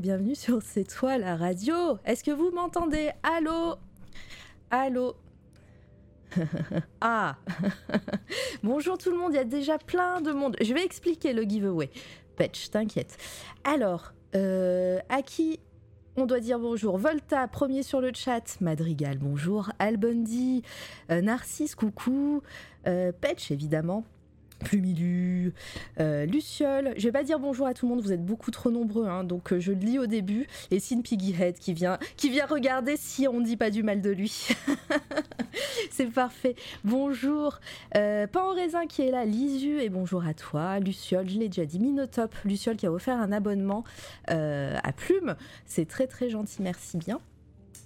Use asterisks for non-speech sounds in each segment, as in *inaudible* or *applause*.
bienvenue sur *laughs* C'est toi la radio. Est-ce que vous m'entendez? Allô? Allô? *laughs* Ah *laughs* Bonjour tout le monde, il y a déjà plein de monde. Je vais expliquer le giveaway. Patch, t'inquiète. Alors, euh, à qui on doit dire bonjour? Volta, premier sur le chat. Madrigal, bonjour. Albundi, euh, Narcisse, coucou. Euh, Patch, évidemment. Plumilu, euh, Luciole. Je vais pas dire bonjour à tout le monde, vous êtes beaucoup trop nombreux, hein, donc euh, je lis au début. Et Sin Piggyhead qui vient, qui vient regarder si on ne dit pas du mal de lui. *laughs* C'est parfait. Bonjour. Euh, Pan raisin qui est là, Lisu, et bonjour à toi. Luciole, je l'ai déjà dit. Minotop, Luciole qui a offert un abonnement euh, à Plume. C'est très très gentil, merci bien.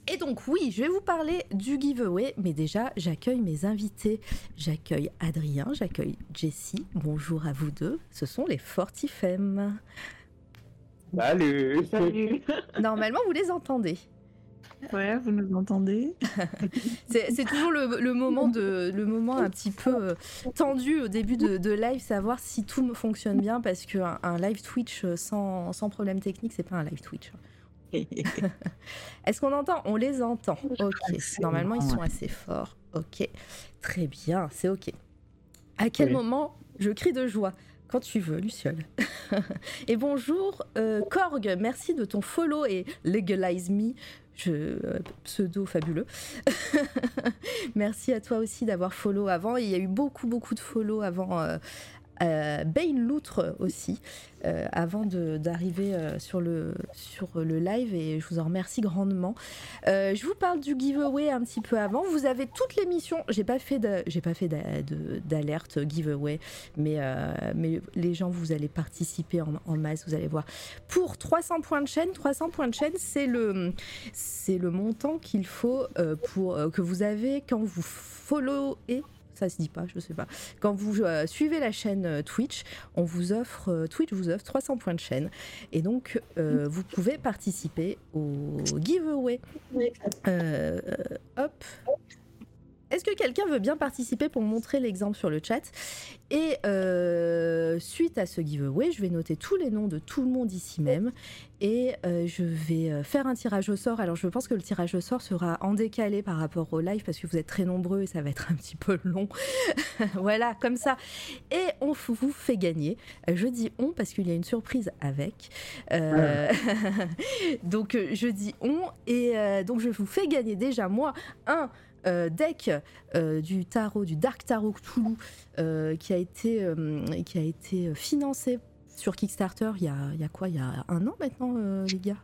Et donc oui, je vais vous parler du giveaway, mais déjà j'accueille mes invités. J'accueille Adrien, j'accueille Jessie. Bonjour à vous deux. Ce sont les Fortifem. Salut Salut. *laughs* Normalement, vous les entendez. Ouais, vous nous entendez *laughs* C'est toujours le, le moment de le moment un petit peu euh, tendu au début de, de live, savoir si tout me fonctionne bien, parce qu'un un live Twitch euh, sans, sans problème technique, c'est pas un live Twitch. *laughs* Est-ce qu'on entend? On les entend. Ok. Normalement, ils sont assez forts. Ok. Très bien, c'est ok. À quel Oui. moment je crie de joie? Quand tu veux, Luciole. *laughs* et bonjour, euh, Korg, merci de ton follow et Legalize Me, je, euh, pseudo fabuleux. *laughs* merci à toi aussi d'avoir follow avant. Il y a eu beaucoup, beaucoup de follow avant. Euh, euh, Bane Loutre aussi, euh, avant d'arriver euh, sur, le, sur le live et je vous en remercie grandement. Euh, je vous parle du giveaway un petit peu avant. Vous avez toutes les missions. J'ai pas fait d'alerte giveaway, mais, mais les gens, vous allez participer en, masse, vous allez voir. Pour 300 points de chaîne, 300 points de chaîne, c'est le, le montant qu'il faut pour que vous avez quand vous followez. Ça se dit pas, je sais pas. Quand vous euh, suivez la chaîne euh, Twitch, on vous offre euh, Twitch vous offre 300 points de chaîne et donc euh, vous pouvez participer au giveaway. Hop. Est-ce que quelqu'un veut bien participer pour montrer l'exemple sur le chat? Et euh, suite à ce giveaway, je vais noter tous les noms de tout le monde ici même et euh, je vais euh, faire un tirage au sort. Alors je pense que le tirage au sort sera en décalé par rapport au live parce que vous êtes très nombreux et ça va être un petit peu long. *laughs* voilà, comme ça. Et on vous fait gagner. Je dis on parce qu'il y a une surprise avec. Euh, *laughs* donc je dis on et donc je vous fais gagner déjà moi un deck euh, du tarot, du Dark Tarot Cthulhu, euh, qui a été euh, qui a été financé sur Kickstarter il y a, il y a quoi? Il y a un an maintenant, euh, les gars?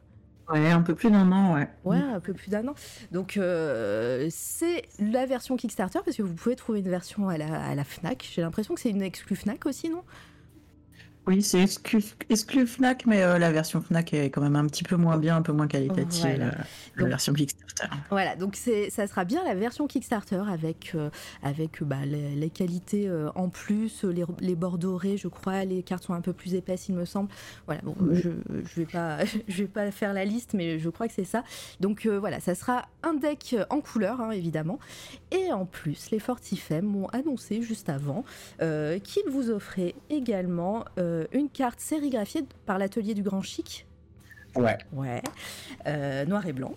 Ouais, un peu plus d'un an, ouais. Ouais, un peu plus d'un an. Donc, euh, c'est la version Kickstarter, parce que vous pouvez trouver une version à la, à la Fnac. J'ai l'impression que c'est une exclue Fnac aussi, non? Oui, c'est exclu, exclu Fnac, mais euh, la version Fnac est quand même un petit peu moins bien, un peu moins qualitative. Voilà. euh, la Donc- version Kickstarter. Voilà, donc ça sera bien la version Kickstarter avec, euh, avec bah, les, les qualités euh, en plus, les, les bords dorés, je crois, les cartes sont un peu plus épaisses, il me semble. Voilà, bon, Oui. je je vais pas, *laughs* je vais pas faire la liste, mais je crois que c'est ça. Donc voilà, ça sera un deck en couleur, hein, évidemment. Et en plus, les Fortifem m'ont annoncé juste avant qu'ils vous offraient également euh, une carte sérigraphiée par l'atelier du Grand Chic. Ouais. Ouais, euh, noir et blanc.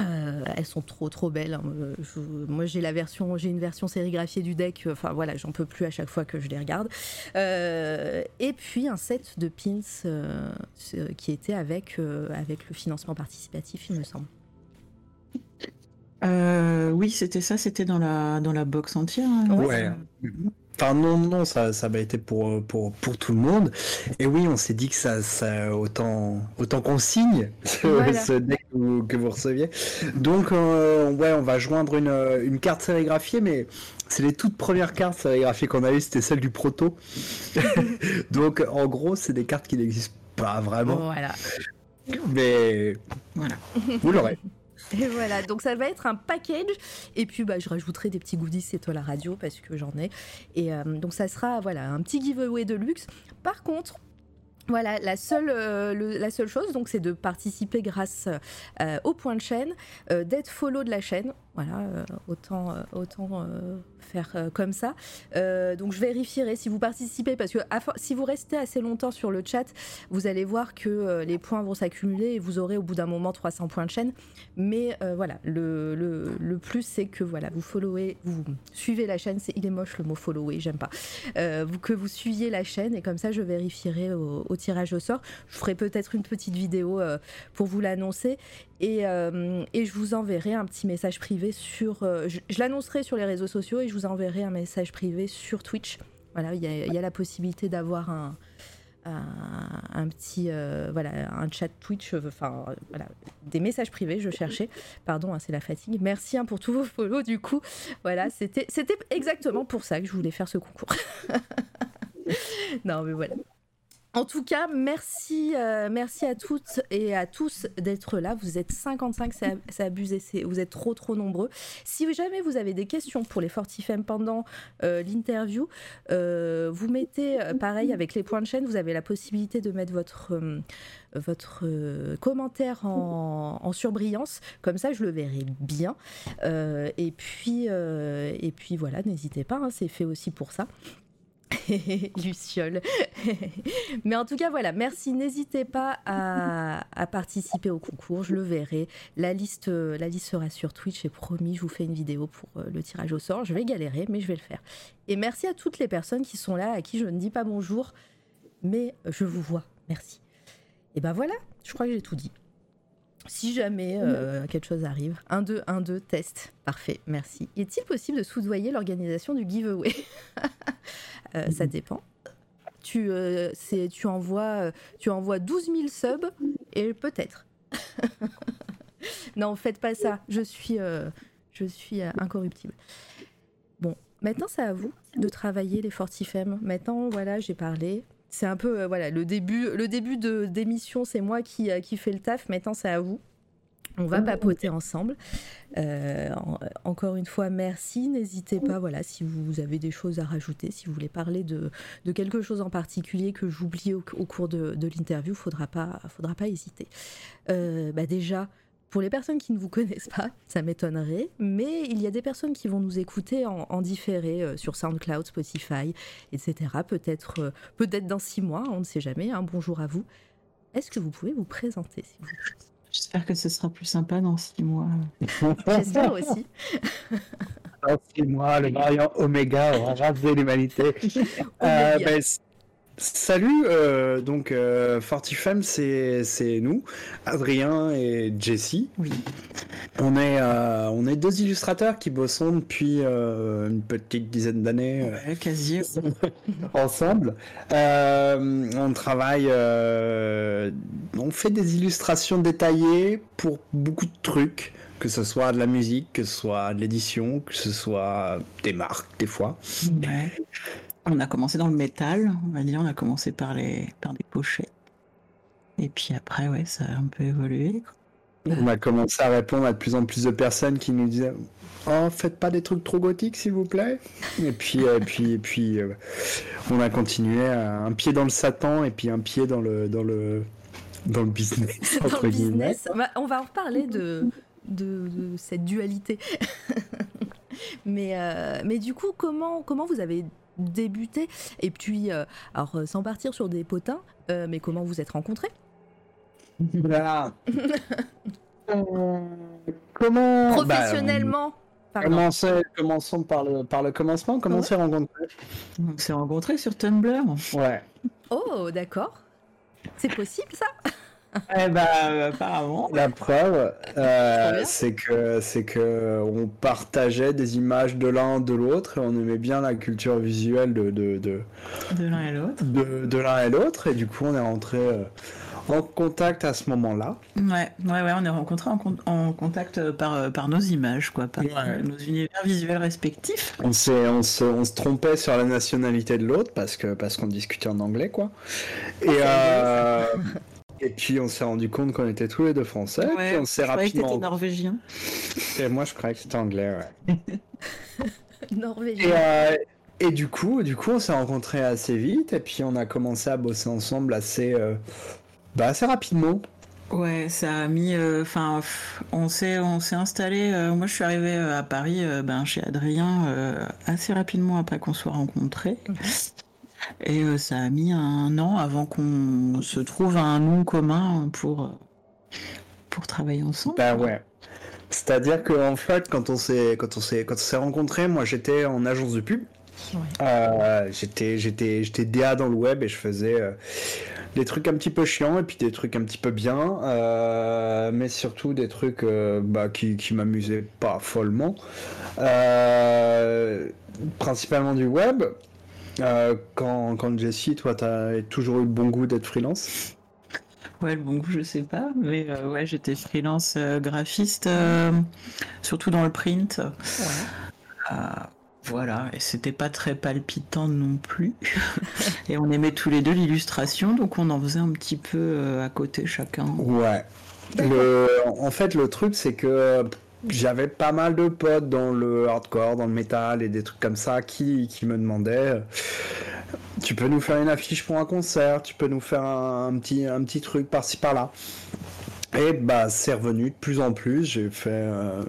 Euh, elles sont trop trop belles. hein. Euh, je- moi j'ai la version, j'ai une version sérigraphiée du deck. euh, Enfin voilà, j'en peux plus à chaque fois que je les regarde. Euh, et puis un set de pins euh, qui était avec euh, avec le financement participatif, il me semble. Euh, oui, c'était ça, c'était dans la, dans la box entière. hein. Ouais. Enfin non, non, ça, ça m'a été pour, pour, pour tout le monde. Et oui, on s'est dit que ça, ça autant, autant qu'on signe *laughs* ce, Voilà. ce deck que vous, que vous receviez. Donc, euh, ouais, on va joindre une, une carte sérigraphiée, mais c'est les toutes premières cartes sérigraphiées qu'on a eues, c'était celle du proto. *laughs* Donc, en gros, c'est des cartes qui n'existent pas vraiment, Voilà. mais Voilà. vous l'aurez. Et voilà, donc ça va être un package. Et puis bah, je rajouterai des petits goodies, c'est toi la radio, parce que j'en ai. Et euh, donc ça sera voilà, un petit giveaway de luxe. Par contre, Voilà, la seule, euh, chose, donc, c'est de participer grâce euh, au point de chaîne, d'être follow de la chaîne. Voilà, euh, autant, euh, autant euh, faire comme ça. Donc, je vérifierai si vous participez, parce que si vous restez assez longtemps sur le chat, vous allez voir que les points vont s'accumuler et vous aurez au bout d'un moment 300 points de chaîne. Mais voilà, le, le, plus, c'est que voilà, vous followez, vous suivez la chaîne. Il est moche le mot follower, j'aime pas. Que vous suiviez la chaîne et comme ça, je vérifierai au, au tirage au sort. Je ferai peut-être une petite vidéo pour vous l'annoncer et, et je vous enverrai un petit message privé sur. euh, je l'annoncerai sur les réseaux sociaux et je vous enverrai un message privé sur Twitch. Voilà, il y a, la possibilité d'avoir un, petit euh, voilà un chat Twitch, enfin des messages privés. Je cherchais, pardon, hein, c'est la fatigue. Merci hein, pour tous vos follow du coup. Voilà, c'était exactement pour ça que je voulais faire ce concours. *laughs* non mais voilà. En tout cas, merci, euh, merci à toutes et à tous d'être là. Vous êtes 55, c'est ab- c'est abusé, vous êtes trop trop nombreux. Si jamais vous avez des questions pour les Fortifem pendant euh, l'interview, euh, vous mettez, pareil avec les points de chaîne, vous avez la possibilité de mettre votre, votre commentaire en, surbrillance. Comme ça, je le verrai bien. Et, puis, et puis voilà, n'hésitez pas, hein, c'est fait aussi pour ça. *laughs* Luciole. *laughs* Mais en tout cas, voilà, merci. N'hésitez pas à, participer au concours, je le verrai. La liste, euh, la liste sera sur Twitch et promis, je vous fais une vidéo pour euh, le tirage au sort. Je vais galérer, mais je vais le faire. Et merci à toutes les personnes qui sont là, à qui je ne dis pas bonjour, mais je vous vois. Merci. Et ben voilà, je crois que j'ai tout dit. Si jamais euh, quelque chose arrive, 1, 2, 1, 2, test. Parfait, merci. Est-il possible de soudoyer l'organisation du giveaway *laughs* Euh, Ça dépend. Tu, euh, tu, envoies, tu envoies 12 000 subs et peut-être. *laughs* non, faites pas ça. Je suis, euh, je suis incorruptible. Bon, maintenant c'est à vous de travailler les Fortifem. Maintenant, voilà, j'ai parlé. C'est un peu, euh, voilà, le début, le début de d'émission, c'est moi qui, euh, qui fais le taf. Maintenant, c'est à vous. On va papoter ensemble. Euh, en- encore une fois, merci. N'hésitez pas, voilà, si vous avez des choses à rajouter, si vous voulez parler de, de quelque chose en particulier que j'oublie au, au cours de, de l'interview, faudra pas, faudra pas hésiter. Euh, bah déjà, pour les personnes qui ne vous connaissent pas, ça m'étonnerait, mais il y a des personnes qui vont nous écouter en, en différé euh, sur SoundCloud, Spotify, etc. Peut-être, euh, peut-être dans six mois, on ne sait jamais. Un bonjour à vous. Est-ce que vous pouvez vous présenter, s'il vous plaît? J'espère que ce sera plus sympa dans six mois. *laughs* J'espère aussi. C'est moi, le variant Oméga aura rasé l'humanité. *laughs* Euh, ben, salut, euh, donc euh, Fortifem, c'est nous, Adrien et Jessie. Oui. On est, euh, on est deux illustrateurs qui bossons depuis euh, une petite dizaine d'années Ouais, quasi. *laughs* ensemble. On travaille, on fait des illustrations détaillées pour beaucoup de trucs, que ce soit de la musique, que ce soit de l'édition, que ce soit des marques des fois. Ouais. On a commencé dans le métal, on va dire. On a commencé par, les, par des pochettes. Et puis après, ouais, ça a un peu évolué. On a commencé à répondre à de plus en plus de personnes qui nous disaient Oh, faites pas des trucs trop gothiques, s'il vous plaît. Et puis, et puis, et puis euh, on a continué à un pied dans le Satan et puis un pied dans le, dans le, dans le business. *laughs* Dans entre le guillemets. business, Bah, on va en reparler de, de, de cette dualité. *laughs* mais, euh, mais du coup, comment, comment vous avez débuté Et puis, euh, alors euh, sans partir sur des potins, euh, mais comment vous êtes rencontrés? Voilà. *laughs* Euh, comment Professionnellement bah, Commençons par le, par le commencement. Comment on Ouais. s'est rencontrés? On s'est rencontrés sur Tumblr. Ouais. Oh, d'accord. C'est possible ça? Eh bah, apparemment. La preuve, euh, c'est que c'est que on partageait des images de l'un de l'autre et on aimait bien la culture visuelle de de, de, De l'un et l'autre. de, de l'un et l'autre et du coup on est rentré euh, en contact à ce moment-là. Ouais, ouais, ouais, on est rencontrés en, con- en contact par, euh, par nos images, quoi, par Ouais. nos univers visuels respectifs. On s'est on se, on se trompait sur la nationalité de l'autre parce que parce qu'on discutait en anglais quoi. Et euh, *laughs* et puis on s'est rendu compte qu'on était tous les deux français. puis on s'est je croyais que rapidement. t'étais norvégien. Et moi je croyais que c'était anglais. Ouais. *laughs* Et, Norvégien. euh, et du coup, du coup, on s'est rencontrés assez vite et puis on a commencé à bosser ensemble assez, euh, bah, assez rapidement. Ouais, ça a mis. Enfin, on s'est on s'est installé. moi, je suis arrivée à Paris, ben chez Adrien assez rapidement après qu'on soit rencontrés. Et ça a mis un an avant qu'on se trouve un nom commun pour pour travailler ensemble. Bah ouais. C'est-à-dire qu'en fait, quand on s'est quand on s'est quand on s'est rencontrés, moi j'étais en agence de pub. Euh, j'étais j'étais j'étais DA dans le web et je faisais euh, des trucs un petit peu chiants et puis des trucs un petit peu bien, euh, mais surtout des trucs bah, qui qui m'amusaient pas follement. principalement du web. Quand quand Jessie, toi, t'as toujours eu le bon goût d'être freelance? Ouais, le bon goût, je sais pas, mais euh, ouais, j'étais freelance euh, graphiste, euh, surtout dans le print. voilà, et c'était pas très palpitant non plus. *laughs* et on aimait tous les deux l'illustration, donc on en faisait un petit peu à côté chacun. Ouais. Le... En fait, le truc, c'est que j'avais pas mal de potes dans le hardcore, dans le métal et des trucs comme ça qui, qui me demandaient tu peux nous faire une affiche pour un concert, tu peux nous faire un, petit, un petit truc par-ci par-là. Et bah c'est revenu de plus en plus. J'ai fait. Euh,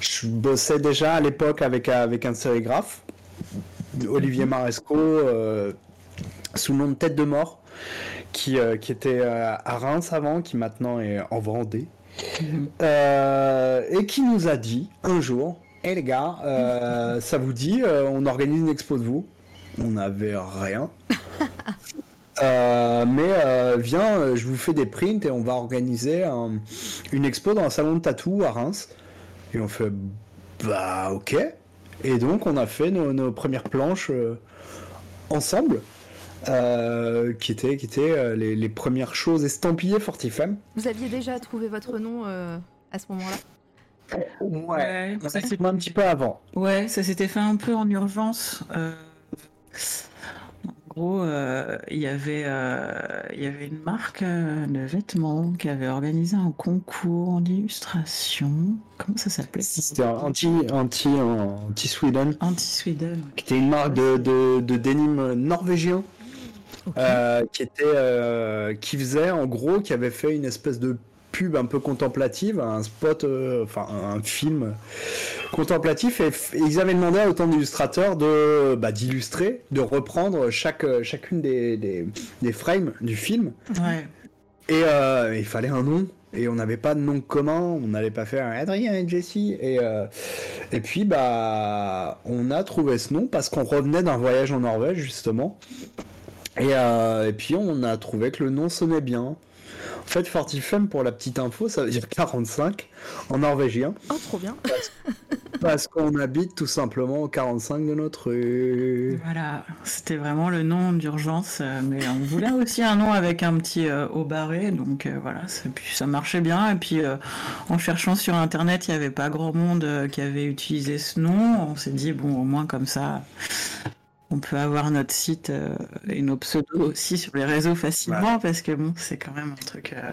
je bossais déjà à l'époque avec, avec un sérigraphe, Olivier. Maresco, euh, sous le nom de Tête de Mort, qui, euh, qui était à Reims avant, qui maintenant est en Vendée. Mhm. et qui nous a dit un jour, hé les gars, ça vous dit, on organise une expo de vous? On n'avait rien. *laughs* Euh, mais euh, viens, euh, je vous fais des prints et on va organiser une expo dans un salon de tatou à Reims. Et on fait bah ok. Et donc on a fait nos, premières planches ensemble. Qui étaient, qui étaient les, premières choses estampillées Fortifem. Vous aviez déjà trouvé votre nom à ce moment-là? Ouais, ça s'est un petit peu avant. Ouais, ça s'était fait un peu en urgence. En gros, euh, il y avait, euh, il y avait une marque euh, de vêtements qui avait organisé un concours d'illustration. Comment ça s'appelait? C'était anti, anti, anti Sweden. Anti Sweden. Qui était une marque de, de, de denim norvégien. Qui était qui faisait en gros qui avait fait une espèce de pub un peu contemplative, un spot, euh, enfin un film contemplatif, et, ils avaient demandé à autant d'illustrateurs de bah, d'illustrer, de reprendre chaque chacune des, des, frames du film. Et euh, il fallait un nom. Et on n'avait pas de nom commun, on n'allait pas faire Adrien et Jessie. Et, euh, et puis, bah, on a trouvé ce nom parce qu'on revenait d'un voyage en Norvège, justement. Et, et puis, on a trouvé que le nom sonnait bien. En fait, Fortifem, pour la petite info, ça veut dire 45 en norvégien. Oh, trop bien. Parce, qu'on habite tout simplement au 45 de notre rue. Voilà, c'était vraiment le nom d'urgence, euh, mais on voulait aussi un nom avec un petit euh, haut barré, donc euh, voilà, ça, puis ça marchait bien. Et puis en cherchant sur internet, il n'y avait pas grand monde qui avait utilisé ce nom. On s'est dit, bon, au moins comme ça, on peut avoir notre site euh, et nos pseudos aussi sur les réseaux facilement parce que bon, c'est quand même un truc. Euh,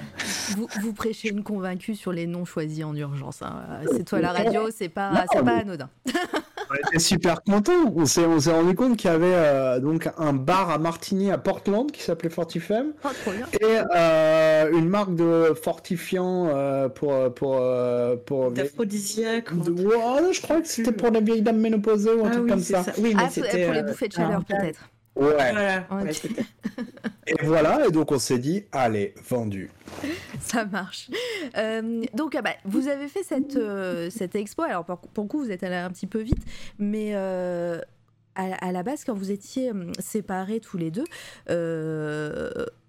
vous, prêchez une convaincue sur les noms choisis en urgence. Hein. C'est toi la radio, c'est pas, c'est pas anodin. *laughs* on était super contents. On s'est, on s'est rendu compte qu'il y avait euh, donc un bar à Martigny à Portland qui s'appelait Fortifem oh, et une marque de fortifiant pour pour pour. D'aphrodisiaque. je crois que c'était pour les vieilles dames ménopausées ou un ah truc comme ça. Oui, mais ah, c'était pour les bouffées de chaleur peut-être. Ouais. et voilà, et donc on s'est dit, allez, vendu. Ça marche. Euh, donc, ah bah, vous avez fait cette, euh, cette expo. Alors, pour, pour, le coup, vous êtes allé un petit peu vite, mais euh, à, la base, quand vous étiez séparés tous les deux,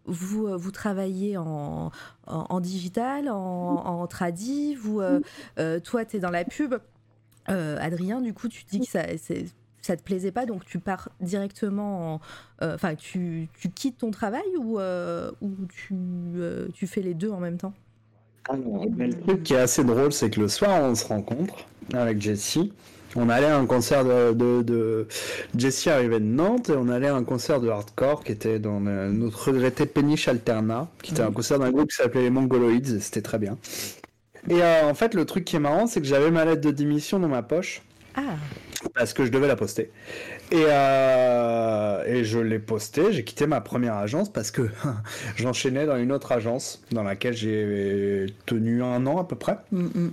vous, vous travaillez en, en, digital, en, en tradi. Vous, toi, tu es dans la pub. Adrien, du coup, tu dis que ça, c'est ça te plaisait pas, donc tu pars directement, euh, enfin tu, tu, quittes ton travail ou, euh, ou tu, euh, tu, fais les deux en même temps? Le truc qui est assez drôle, c'est que le soir on se rencontre avec Jessie. On allait à un concert de, de, de... Jessie arrivait de Nantes et on allait à un concert de hardcore qui était dans notre regretté Péniche Alterna, qui était un concert d'un groupe qui s'appelait les Mongoloids et c'était très bien. Et en fait, le truc qui est marrant, c'est que j'avais ma lettre de démission dans ma poche. Ah. Parce que je devais la poster. Et, euh, et je l'ai posté, j'ai quitté ma première agence parce que *laughs* j'enchaînais dans une autre agence dans laquelle j'ai tenu un an à peu près. Mm, mm.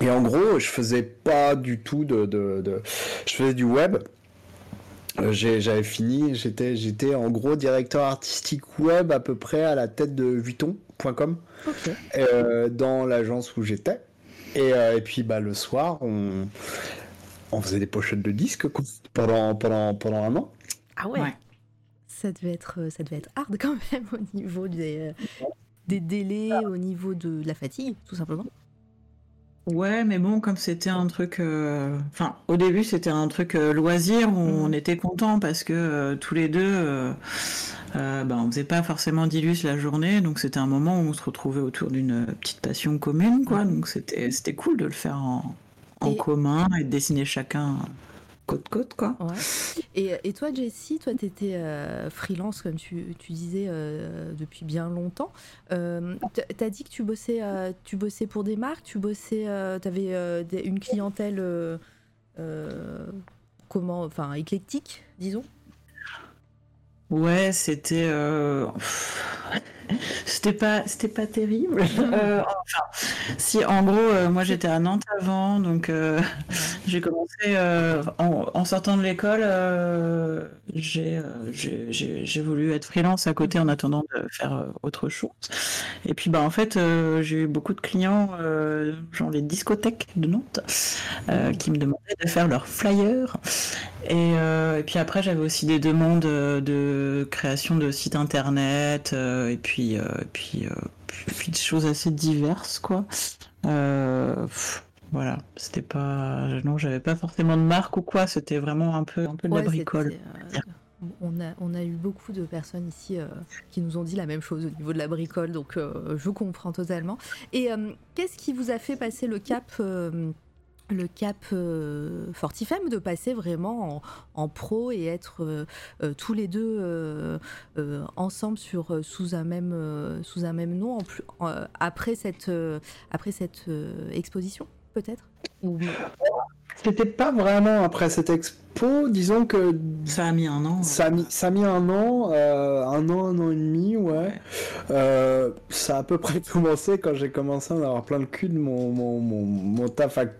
Et en gros, je faisais pas du tout de... de, de- Je faisais du web. Euh, J'avais fini, j'étais j'étais en gros directeur artistique web à peu près à la tête de Vuitton.com euh, dans l'agence où j'étais. Et, euh, et puis bah, le soir, on, on faisait des pochettes de disques quoi, pendant, pendant, pendant un an. Ah ouais. Ouais. Ça devait être, euh, ça devait être hard quand même *laughs* au niveau des, euh, des délais, au niveau de, de la fatigue, tout simplement. Ouais, mais bon, comme c'était un truc, euh, enfin, au début c'était un truc euh, loisir où on était content parce que euh, tous les deux, euh, euh, bah, on faisait pas forcément d'illus la journée, donc c'était un moment où on se retrouvait autour d'une petite passion commune, quoi. Donc c'était c'était cool de le faire en, en Et- commun et de dessiner chacun côte côte, quoi. Ouais. Et, et toi, Jessie, toi, tu étais freelance, comme tu, tu disais, euh, depuis bien longtemps. Euh, t- T'as dit que tu bossais, euh, tu bossais pour des marques, tu bossais, euh, t'avais euh, des- une clientèle, euh, euh, comment, enfin, éclectique, disons? Ouais, c'était euh, c'était pas c'était pas terrible. Euh, enfin, si en gros, euh, moi j'étais à Nantes avant, donc euh, j'ai commencé en, en sortant de l'école, j'ai voulu être freelance à côté en attendant de faire autre chose. Et puis bah en fait, j'ai eu beaucoup de clients, genre les discothèques de Nantes, qui me demandaient de faire leurs flyers. Et, et puis après, j'avais aussi des demandes de création de sites internet, et puis, puis, euh, puis, puis des choses assez diverses, quoi. Euh, pff, voilà, c'était pas, non, j'avais pas forcément de marque ou quoi. C'était vraiment un peu, un peu de la bricole. euh, on, a, on a eu beaucoup de personnes ici euh, qui nous ont dit la même chose au niveau de la bricole, donc euh, je comprends totalement. Et euh, qu'est-ce qui vous a fait passer le cap euh, le cap euh, Fortifem de passer vraiment en, en pro et être euh, euh, tous les deux euh, euh, ensemble sur sous un même euh, sous un même nom en plus, euh, après cette euh, après cette euh, exposition peut-être? Ou C'était pas vraiment après cette expo, disons que Ça a mis un an. ça a mis, ça a mis un an, euh, un an, un an et demi, ouais. Euh, ça a à peu près *laughs* commencé quand j'ai commencé à en avoir plein le cul de mon, mon, mon, mon taf actuel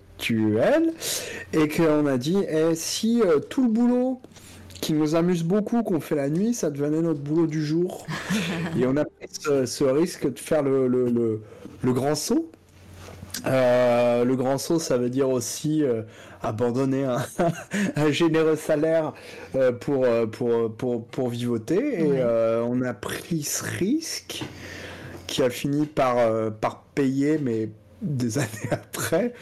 et qu'on a dit, eh, si euh, tout le boulot qui nous amuse beaucoup qu'on fait la nuit, ça devenait notre boulot du jour. *laughs* et on a pris ce, ce risque de faire le, le, le, le grand saut. Euh, le grand saut, ça veut dire aussi euh, abandonner un, *laughs* un généreux salaire euh, pour, pour, pour, pour vivoter. Et Ouais. on a pris ce risque qui a fini par, par payer, mais des *laughs* années après.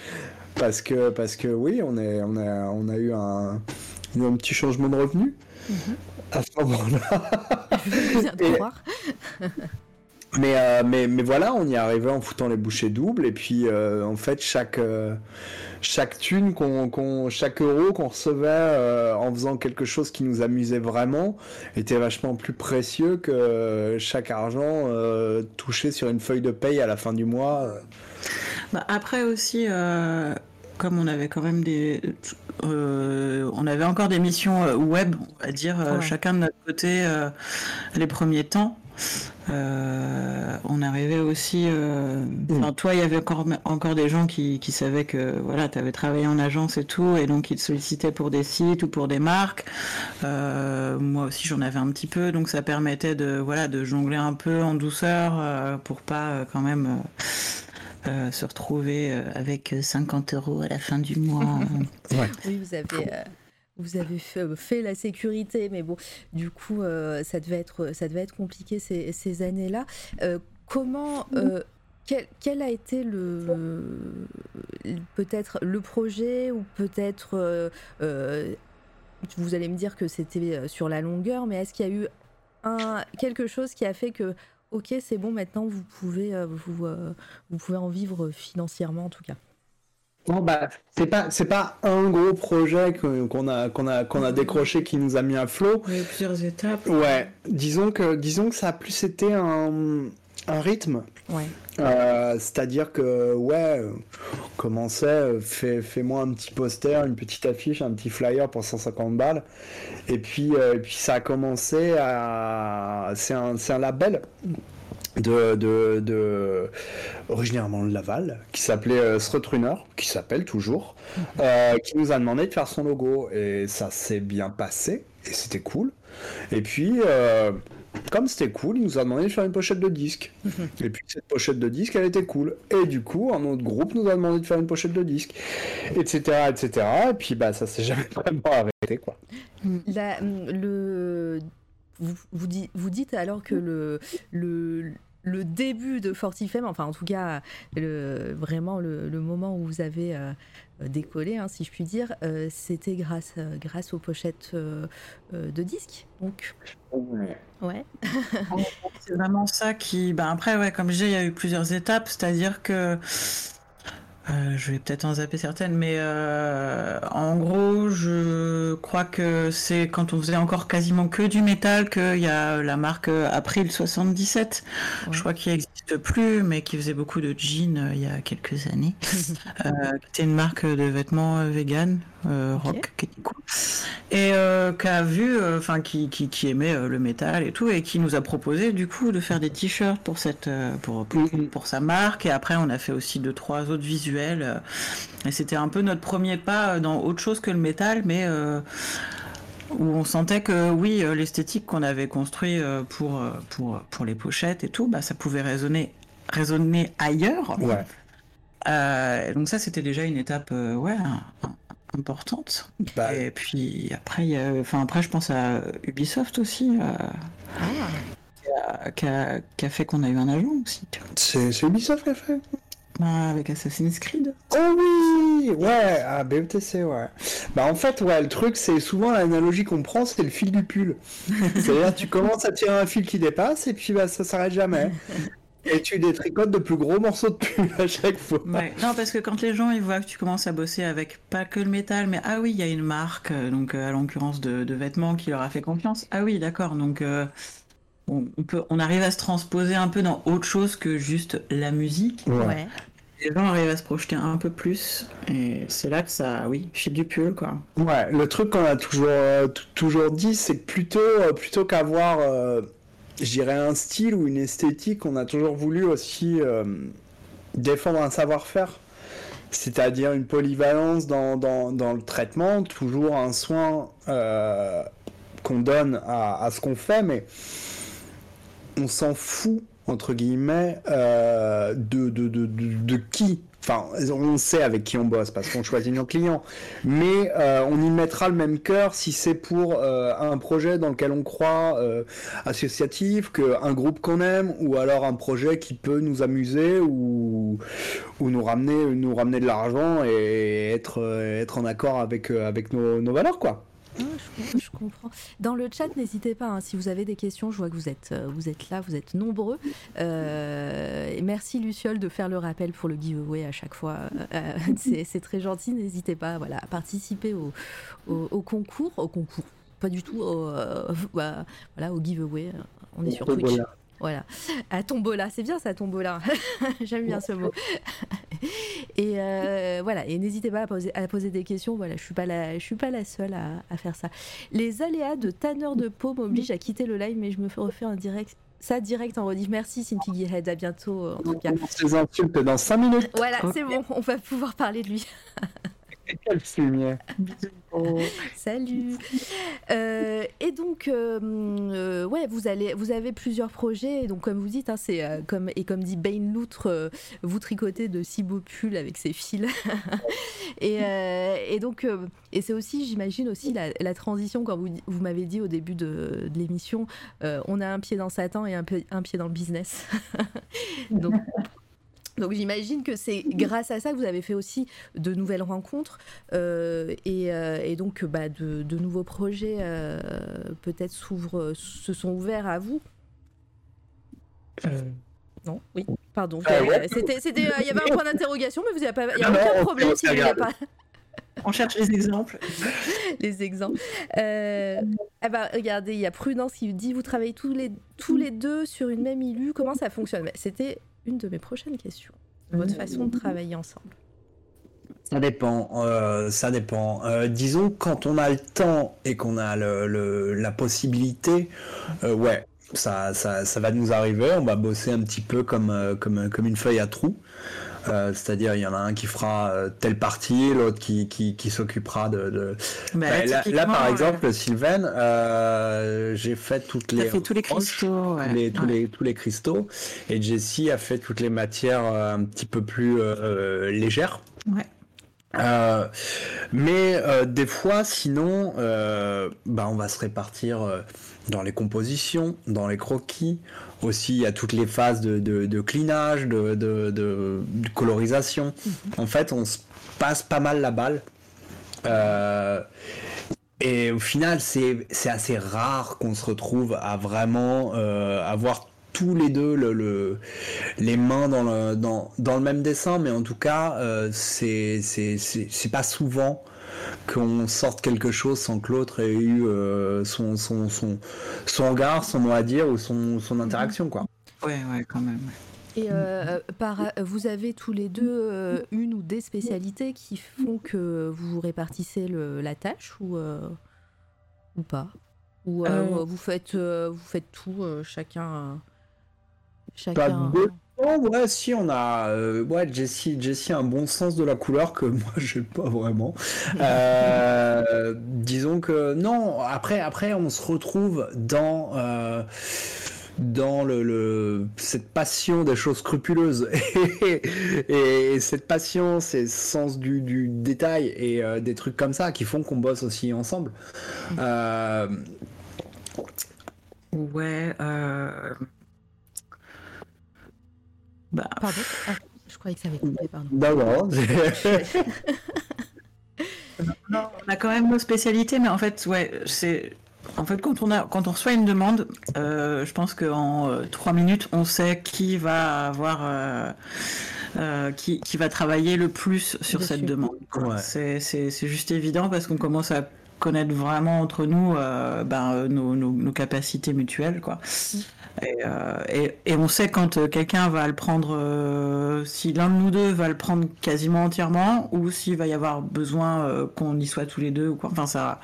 Parce que, parce que oui, on, est, on, a, on a eu un, un petit changement de revenu à ce moment-là. *laughs* *laughs* Mais, euh, mais, mais voilà, on y est arrivé en foutant les bouchées doubles. Et puis, euh, en fait, chaque, euh, chaque thune, qu'on, qu'on- chaque euro qu'on recevait euh, en faisant quelque chose qui nous amusait vraiment était vachement plus précieux que chaque argent euh, touché sur une feuille de paye à la fin du mois. Bah, après aussi, euh, comme on avait quand même des, euh, on avait encore des missions euh, web, on va dire, euh, Ouais. chacun de notre côté, euh, les premiers temps. Euh, on arrivait aussi, enfin, toi, il y avait encore, encore des gens qui, qui savaient que voilà, tu avais travaillé en agence et tout, et donc ils te sollicitaient pour des sites ou pour des marques. Moi aussi, j'en avais un petit peu, donc ça permettait de voilà de jongler un peu en douceur pour pas quand même. Euh, euh, se retrouver euh, avec 50 euros à la fin du mois. *laughs* Oui, vous avez, euh, vous avez fait, fait la sécurité, mais bon, du coup, euh, ça, devait être, ça devait être compliqué ces, ces années-là. Euh, comment. euh, quel, quel a été le peut-être le projet ou peut-être euh, euh, vous allez me dire que c'était euh, sur la longueur mais est-ce qu'il y a eu un quelque chose qui a fait que ok c'est bon maintenant vous pouvez euh, vous euh, vous pouvez en vivre financièrement en tout cas Bon, bah, c'est pas, c'est pas un gros projet qu'on a, qu'on a, qu'on a décroché qui nous a mis à flot. Il y a eu plusieurs étapes. Ouais, disons que, disons que ça a plus été un, un rythme. ouais Euh, C'est-à-dire que, ouais, euh, commençait, fais, fais-moi un petit poster, une petite affiche, un petit flyer pour 150 balles. Et puis, et puis ça a commencé à. C'est un, c'est un label de, de, de, originairement de Laval, qui s'appelait euh, qui s'appelle toujours, euh, qui nous a demandé de faire son logo. Et ça s'est bien passé, et c'était cool. Et puis, euh, comme c'était cool, il nous a demandé de faire une pochette de disque. Et puis cette pochette de disque, elle était cool. Et du coup, un autre groupe nous a demandé de faire une pochette de disque, etc., etc. Et puis, bah, ça s'est jamais *laughs* vraiment arrêté, quoi. La, le vous, vous, vous, dites alors que le, le, le début de Fortifem, enfin en tout cas le, vraiment le, moment où vous avez euh, décollé, hein, si je puis dire, euh, c'était grâce, euh, grâce aux pochettes de disques. Donc, ouais. *laughs* c'est vraiment ça qui. Ben après, ouais, comme je disais, il y a eu plusieurs étapes, c'est-à-dire que euh, je vais peut-être en zapper certaines, mais euh, en gros, je crois que c'est quand on faisait encore quasiment que du métal qu'il y a la marque April 77. Je crois qu'il n'existe plus, mais qui faisait beaucoup de jeans euh, il y a quelques années. *laughs* C'était une marque de vêtements vegan, rock, qui était cool. Et qui a vu, enfin, qui, qui, qui, aimait le métal et tout, et qui nous a proposé du coup de faire des t-shirts pour cette, pour, pour, mm-hmm. pour sa marque. Et après, on a fait aussi deux, trois autres visuels euh, et c'était un peu notre premier pas dans autre chose que le métal, mais euh, où on sentait que oui, euh, l'esthétique qu'on avait construit pour, pour, pour les pochettes et tout, bah, ça pouvait résonner, résonner ailleurs. donc ça, c'était déjà une étape ouais, importante. Bah, et puis après, enfin, après, je pense à Ubisoft aussi. Ah. Qui, a, fait qu'on a eu un agent aussi. C'est Ubisoft qui a fait bah, avec Assassin's Creed. Oh oui Ouais, à BETC, ouais. Bah en fait, ouais, le truc, c'est souvent l'analogie qu'on prend, c'est le fil du pull. *laughs* C'est-à-dire, tu commences à tirer un fil qui dépasse, et puis bah, ça s'arrête jamais. Et tu détricotes de plus gros morceaux de pull à chaque fois. Ouais. Non, parce que quand les gens ils voient que tu commences à bosser avec pas que le métal, mais ah oui, il y a une marque, euh, donc euh, à l'occurrence de, vêtements qui leur a fait confiance. Ah oui, d'accord, donc euh, on, peut, on arrive à se transposer un peu dans autre chose que juste la musique. Ouais. Les gens arrivent à se projeter un peu plus, et c'est là que ça, oui, file du pull, quoi. Ouais, le truc qu'on a toujours, euh, toujours dit, c'est que plutôt, euh, plutôt qu'avoir, euh, j'irais un style ou une esthétique, on a toujours voulu aussi défendre un savoir-faire. C'est-à-dire une polyvalence dans, dans, dans, le traitement, toujours un soin qu'on donne à, à ce qu'on fait, mais on s'en fout, entre guillemets, euh, de, de, de, de, qui. Enfin, on sait avec qui on bosse parce qu'on choisit nos clients. Mais euh, on y mettra le même cœur si c'est pour euh, un projet dans lequel on croit, associatif, qu'un groupe qu'on aime, ou alors un projet qui peut nous amuser ou, ou nous, ramener, nous ramener de l'argent et être, en accord avec, avec nos, nos valeurs, quoi. Ah, je, comprends. Dans le chat, n'hésitez pas. Hein, si vous avez des questions, je vois que vous êtes, euh, vous êtes là, vous êtes nombreux. Euh, et merci Luciole de faire le rappel pour le giveaway à chaque fois. Euh, c'est très gentil. N'hésitez pas, voilà, à participer au, au, concours, au concours, pas du tout, au, bah, voilà, au giveaway. On est sur Twitch. Voilà, à tombola, c'est bien ça, tombola. *laughs* J'aime bien ce mot. *laughs* et euh, voilà, et n'hésitez pas à poser, à poser, des questions. Voilà, je suis pas la, je suis pas la seule à, faire ça. Les aléas de tanneur de peau m'obligent à quitter le live, mais je me refais un direct. Ça direct en rediff. Merci Cynthia Head, à bientôt en tout cas. Insultes dans 5 minutes. Voilà, c'est bon, on va pouvoir parler de lui. *laughs* Fumier. Salut. Euh, et donc, euh, euh, ouais, vous allez, vous avez plusieurs projets. donc, comme vous dites, hein, c'est comme et comme dit Bain Loutre, vous tricotez de si beaux pulls avec ses fils. *laughs* et, donc, et c'est aussi, j'imagine aussi la, transition quand vous, vous m'avez dit au début de, de l'émission, on a un pied dans Satan et un, un pied dans le business. *laughs* donc donc j'imagine que c'est grâce à ça que vous avez fait aussi de nouvelles rencontres euh, euh, et, donc bah, de, nouveaux projets euh, peut-être s'ouvrent, se sont ouverts à vous? Non, oui, pardon. C'était, il y avait un point d'interrogation, mais vous n'avez pas, il n'y a aucun problème si vous n'avez pas. On cherche les exemples. *laughs* les exemples. Eh ben, regardez, il y a Prudence qui dit vous travaillez tous les, tous les deux sur une même ILU. Comment ça fonctionne? C'était une de mes prochaines questions. Votre mmh. façon de travailler ensemble. Ça dépend, euh, ça dépend. Euh, disons quand on a le temps et qu'on a le, le- la possibilité, euh, ouais, ça, ça, ça va nous arriver. On va bosser un petit peu comme, comme, comme une feuille à trous. Euh, C'est-à-dire, il y en a un qui fera euh, telle partie, l'autre qui, qui, qui s'occupera de. de- Bah, Bah, là, par euh, exemple, Sylvain, euh, j'ai fait toutes les. fait tous les cristaux, ouais. tous, les, tous, Ouais. les, tous les cristaux. Et Jessie a fait toutes les matières un petit peu plus légères. Ouais. Euh, mais euh, des fois, sinon, euh, bah, on va se répartir dans les compositions, dans les croquis. Aussi, il y a toutes les phases de, de, de clinage, de, de, colorisation. En fait, on se passe pas mal la balle. Euh, et au final, c'est assez rare qu'on se retrouve à vraiment euh, avoir tous les deux le, le- les mains dans le, dans, dans le même dessin, mais en tout cas, euh, c'est pas souvent qu'on sorte quelque chose sans que l'autre ait eu euh, son, son, son, son regard, son mot à dire ou son, son interaction. Quoi. Ouais, ouais, quand même. Et euh, par, vous avez tous les deux euh, une ou des spécialités qui font que vous répartissez le- la tâche ou, euh, ou pas? Ou euh, Euh. vous, faites, euh, vous faites tout, euh, chacun. euh, Pas de Oh, ouais, si, on a. euh, ouais, Jessie, Jessie a un bon sens de la couleur que *laughs* moi, j'ai pas vraiment. Euh, disons que. Non, après, après, on se retrouve dans. euh, dans le, le- cette passion des choses scrupuleuses *laughs* et, et cette passion c'est ce sens du, du détail et euh, des trucs comme ça qui font qu'on bosse aussi ensemble Euh, Ouais. Bah, Pardon Ah, Je croyais que ça avait coupé, pardon. d'abord *laughs* on a quand même nos spécialités, mais en fait, ouais, c'est. En fait, quand on, a, quand on reçoit une demande, euh, je pense qu'en euh, trois minutes, on sait qui va avoir, euh, euh, qui, qui va travailler le plus sur Dessus. cette demande. Ouais. C'est, c'est, c'est juste évident parce qu'on commence à connaître vraiment entre nous euh, ben, euh, nos, nos, nos capacités mutuelles, quoi. Et, euh, et, et on sait quand euh, quelqu'un va le prendre, euh, si l'un de nous deux va le prendre quasiment entièrement, ou s'il va y avoir besoin euh, qu'on y soit tous les deux, ou quoi. Enfin, ça,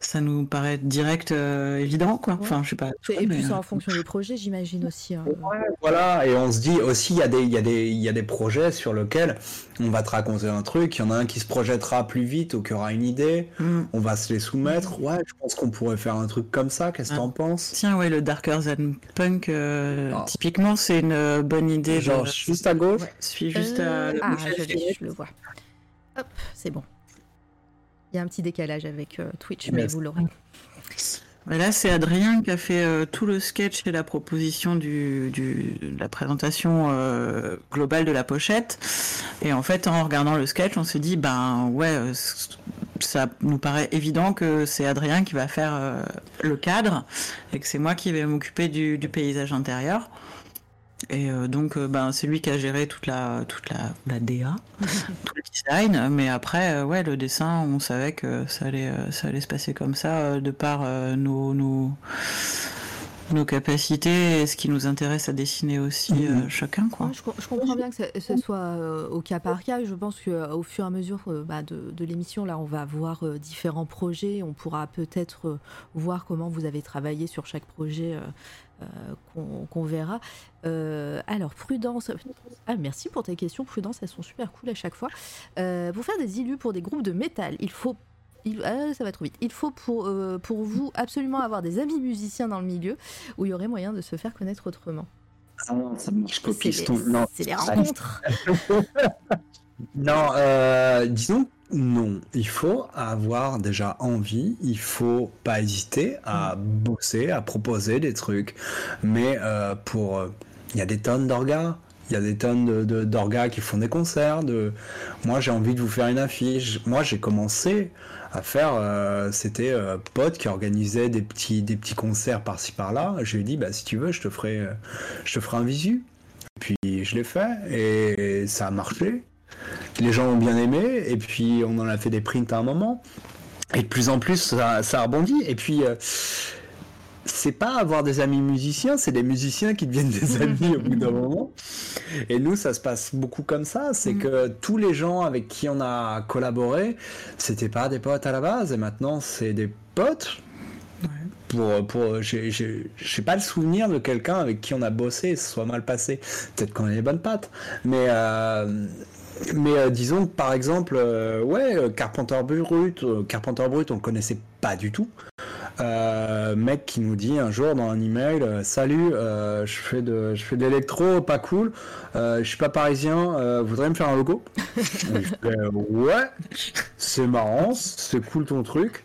ça nous paraît direct, euh, évident, quoi. Enfin, je sais pas. Et mais, c'est euh, en fonction des projets, j'imagine aussi. hein. Voilà, et on se dit aussi, il y, a des- il y, a des- il y a des projets sur lesquels on va te raconter un truc, il y en a un qui se projettera plus vite ou qui aura une idée, hmm. on va se les soumettre. Ouais, je pense qu'on pourrait faire un truc comme ça, qu'est-ce que Ah. t'en penses? Tiens, ouais, le Darker Than Punk, euh, Ah. typiquement, c'est une bonne idée. Genre juste à gauche? Ouais, suis juste Euh, à Ah, je, je le vois. Hop, c'est bon. Il y a un petit décalage avec euh, Twitch, mais vous l'aurez. Là, c'est Adrien qui a fait euh, tout le sketch et la proposition du, du- de la présentation euh, globale de la pochette. Et en fait, en regardant le sketch, on s'est dit, ben ouais, ça nous paraît évident que c'est Adrien qui va faire euh, le cadre et que c'est moi qui vais m'occuper du, du paysage intérieur. Et euh, donc, euh, ben, c'est lui qui a géré toute la, toute la, la DA, *laughs* tout le design. Mais après, euh, ouais, le dessin, on savait que ça allait, ça allait se passer comme ça, euh, de par euh, nos, nos, nos capacités et ce qui nous intéresse à dessiner aussi euh, Mhm. chacun, quoi. Ouais, je, com- je comprends bien que ce, ce soit euh, au cas par cas. Je pense qu'au fur et à mesure euh, bah, de, de l'émission, là, on va voir euh, différents projets. On pourra peut-être euh, voir comment vous avez travaillé sur chaque projet qu'on qu'on verra. Euh, alors, Prudence. Ah, merci pour tes questions, Prudence. Elles sont super cool à chaque fois. Euh, pour faire des illus pour des groupes de métal, il faut. il- ah, ça va trop vite. Il faut pour, euh, pour vous absolument avoir des amis musiciens dans le milieu où il y aurait moyen de se faire connaître autrement. Ah non, ça marche pas piston. C'est les *laughs* rencontres. Non, euh, disons non. Il faut avoir déjà envie. Il faut pas hésiter à bosser, à proposer des trucs. Mais euh, pour, euh, il y a des tonnes d'orgas. Il y a des tonnes de, de- d'orgas qui font des concerts. De... Moi, j'ai envie de vous faire une affiche. Moi, j'ai commencé à faire. euh, c'était euh, pote qui organisait des petits, des petits concerts par-ci par-là. Je lui ai dit, bah, si tu veux, je te ferai, euh, je te ferai un visu. Puis je l'ai fait et ça a marché. Les gens ont bien aimé et puis on en a fait des prints à un moment. Et de plus en plus, ça, ça rebondit. Et puis, euh, c'est pas avoir des amis musiciens, c'est des musiciens qui deviennent des amis au bout d'un moment. Et nous, ça se passe beaucoup comme ça. C'est Mm. que tous les gens avec qui on a collaboré, c'était pas des potes à la base, et maintenant c'est des potes. Ouais. Pour, pour, j'ai- pas le souvenir de quelqu'un avec qui on a bossé et soit mal passé. Peut-être qu'on a les bonnes pattes, mais euh, mais euh, disons que par exemple, euh, ouais, euh, Carpenter Brut, euh, Carpenter Brut, on connaissait pas du tout. Mec qui nous dit un jour dans un email, salut, je fais de, je fais de l'électro, pas cool. Je suis pas parisien, euh, voudrais me faire un logo. *laughs* Je fais, ouais, c'est marrant, c'est cool ton truc.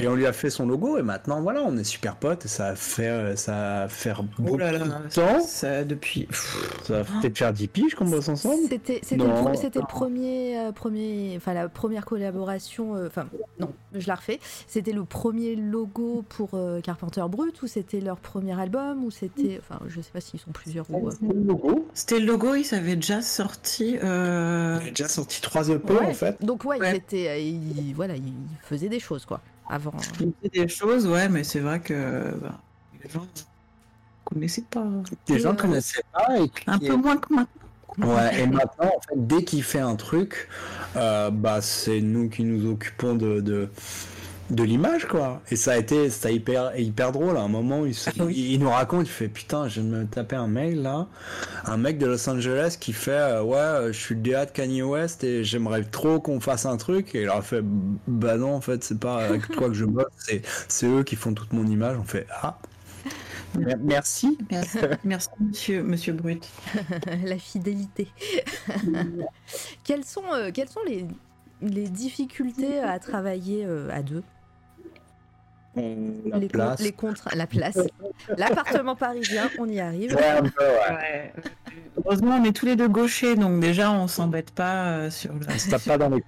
Et on lui a fait son logo et maintenant voilà, on est super potes et ça va faire, ça va faire beaucoup Oh là là, de ça, temps. ça, depuis. pff, Ça va peut-être faire 10 piges qu'on bosse ensemble. C'était c'était le, c'était premier, euh, premier, enfin la première collaboration, euh, enfin non, je la refais. C'était le premier logo pour euh, Carpenter Brut ou c'était leur premier album ou c'était, enfin je sais pas s'ils sont plusieurs ou. euh, Le logo. C'était le logo, il s'avait déjà sorti. euh, Il a déjà sorti 3 EP Ouais. en fait. Donc ouais, Ouais. ils étaient, euh, ils- voilà, ils faisaient des choses quoi. Avant. Il fait des choses, ouais, mais c'est vrai que bah, les gens connaissaient pas. Les gens euh, ne connaissaient pas et Un peu moins que maintenant. Ouais, et maintenant, en fait, dès qu'il fait un truc, euh, bah, c'est nous qui nous occupons de, de, de l'image, quoi. Et ça a été, c'était hyper, hyper drôle. À un moment, il, se- Ah oui. il, il nous raconte, il fait Putain, je viens de me taper un mail là. Un mec de Los Angeles qui fait euh, Ouais, euh, je suis le DA de Kanye West et j'aimerais trop qu'on fasse un truc. Et il a fait Bah non, en fait, c'est pas avec toi que je bosse, c'est, c'est eux qui font toute mon image. On fait Ah, mer- merci. Merci, merci monsieur, monsieur Brut. *laughs* la fidélité. *laughs* quelles sont, euh, quelles sont les, les difficultés à travailler euh, à deux? La les, place. les la place, l'appartement parisien, on y arrive. Ouais, un peu, ouais. Ouais. Heureusement, on est tous les deux gauchers, donc déjà, on s'embête pas euh, sur le. On se tape pas dans les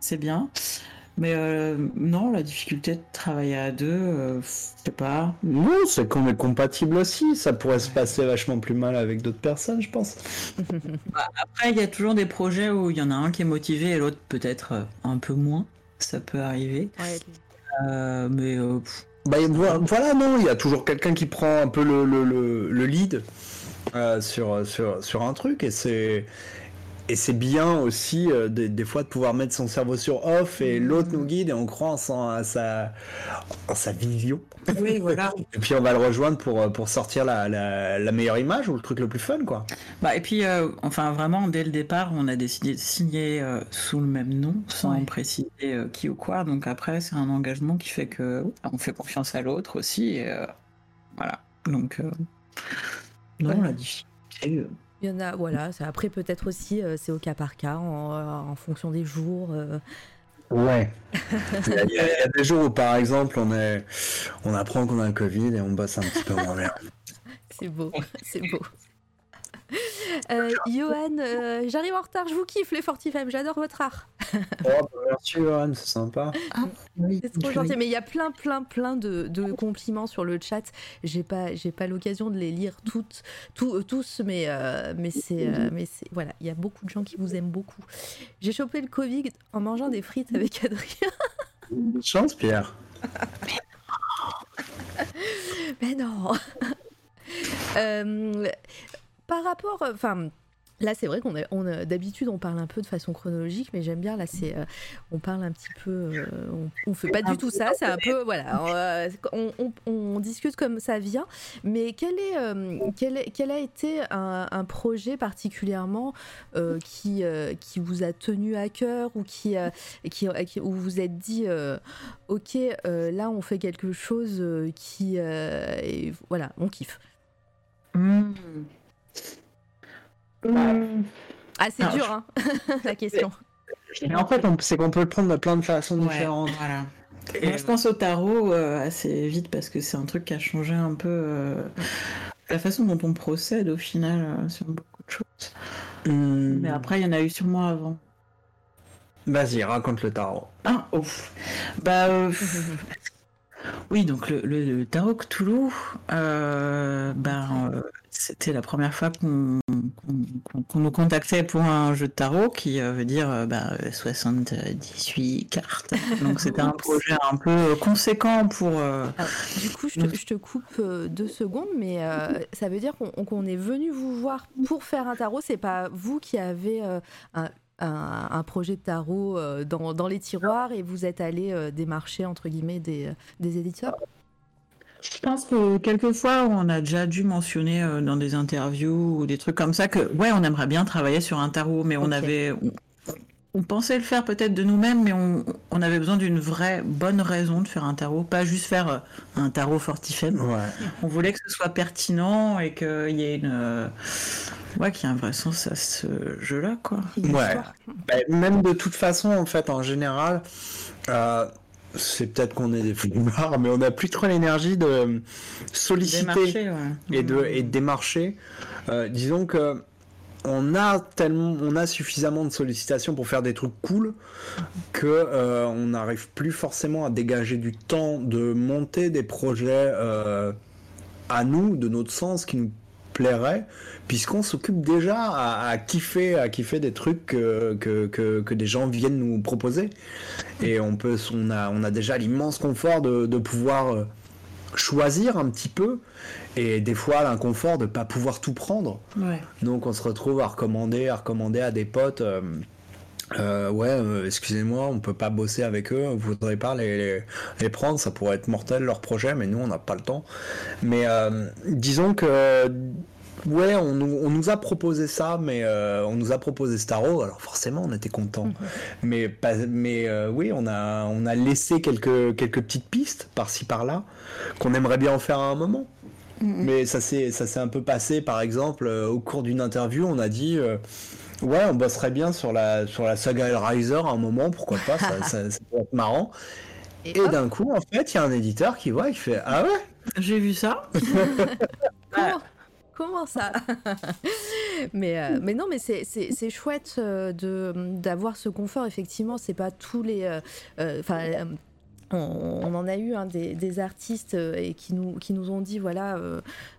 c'est bien. Mais euh, non, la difficulté de travailler à deux, euh, je sais pas. Non, c'est qu'on est compatible aussi. Ça pourrait se passer vachement plus mal avec d'autres personnes, je pense. *laughs* Après, il y a toujours des projets où il y en a un qui est motivé et l'autre peut-être euh, un peu moins. Ça peut arriver. Ouais, Euh, mais euh, Bah, voilà, non, il y a toujours quelqu'un qui prend un peu le, le, le, le lead euh, sur, sur, sur un truc et c'est. Et c'est bien aussi euh, des, des fois de pouvoir mettre son cerveau sur off et l'autre nous guide et on croit en, son- à sa, en sa vision. oui, voilà. *laughs* Et puis on va le rejoindre pour, euh, pour sortir la, la, la meilleure image ou le truc le plus fun, quoi. Bah, et puis, euh, enfin, vraiment, dès le départ, on a décidé de signer euh, sous le même nom, sans Ouais. préciser euh, qui ou quoi. Donc après, c'est un engagement qui fait que bah, on fait confiance à l'autre aussi. et, euh, voilà. Donc, euh, non, Ouais. la difficulté. Il y en a, voilà. Après, peut-être aussi, euh, c'est au cas par cas, en, euh, en fonction des jours. euh. Ouais. Y a- il y a des jours où, par exemple, on, est, on apprend qu'on a le Covid et on bosse un petit peu moins bien. *laughs* C'est beau, c'est beau. *laughs* Euh, Johan, euh, j'arrive en retard, je vous kiffe les Fortifem, j'adore votre art. *laughs* Oh, bah, merci, Johan, c'est sympa. C'est trop gentil, mais il y a plein, plein, plein de, de compliments sur le chat. J'ai pas, j'ai pas l'occasion de les lire toutes, tous, euh, tous, mais, euh, mais c'est, euh, mais c'est, voilà, il y a beaucoup de gens qui vous aiment beaucoup. J'ai chopé le Covid en mangeant des frites avec *laughs* Adrien. Bonne chance, Pierre. Mais non. Euh, par rapport, enfin. Là, c'est vrai qu'on a, on a- d'habitude on parle un peu de façon chronologique, mais j'aime bien là, c'est euh, on parle un petit peu, euh, on, on fait pas du tout ça, c'est un peu voilà, on, on- on- on discute comme ça vient. Mais quel est, euh, quel, est- quel a été un, un projet particulièrement euh, qui euh, qui vous a tenu à cœur ou qui, euh, qui, qui- où vous vous êtes dit euh, ok euh, là on fait quelque chose euh, qui euh, et voilà on kiffe. Hmm. Ah c'est dur hein, *laughs* la question. Mais en fait, c'est qu'on peut le prendre de plein de façons Ouais, différentes. voilà. Et- Moi, je pense au tarot euh, assez vite parce que c'est un truc qui a changé un peu euh, la façon dont on procède au final euh, sur beaucoup de choses. Hmm, Mais après, il y en a eu sûrement avant. Vas-y, raconte le tarot. Ah, ouf. Bah, euh, *laughs* oui, donc le, le- le tarot Cthulhu, euh, ben, euh, c'était la première fois qu'on nous contactait pour un jeu de tarot qui veut dire bah, 78 cartes. Donc c'était un *laughs* projet un peu conséquent pour. du coup, je te, je te coupe deux secondes, mais ça veut dire qu'on est venu vous voir pour faire un tarot. C'est pas vous qui avez un, un, projet de tarot euh, dans, dans, les tiroirs et vous êtes allé euh, démarcher entre guillemets des, des éditeurs? Je pense que quelquefois, on a déjà dû mentionner euh, dans des interviews ou des trucs comme ça que, ouais, on aimerait bien travailler sur un tarot, mais on avait, on, pensait le faire peut-être de nous-mêmes, mais on, on, avait besoin d'une vraie bonne raison de faire un tarot, pas juste faire un tarot fortifème. Ouais. On voulait que ce soit pertinent et qu'il y ait une, Ouais, qu'il y a un vrai sens à ce jeu-là, quoi. Ouais. Bah, même de toute façon, en fait, en général, euh, c'est peut-être qu'on est des flemmards, mais on n'a plus trop l'énergie de solliciter et, de, et de démarcher. Euh, disons que on a tellement, on a suffisamment de sollicitations pour faire des trucs cool que euh, on n'arrive plus forcément à dégager du temps de monter des projets à nous, de notre sens, qui nous plairait, puisqu'on s'occupe déjà à, kiffer, à kiffer des trucs que, que, que, des gens viennent nous proposer. Et on peut, on a, on a déjà l'immense confort de, de, pouvoir euh, choisir un petit peu, et des fois l'inconfort de pas pouvoir tout prendre. Donc on se retrouve à recommander, à recommander à des potes. Euh, euh, ouais, excusez-moi, on peut pas bosser avec eux, vous voudrez pas les, les, prendre, ça pourrait être mortel leur projet, mais nous on n'a pas le temps. Mais disons que Ouais, on nous, a proposé ça, mais euh, on nous a proposé Starro, alors forcément on était content. Mhm. Mais, pas, mais euh, oui, on a, on a laissé quelques, quelques petites pistes par-ci par-là qu'on aimerait bien en faire à un moment. Mhm. Mais ça s'est, ça s'est un peu passé, par exemple, euh, au cours d'une interview, on a dit. Ouais, on bosserait bien sur la, sur la saga Hellraiser à un moment, pourquoi pas, ça, ça, être marrant. Et, d'un coup, en fait, il y a un éditeur qui voit, il fait Ah ouais J'ai vu ça. *laughs* Comment ça *laughs* mais, euh, mais non, mais c'est chouette euh, de d'avoir ce confort. Effectivement, c'est pas tous les. Euh, on, en a eu hein, des, artistes et qui nous, qui nous ont dit voilà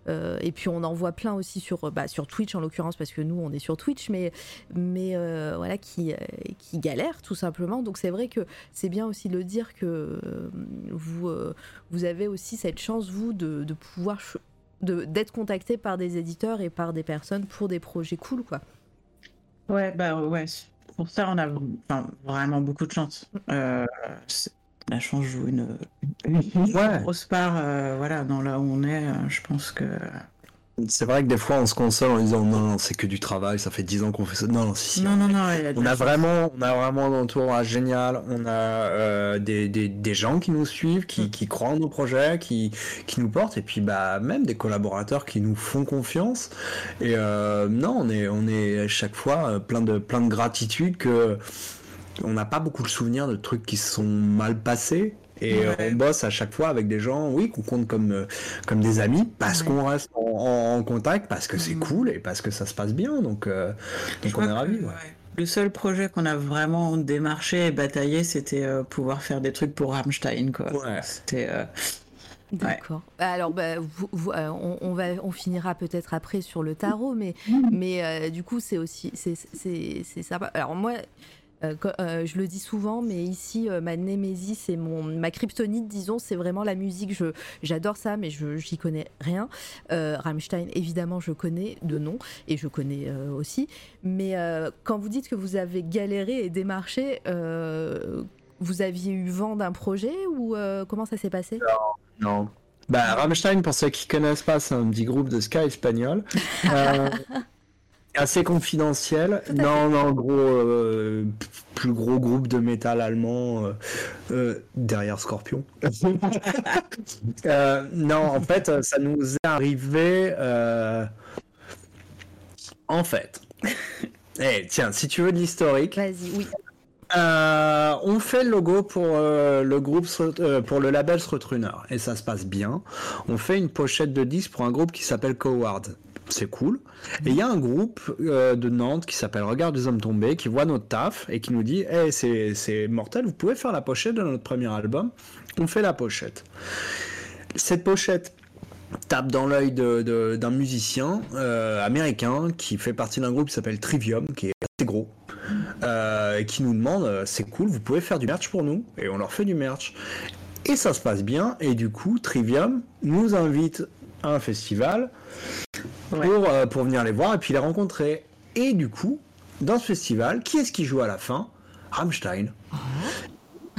et puis on en voit plein aussi sur bah, sur Twitch en l'occurrence parce que nous on est sur Twitch mais mais voilà qui qui galèrent tout simplement donc c'est vrai que c'est bien aussi de le dire que vous vous avez aussi cette chance vous de, de pouvoir d'être contacté par des éditeurs et par des personnes pour des projets cool, quoi. Ouais, bah ouais. Pour ça, on a vraiment beaucoup de chance. La chance joue une, grosse part, euh, voilà, dans là où on est. Euh, je pense que c'est vrai que des fois on se console en disant non, non c'est que du travail, ça fait 10 ans qu'on fait ça. Non, non, si, non, non, non, on a vraiment, on a vraiment un entourage génial. On a euh, des, des, des, gens qui nous suivent, qui, qui croient en nos projets, qui, qui nous portent, et puis bah même des collaborateurs qui nous font confiance. Et euh, non, on est, on est à chaque fois plein de, plein de gratitude que on n'a pas beaucoup de souvenirs de trucs qui se sont mal passés et euh, on bosse à chaque fois avec des gens, oui, qu'on compte comme, euh, comme des amis, parce qu'on reste en, contact, parce que c'est mm. cool et parce que ça se passe bien. Donc, euh, on est ravis. Le seul projet qu'on a vraiment démarché et bataillé, c'était pouvoir faire des trucs pour Rammstein. Quoi. C'était. D'accord. Alors, bah, on, va, on finira peut-être après sur le tarot, mais, mm. mais du coup, c'est aussi, c'est ça. Alors moi, euh, euh, je le dis souvent, mais ici, euh, ma némésis c'est mon ma kryptonite, disons, c'est vraiment la musique. Je j'adore ça, mais je j'y connais rien. Rammstein, évidemment, je connais de nom et je connais aussi. Mais quand vous dites que vous avez galéré et démarché, vous aviez eu vent d'un projet ou comment ça s'est passé? Non, non. Bah, Rammstein, pour ceux qui connaissent pas, c'est un petit groupe de ska espagnol. *laughs* assez confidentiel. Non, non, gros, euh, plus gros groupe de métal allemand euh, euh, derrière Scorpion. *laughs* non, en fait, ça nous est arrivé. En fait. *laughs* Eh, tiens, si tu veux de l'historique. Vas-y, oui. on fait le logo pour le groupe pour le label Srotruner et ça se passe bien. On fait une pochette de 10 pour un groupe qui s'appelle Coward c'est cool. Et il y a un groupe euh, de Nantes qui s'appelle Regard des hommes tombés qui voit notre taf et qui nous dit hey, c'est mortel, vous pouvez faire la pochette de notre premier album. On fait la pochette. Cette pochette tape dans l'œil d'un musicien euh, américain qui fait partie d'un groupe qui s'appelle Trivium, qui est assez gros, euh, qui nous demande euh, c'est cool, vous pouvez faire du merch pour nous Et on leur fait du merch. Et ça se passe bien, et du coup, Trivium nous invite à un festival Ouais. pour, euh, pour venir les voir et puis les rencontrer. Et du coup, dans ce festival, qui est-ce qui joue à la fin? Rammstein.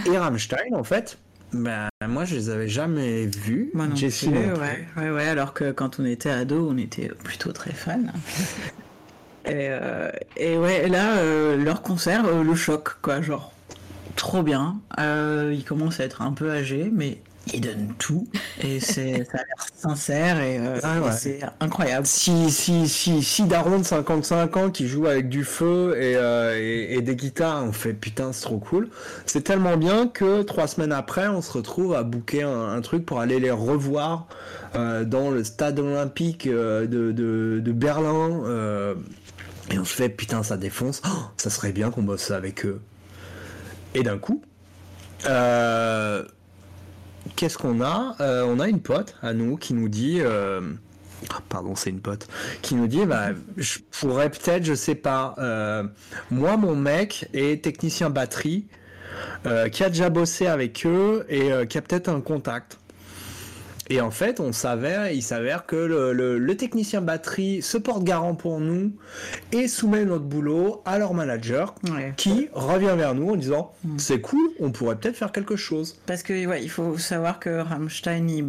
Et Rammstein, en fait, ben, moi je les avais jamais vus. Moi non plus, non plus. ouais, ouais, ouais, alors que quand on était ado, on était plutôt très fans. *laughs* et, euh, et ouais, là, euh, leur concert, euh, le choc, quoi, genre, trop bien. Ils commencent à être un peu âgés, mais ils donnent tout, et c'est, ça a l'air sincère, et, euh, Ah ouais. c'est incroyable. Si, si, si, si Daron de 55 ans qui joue avec du feu et, euh, et, et des guitares, on fait putain, c'est trop cool. C'est tellement bien que trois semaines après, on se retrouve à booker un, un truc pour aller les revoir euh, dans le stade olympique de, de, de Berlin. et on se fait putain, ça défonce. Oh, ça serait bien qu'on bosse avec eux. Et d'un coup, euh, qu'est-ce qu'on a? Euh, On a une pote à nous qui nous dit. euh, ah, Pardon, c'est une pote qui nous dit bah, je pourrais peut-être, je sais pas. euh, moi, mon mec est technicien batterie, qui a déjà bossé avec eux et qui a peut-être un contact. Et en fait, on s'avère, il s'avère que le, le- le technicien batterie se porte garant pour nous et soumet notre boulot à leur manager Ouais. qui revient vers nous en disant c'est cool, on pourrait peut-être faire quelque chose. Parce que ouais, il faut savoir que Rammstein il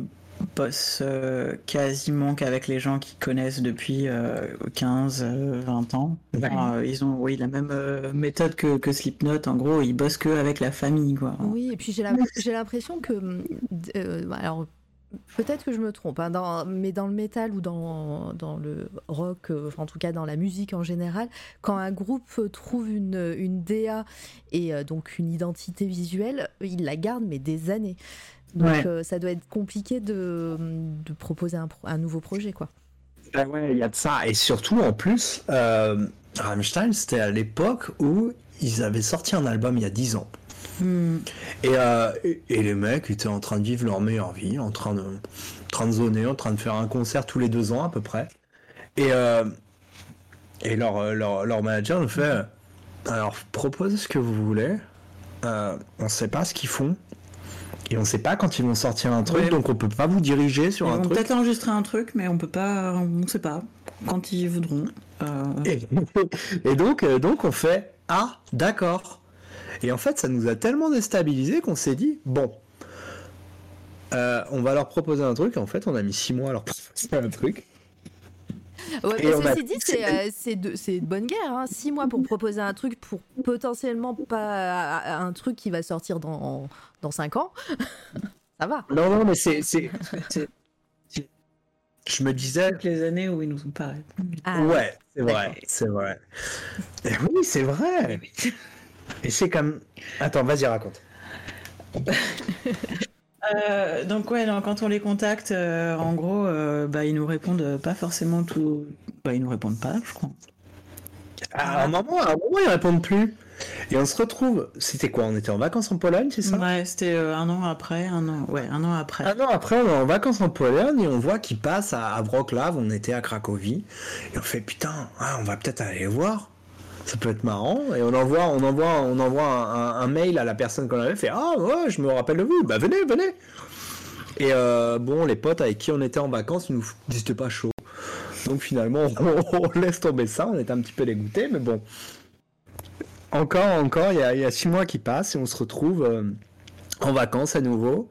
bosse euh, quasiment qu'avec les gens qui connaissent depuis euh, 15, euh, 20 ans. Enfin, euh, ils ont oui la même euh, méthode que, que Slipknot. En gros, ils bossent que avec la famille quoi. Oui, et puis j'ai l'impression que. euh, alors, peut-être que je me trompe, hein, dans- mais dans le métal ou dans, dans le rock, euh, en tout cas dans la musique en général, quand un groupe trouve une, une DA et euh, donc une identité visuelle, il la garde, mais des années. Donc Ouais. euh, ça doit être compliqué de, de proposer un, nouveau projet, quoi. Ah ouais, il y a de ça. Et surtout, en plus, Rammstein, c'était à l'époque où ils avaient sorti un album il y a 10 ans. Hmm. Et, euh, et, et les mecs étaient en train de vivre leur meilleure vie, en train de, en train de zoner, en train de faire un concert tous les deux ans à peu près. Et, euh, et leur, euh, leur, leur manager nous fait Alors, proposez ce que vous voulez. Euh, on ne sait pas ce qu'ils font. Et on ne sait pas quand ils vont sortir un truc, Ouais. donc on peut pas vous diriger sur Ils un vont truc. peut-être enregistrer un truc, mais on peut pas, on sait pas quand ils voudront. Euh, Et, *laughs* et donc, donc on fait Ah, d'accord. Et en fait, ça nous a tellement déstabilisé qu'on s'est dit Bon, euh, on va leur proposer un truc. En fait, on a mis six mois à leur *laughs* proposer un truc. Ouais, mais on a- ceci dit, c'est *laughs* euh, c'est de, c'est de bonne guerre. Hein. Six mois pour proposer un truc pour potentiellement pas euh, un truc qui va sortir dans, dans cinq ans. *laughs* Ça va. Non, non, mais c'est. Je me disais. toutes les années où ils nous ont pas répondu. Ah, Ouais, c'est vrai, c'est vrai. Et oui, c'est vrai. Et c'est comme. Attends, vas-y, raconte. *laughs* Euh, donc ouais, non, quand on les contacte, euh, en gros, euh, bah, ils nous répondent pas forcément tout. Bah, ils nous répondent pas, je crois. À un moment, à un moment, ils répondent plus. Et on se retrouve. C'était quoi On était en vacances en Pologne, c'est ça? Ouais, c'était un an après, un an, ouais, un an après. Un an après, on est en vacances en Pologne et on voit qu'ils passent à, à Wrocław. On était à Cracovie. Et on fait putain, ah, on va peut-être aller les voir. Ça peut être marrant. Et on envoie, on envoie, on envoie un, un- un mail à la personne qu'on avait fait. Ah ouais, je me rappelle de vous. Bah venez, venez. Et euh, bon, les potes avec qui on était en vacances, ils nous disaient pas chaud. Donc finalement, *laughs* on, on laisse tomber ça. On était un petit peu dégoûtés, mais bon. Encore, encore, il y a, il y a six mois qui passent et on se retrouve euh, en vacances à nouveau.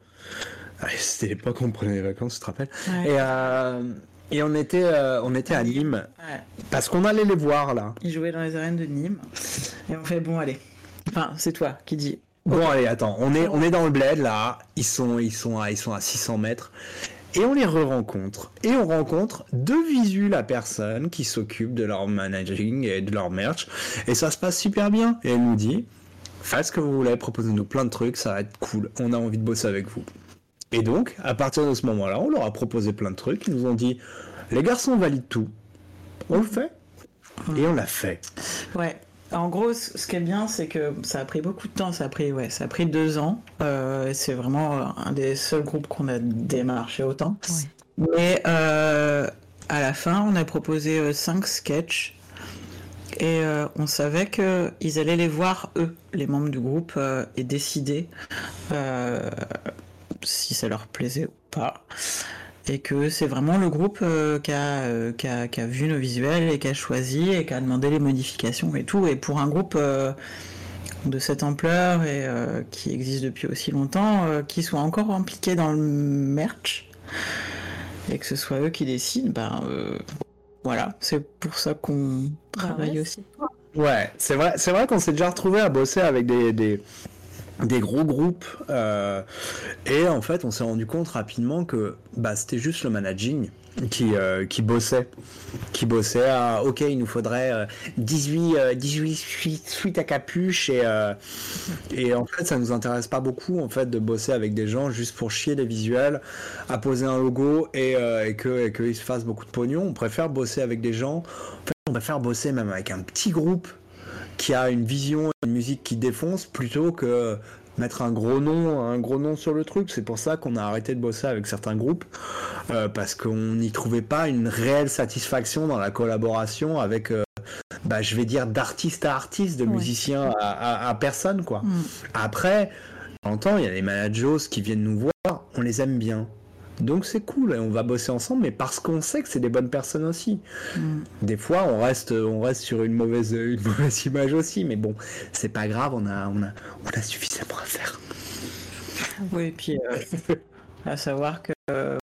Ah, C'était l'époque où on prenait les vacances, tu te rappelles? Ouais. et, euh, et on était, euh, on était à Nîmes Ouais. parce qu'on allait les voir là. Ils jouaient dans les arènes de Nîmes. Et on fait, bon, allez. Enfin, c'est toi qui dis. Bon allez, attends, on est, on est dans le bled là. Ils sont, ils sont, à, ils sont à 600 mètres et on les re-rencontre et on rencontre de visu la personne qui s'occupe de leur managing et de leur merch et ça se passe super bien. Et elle nous dit, faites ce que vous voulez, proposez-nous plein de trucs, ça va être cool. On a envie de bosser avec vous. Et donc, à partir de ce moment-là, on leur a proposé plein de trucs. Ils nous ont dit, les garçons valident tout. On le fait. Et on l'a fait. Ouais. En gros, ce qui est bien, c'est que ça a pris beaucoup de temps. Ça a pris, ouais, ça a pris deux ans. Euh, c'est vraiment euh, un des seuls groupes qu'on a démarché autant. Ouais. Mais euh, à la fin, on a proposé 5 sketchs et on savait qu'ils allaient les voir, eux, les membres du groupe, et décider si ça leur plaisait ou pas et que c'est vraiment le groupe euh, euh, qui, a, vu nos visuels et qui a choisi et qui a demandé les modifications et tout. Et pour un groupe euh, de cette ampleur et qui existe depuis aussi longtemps, qui soit encore impliqué dans le merch et que ce soit eux qui décident, ben voilà, c'est pour ça qu'on bah travaille aussi. Ouais, c'est vrai, c'est vrai qu'on s'est déjà retrouvé à bosser avec des des gros groupes euh, et en fait on s'est rendu compte rapidement que bah, c'était juste le managing qui, euh, qui bossait qui bossait à ok il nous faudrait 18 euh, 18 suites à capuche et et en fait ça nous intéresse pas beaucoup en fait de bosser avec des gens juste pour chier les visuels à poser un logo et, et que et qu'ils se fassent beaucoup de pognon. On préfère bosser avec des gens. En fait, on préfère bosser même avec un petit groupe qui a une vision, une musique qui défonce, plutôt que mettre un gros nom, un gros nom sur le truc. C'est pour ça qu'on a arrêté de bosser avec certains groupes euh, parce qu'on n'y trouvait pas une réelle satisfaction dans la collaboration avec, euh, bah, je vais dire d'artiste à artiste, de musicien à, personne quoi. Mm. Après, en temps, il y a les managers qui viennent nous voir, on les aime bien. Donc c'est cool, on va bosser ensemble, mais parce qu'on sait que c'est des bonnes personnes aussi. Mm. Des fois, on reste, on reste sur une mauvaise, une *laughs* mauvaise image aussi, mais bon, c'est pas grave, on a, on a, on a suffisamment à faire. Oui, et puis euh, *laughs* à savoir que euh,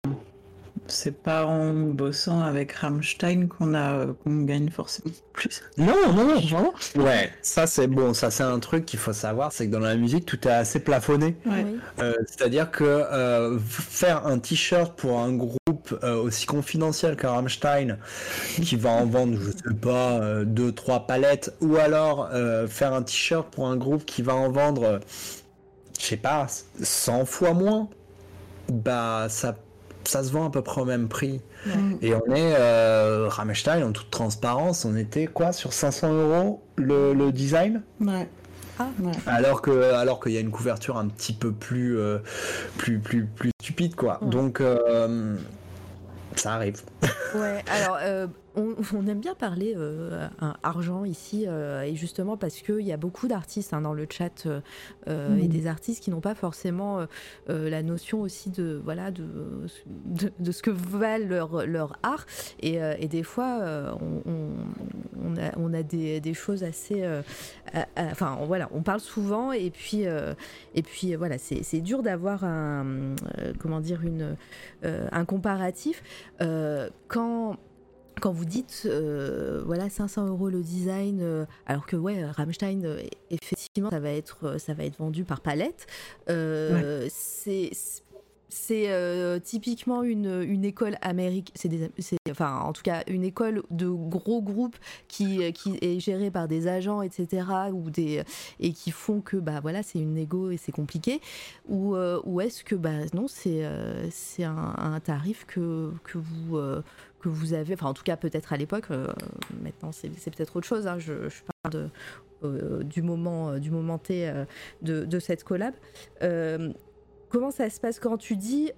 c'est pas en bossant avec Rammstein qu'on a qu'on gagne forcément plus. Non, non, non, vraiment. Ouais, ça c'est bon, ça c'est un truc qu'il faut savoir, c'est que dans la musique tout est assez plafonné. Euh, c'est-à-dire que euh, faire un t-shirt pour un groupe euh, aussi confidentiel que Rammstein, qui va en vendre, je sais pas, deux, trois palettes, ou alors faire un t-shirt pour un groupe qui va en vendre, je sais pas, 100 fois moins, bah ça ça se vend à peu près au même prix. Et on est, euh, Rammstein, en toute transparence, on était quoi sur 500 euros le, design? Ouais. Ah, ouais. Alors que alors qu'il y a une couverture un petit peu plus euh, plus plus plus stupide quoi. Donc euh, ça arrive. Ouais. Alors euh, *laughs* on, aime bien parler euh, argent ici, euh, et justement parce qu'il y a beaucoup d'artistes hein, dans le chat euh, et mm. des artistes qui n'ont pas forcément la notion aussi de, voilà, de, de, ce que valent leur, leur art. Et, et des fois, on, on, a, on a des, des choses assez. enfin, voilà, on parle souvent, et puis, et puis voilà, c'est dur d'avoir un. comment dire, une, un comparatif. quand quand vous dites euh, voilà 500 euros le design, euh, alors que ouais Rammstein euh, effectivement ça va être ça va être vendu par palette, c'est c'est typiquement une, une école américaine, c'est enfin en tout cas une école de gros groupes qui, qui est gérée par des agents etc ou des et qui font que bah voilà c'est une négo et c'est compliqué. Ou, ou est-ce que bah non c'est c'est un, un, tarif que, que vous que vous avez, enfin en tout cas peut-être à l'époque, euh, maintenant c'est peut-être autre chose, hein, je, parle de, euh, du, moment, euh, du moment T de, de, cette collab. comment ça se passe quand tu dis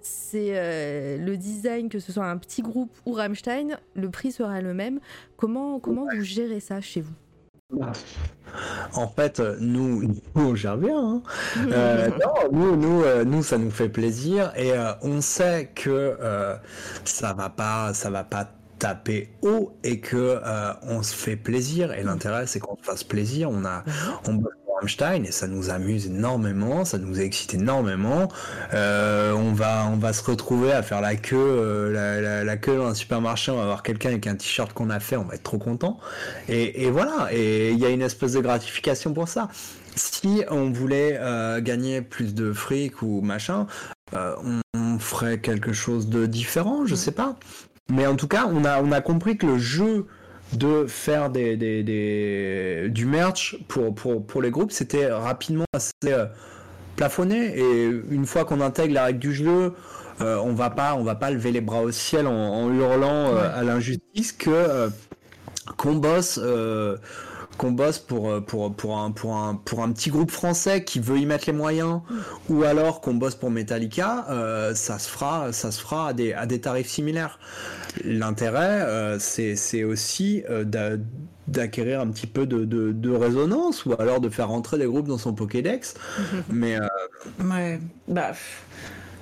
c'est le design, que ce soit un petit groupe ou Rammstein, le prix sera le même? Comment, comment vous gérez ça chez vous? En fait, nous, on gère bien. Hein. *laughs* Euh, non, nous, euh, nous, ça nous fait plaisir et euh, on sait que ça va pas, ça va pas taper haut et que on se fait plaisir. Et l'intérêt, c'est qu'on se fasse plaisir. On a, on et ça nous amuse énormément, ça nous excite énormément. Euh, on va on va se retrouver à faire la queue euh, la, queue dans un supermarché, on va voir quelqu'un avec un t-shirt qu'on a fait, on va être trop content. Et, voilà, et il y a une espèce de gratification pour ça. Si on voulait euh, gagner plus de fric ou machin, on, on, ferait quelque chose de différent, je mm. sais pas. Mais en tout cas, on a on a compris que le jeu de faire des, des, du merch pour, pour, pour les groupes, c'était rapidement assez euh, plafonné. Et une fois qu'on intègre la règle du jeu, euh, on va pas on va pas lever les bras au ciel en, hurlant euh, à l'injustice que qu'on bosse qu'on bosse pour, pour, pour, un, pour, un, pour un petit groupe français qui veut y mettre les moyens, ou alors qu'on bosse pour Metallica, ça se fera, ça se fera à des, à des tarifs similaires. L'intérêt, c'est aussi d'acquérir un petit peu de, de, résonance ou alors de faire rentrer des groupes dans son Pokédex. Mais ouais, bah,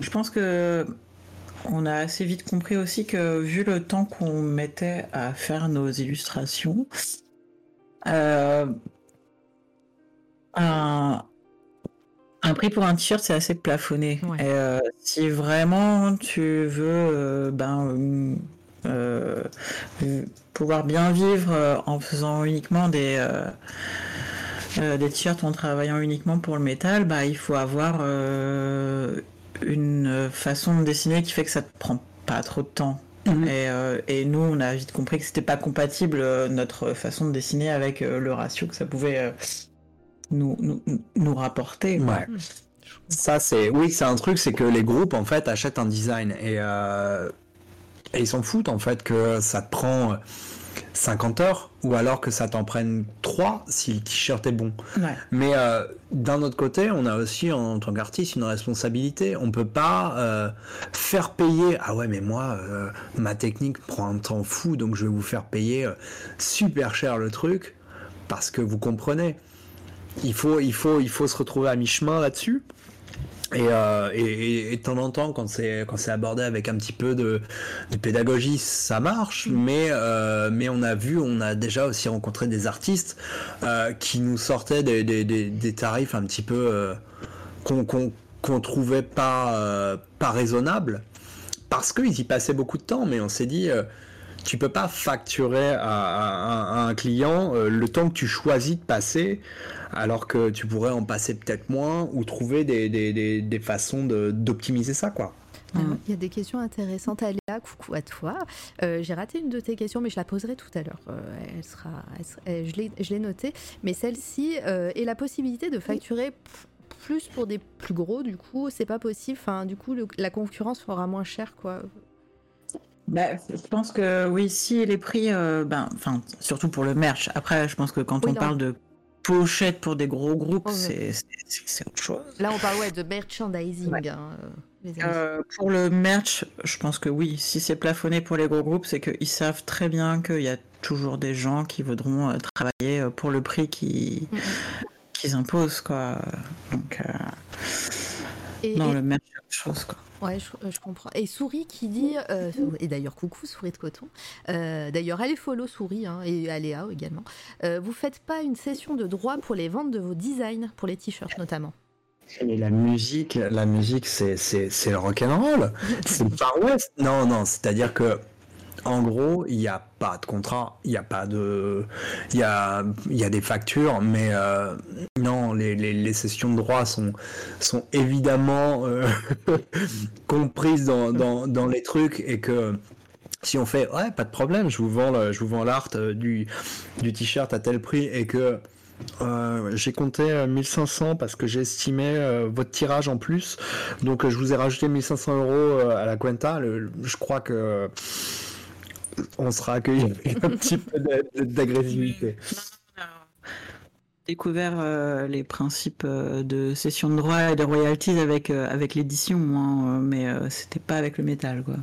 je pense que on a assez vite compris aussi que vu le temps qu'on mettait à faire nos illustrations, euh, un, prix pour un t-shirt c'est assez plafonné. Et euh, si vraiment tu veux euh, ben, pouvoir bien vivre en faisant uniquement des des t-shirts en travaillant uniquement pour le métal, bah, il faut avoir une façon de dessiner qui fait que ça te prend pas trop de temps. Mhm. Euh, et, nous, on a vite compris que c'était pas compatible euh, notre façon de dessiner avec euh, le ratio que ça pouvait nous, nous, rapporter. Ouais. Ça, c'est. Oui, c'est un truc, c'est que les groupes, en fait, achètent un design. Et, et ils s'en foutent, en fait, que ça te prend 50 heures ou alors que ça t'en prenne 3 si le t-shirt est bon. Mais euh, d'un autre côté, on a aussi en tant qu'artiste une responsabilité. On peut pas euh, faire payer. Ah ouais, mais moi, euh, ma technique prend un temps fou, donc je vais vous faire payer super cher le truc parce que vous comprenez. Il faut, il faut, il faut se retrouver à mi-chemin là-dessus. Euh, et, et, de temps en temps, quand c'est quand c'est abordé avec un petit peu de, pédagogie, ça marche. Mm. Mais euh, mais on a vu, on a déjà aussi rencontré des artistes euh, qui nous sortaient des, des, des, tarifs un petit peu qu'on qu'on trouvait pas pas raisonnables parce qu'ils y passaient beaucoup de temps. Mais on s'est dit tu peux pas facturer à, un client euh, le temps que tu choisis de passer, alors que tu pourrais en passer peut-être moins ou trouver des, des, des, façons d'optimiser ça, quoi. Il y a des questions intéressantes. Aléa, coucou à toi. Euh, j'ai raté une de tes questions, mais je la poserai tout à l'heure. Euh, elle sera, je l'ai notée. Mais celle-ci est la possibilité de facturer plus pour des plus gros. Du coup, c'est pas possible. Enfin, du coup, la concurrence fera moins cher, quoi. Bah, je pense que oui, si les prix, euh, ben, enfin, surtout pour le merch. Après, je pense que quand on parle de pochettes pour des gros groupes, c'est autre chose. Là, on parle ouais, de merchandising. Hein, euh, euh, pour le merch, je pense que oui. Si c'est plafonné pour les gros groupes, c'est qu'ils savent très bien qu'il y a toujours des gens qui voudront travailler pour le prix qu'ils imposent, quoi. Donc, non, le autre chose, quoi. Ouais, je, je, comprends. Et Souris qui dit, euh, et d'ailleurs coucou Souris de coton, euh, d'ailleurs allez follow Souris hein, et Aléa également, euh, vous faites pas une session de droit pour les ventes de vos designs, pour les t-shirts notamment? Et la musique, la musique, c'est, c'est, c'est le rock'n'roll. c'est le Far West. Non, non, c'est-à-dire que en gros, il n'y a pas de contrat, il n'y a pas de. Il y a, des factures, mais euh, non, les, sessions de droit sont, sont évidemment euh, *laughs* comprises dans, les trucs et que. Si on fait, ouais, pas de problème, je vous vends, l'art euh, du, du t-shirt à tel prix et que j'ai compté 1500 parce que j'ai estimé votre tirage en plus. Donc je vous ai rajouté 1500 euros à la Cuenta. je crois que on sera accueilli avec un *laughs* petit peu d'agressivité. découvert euh, les principes euh, de cession de droits et de royalties avec, euh, avec l'édition, mais c'était pas avec le métal. Quoi.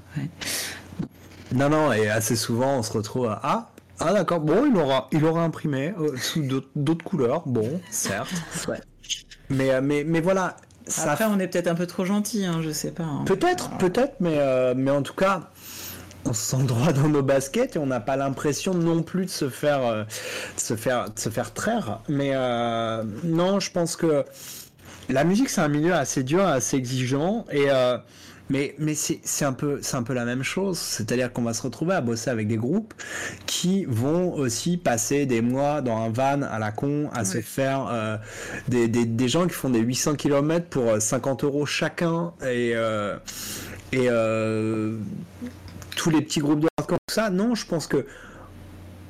Non, non, et assez souvent on se retrouve à Ah, ah d'accord, bon, il aura, il aura imprimé sous d'autres couleurs, bon, certes. *laughs* mais, mais, mais voilà. Après, on est peut-être un peu trop gentil, hein, je sais pas. Hein. Peut-être, peut-être, mais, mais en tout cas, on se sent droit dans nos baskets et on n'a pas l'impression non plus de se faire, euh, se faire, se faire traire. Mais euh, non, je pense que la musique c'est un milieu assez dur, assez exigeant et euh, mais, mais c'est un, peu, un peu la même chose, c'est-à-dire qu'on va se retrouver à bosser avec des groupes qui vont aussi passer des mois dans un van à la con, à se faire des, des, des, gens qui font des 800 km pour 50 euros chacun et, et tous les petits groupes de hardcore, ça, non, je pense que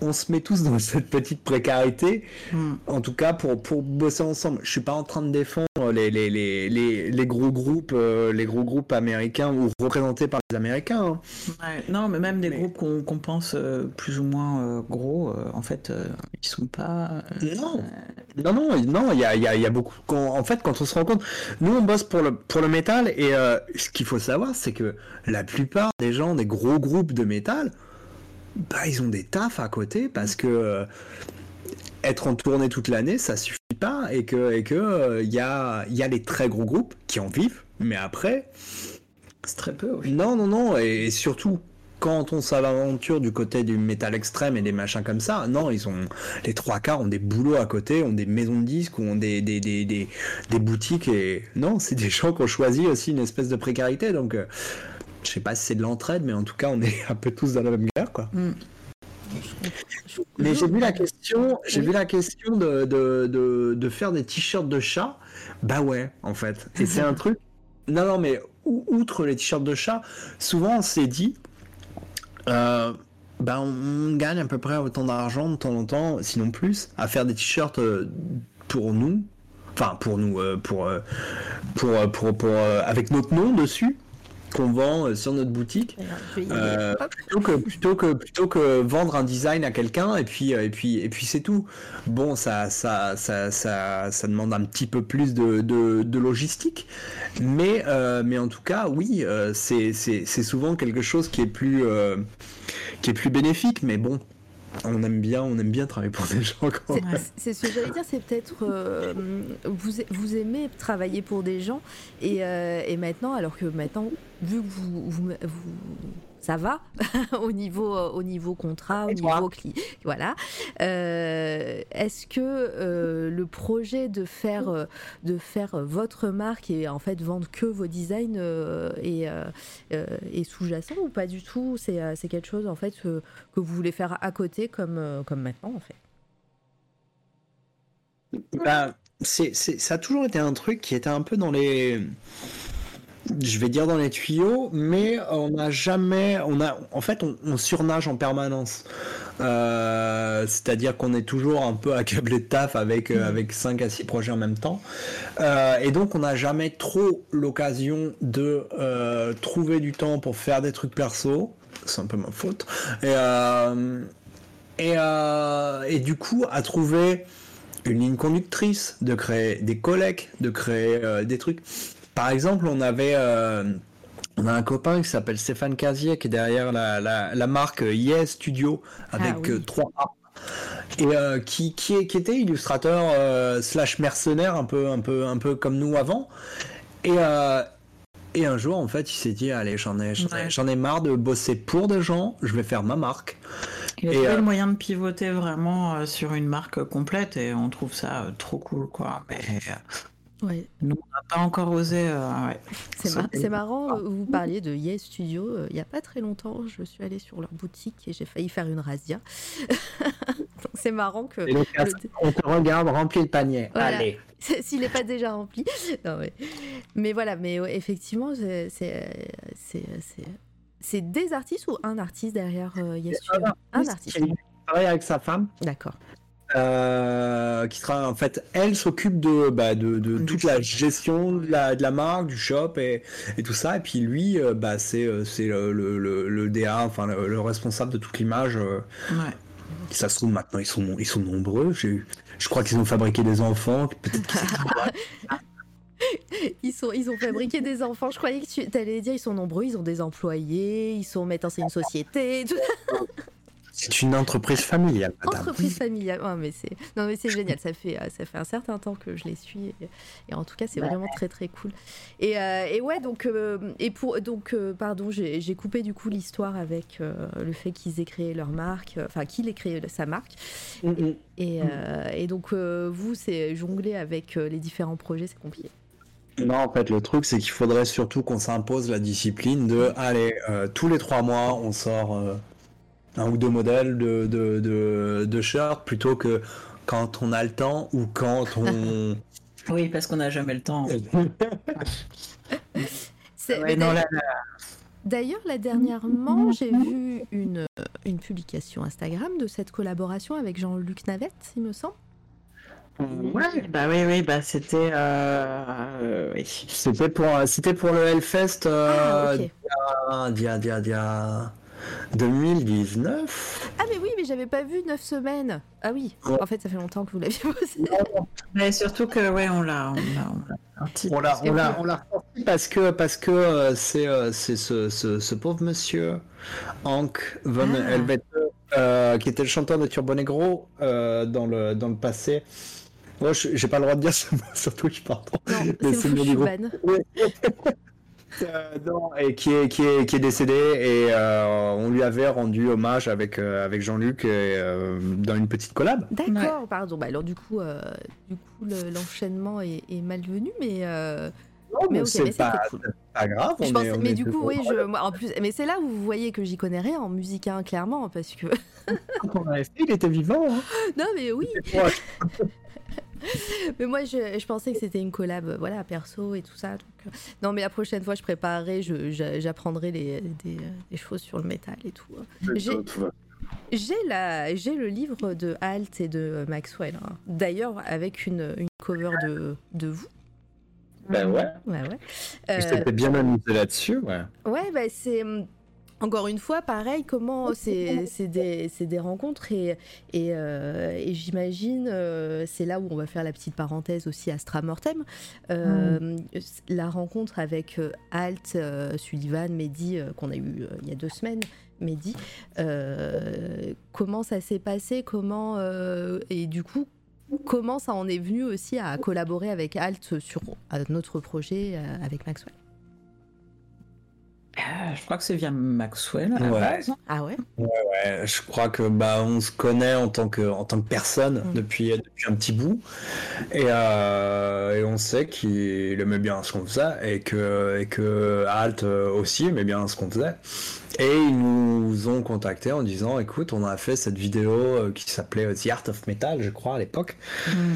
on se met tous dans *laughs* cette petite précarité, Mm. en tout cas pour, pour bosser ensemble. Je suis pas en train de défendre les, les, les, les, les gros groupes, euh, les gros groupes américains ou représentés par les Américains. hein. Ouais, non, mais même des Mais- groupes qu'on qu'on pense euh, plus ou moins euh, gros, en fait, ils sont pas. Non, non, non, non, il y a, y, a, y a beaucoup. quand- en fait, quand on se rend compte, nous on bosse pour le, pour le métal et ce qu'il faut savoir, c'est que la plupart des gens des gros groupes de métal, bah ils ont des tafs à côté parce que euh, être en tournée toute l'année, ça suffit pas et que et que euh, il y a il y a les très gros groupes qui en vivent, mais après C'est très peu, oui. non, non, non, et, et surtout quand on s'aventure du côté du métal extrême et des machins comme ça, non, ils ont les trois quarts ont des boulots à côté, ont des maisons de disques, ont des des, des, des, des boutiques et non, c'est des gens qui ont choisi aussi une espèce de précarité, donc euh, je sais pas si c'est de l'entraide, mais en tout cas on est *laughs* un peu tous dans la même guerre, quoi. Mais j'ai vu la question, j'ai Oui. vu la question de, de, de, de faire des t-shirts de chat. Bah ouais, en fait. Et c'est un truc. Non, non, mais ou- outre les t-shirts de chat, souvent on s'est dit, euh, bah on gagne à peu près autant d'argent de temps en temps, sinon plus, à faire des t-shirts euh, pour nous. Enfin, pour nous, euh, pour, euh, pour, pour, pour, euh, avec notre nom dessus, qu'on vend euh, sur notre boutique. Euh, plutôt que plutôt que plutôt que vendre un design à quelqu'un et puis euh, et puis et puis c'est tout. Bon, ça ça ça ça ça demande un petit peu plus de de, de logistique, mais euh, mais en tout cas oui, euh, c'est c'est c'est souvent quelque chose qui est plus qui est plus bénéfique. Mais bon, on aime bien travailler pour *laughs* des gens. C'est- ce que j'allais dire, c'est peut-être euh, vous, aimez travailler pour des gens et, euh, et maintenant, alors que maintenant, vu que vous- ça va *laughs* au niveau au niveau contrat, au toi niveau cli, voilà. euh, Est-ce que euh, le projet de faire euh, de faire votre marque et en fait vendre que vos designs euh, est, euh, euh, est sous-jacent ou pas du tout? C'est euh, c'est quelque chose en fait que, que vous voulez faire à côté comme euh, comme maintenant en fait? Bah, c'est, c'est- ça a toujours été un truc qui était un peu dans les. Je vais dire dans les tuyaux, mais on n'a jamais. On a, en fait, on, on surnage en permanence. Euh, c'est-à-dire qu'on est toujours un peu accablé de taf avec, euh, avec 5 à 6 projets en même temps. Euh, et donc, on n'a jamais trop l'occasion de euh, trouver du temps pour faire des trucs perso. C'est un peu ma faute. Et, euh, et, euh, et du coup, à trouver une ligne conductrice, de créer des collègues, de créer des trucs. Par exemple, on avait, euh, on a un copain qui s'appelle Stéphane Casier qui est derrière la, la, la marque Yes Studio avec Ah oui. euh, trois A et euh, qui, qui, est- qui était illustrateur euh, slash mercenaire un peu un peu un peu comme nous avant et euh, et un jour en fait il s'est dit allez j'en ai j'en ai, ai marre de bosser pour des gens je vais faire ma marque Il a Et, trouvé euh, le moyen de pivoter vraiment euh, sur une marque complète et on trouve ça euh, trop cool, quoi. Mais euh, Ouais. nous, on n'a pas encore osé. euh, ouais. C'est mar- marrant, euh, vous parliez de Yes Studio. euh, Il n'y a pas très longtemps, je suis allée sur leur boutique et j'ai failli faire une razzia. *laughs* Donc c'est marrant que donc le- on te regarde rempli le panier Voilà. allez *laughs* s'il n'est pas déjà rempli. *laughs* Non, mais... mais voilà, mais ouais, effectivement, c'est des artistes ou un artiste derrière euh, Yes Studio? Un artiste, qui travaille avec sa femme d'accord. Euh, qui sera en fait elle s'occupe de, bah, de, toute la shop. gestion de la, de la marque du shop et, et tout ça et puis lui euh, bah, c'est euh, c'est le, le, le- le DA enfin le, le responsable de toute l'image euh, Ouais. ça se trouve maintenant ils sont ils sont nombreux je crois qu'ils ont fabriqué des enfants peut-être qu'ils *laughs* *laughs* Ils, sont, ils ont fabriqué des enfants. Je croyais que tu allais dire ils sont nombreux, ils ont des employés, ils sont maintenant c'est une société, tout c'est une entreprise familiale madame Entreprise familiale. Ouais, mais c'est non mais c'est génial. Ça fait euh, ça fait un certain temps que je les suis et, et en tout cas c'est vraiment très très cool. Et, euh, et ouais donc euh, et pour donc euh, pardon j'ai j'ai coupé du coup l'histoire avec euh, le fait qu'ils aient créé leur marque, euh, enfin qu'il ait créé sa marque. Mhm. Et, euh, et donc euh, vous c'est jongler avec euh, les différents projets c'est compliqué. Non, en fait, le truc, c'est qu'il faudrait surtout qu'on s'impose la discipline de, allez, euh, tous les trois mois, on sort euh, un ou deux modèles de, de, de, de shirts plutôt que quand on a le temps ou quand on. *laughs* Oui, parce qu'on n'a jamais le temps. *laughs* Ouais, non, d'ailleurs- là, là, D'ailleurs, là dernièrement, j'ai vu une, une publication Instagram de cette collaboration avec Jean-Luc Navette, il me semble. Ouais, bah oui, oui, bah c'était. Euh, oui. C'était pour, c'était pour le Hellfest Ah, dia, dia, dia, 2019. Ah, mais oui, mais j'avais pas vu 9 semaines. Ah oui, Ouais. en fait, ça fait longtemps que vous l'aviez posé. Mais surtout que, ouais, on l'a. On l'a, on l'a sorti. On l'a, parce que, parce que euh, c'est, euh, c'est ce, ce, ce pauvre monsieur, Hank von Ah. Helvete, euh, qui était le chanteur de Turbo Negro euh, dans, le, dans le passé. Moi, je- j'ai pas le droit de dire ce mot sur Twitch, pardon. Non, Mais c'est *laughs* Euh, non, et qui est, qui est, qui est décédé et euh, on lui avait rendu hommage avec, euh, avec Jean-Luc euh, dans une petite collab. D'accord, pardon. Bah, alors, du coup, euh, du coup le- l'enchaînement est, est malvenu, mais. euh, Non, Mais ok, c'est pas, cool. c'est pas grave. je on pense- est- on mais du coup, oui, je, moi, en plus, mais c'est là où vous voyez que j'y connais rien en musique, hein, clairement, parce que. Quand on avait fait, il était vivant. hein. *laughs* non, mais oui. *laughs* *laughs* mais moi, je, je pensais que c'était une collab, euh, voilà, perso et tout ça. donc, euh, Non, mais la prochaine fois, je préparerai, je- je- j'apprendrai les- des, euh, des choses sur le métal et tout. J'ai- J'ai la, j'ai le livre de Alt et de Maxwell. hein. D'ailleurs, avec une, une cover de, de vous. Ben ouais. Ouais, ouais. Je Euh, t'étais bien amusé là-dessus, ouais. Ouais, bah c'est hum, encore une fois pareil. Comment c'est des, rencontres et et, euh, et j'imagine euh, c'est là où on va faire la petite parenthèse aussi Astra Mortem. Euh, La rencontre avec Alt, Sullivan, Mehdi qu'on a eu il y a deux semaines. Mehdi, comment ça s'est passé Comment et du coup comment ça en est venu aussi à collaborer avec Alt sur un autre projet avec Maxwell? Euh, je crois que c'est via Maxwell. à la Ouais. base. Ah ouais? Ouais, je crois que bah on se connaît en tant que en tant que personne Mm. depuis depuis un petit bout et, euh, et on sait qu'il aimait bien ce qu'on faisait et que et que Alt aussi aimait bien ce qu'on faisait et ils nous ont contactés en disant écoute on a fait cette vidéo euh, qui s'appelait The Art of Metal je crois à l'époque Mm.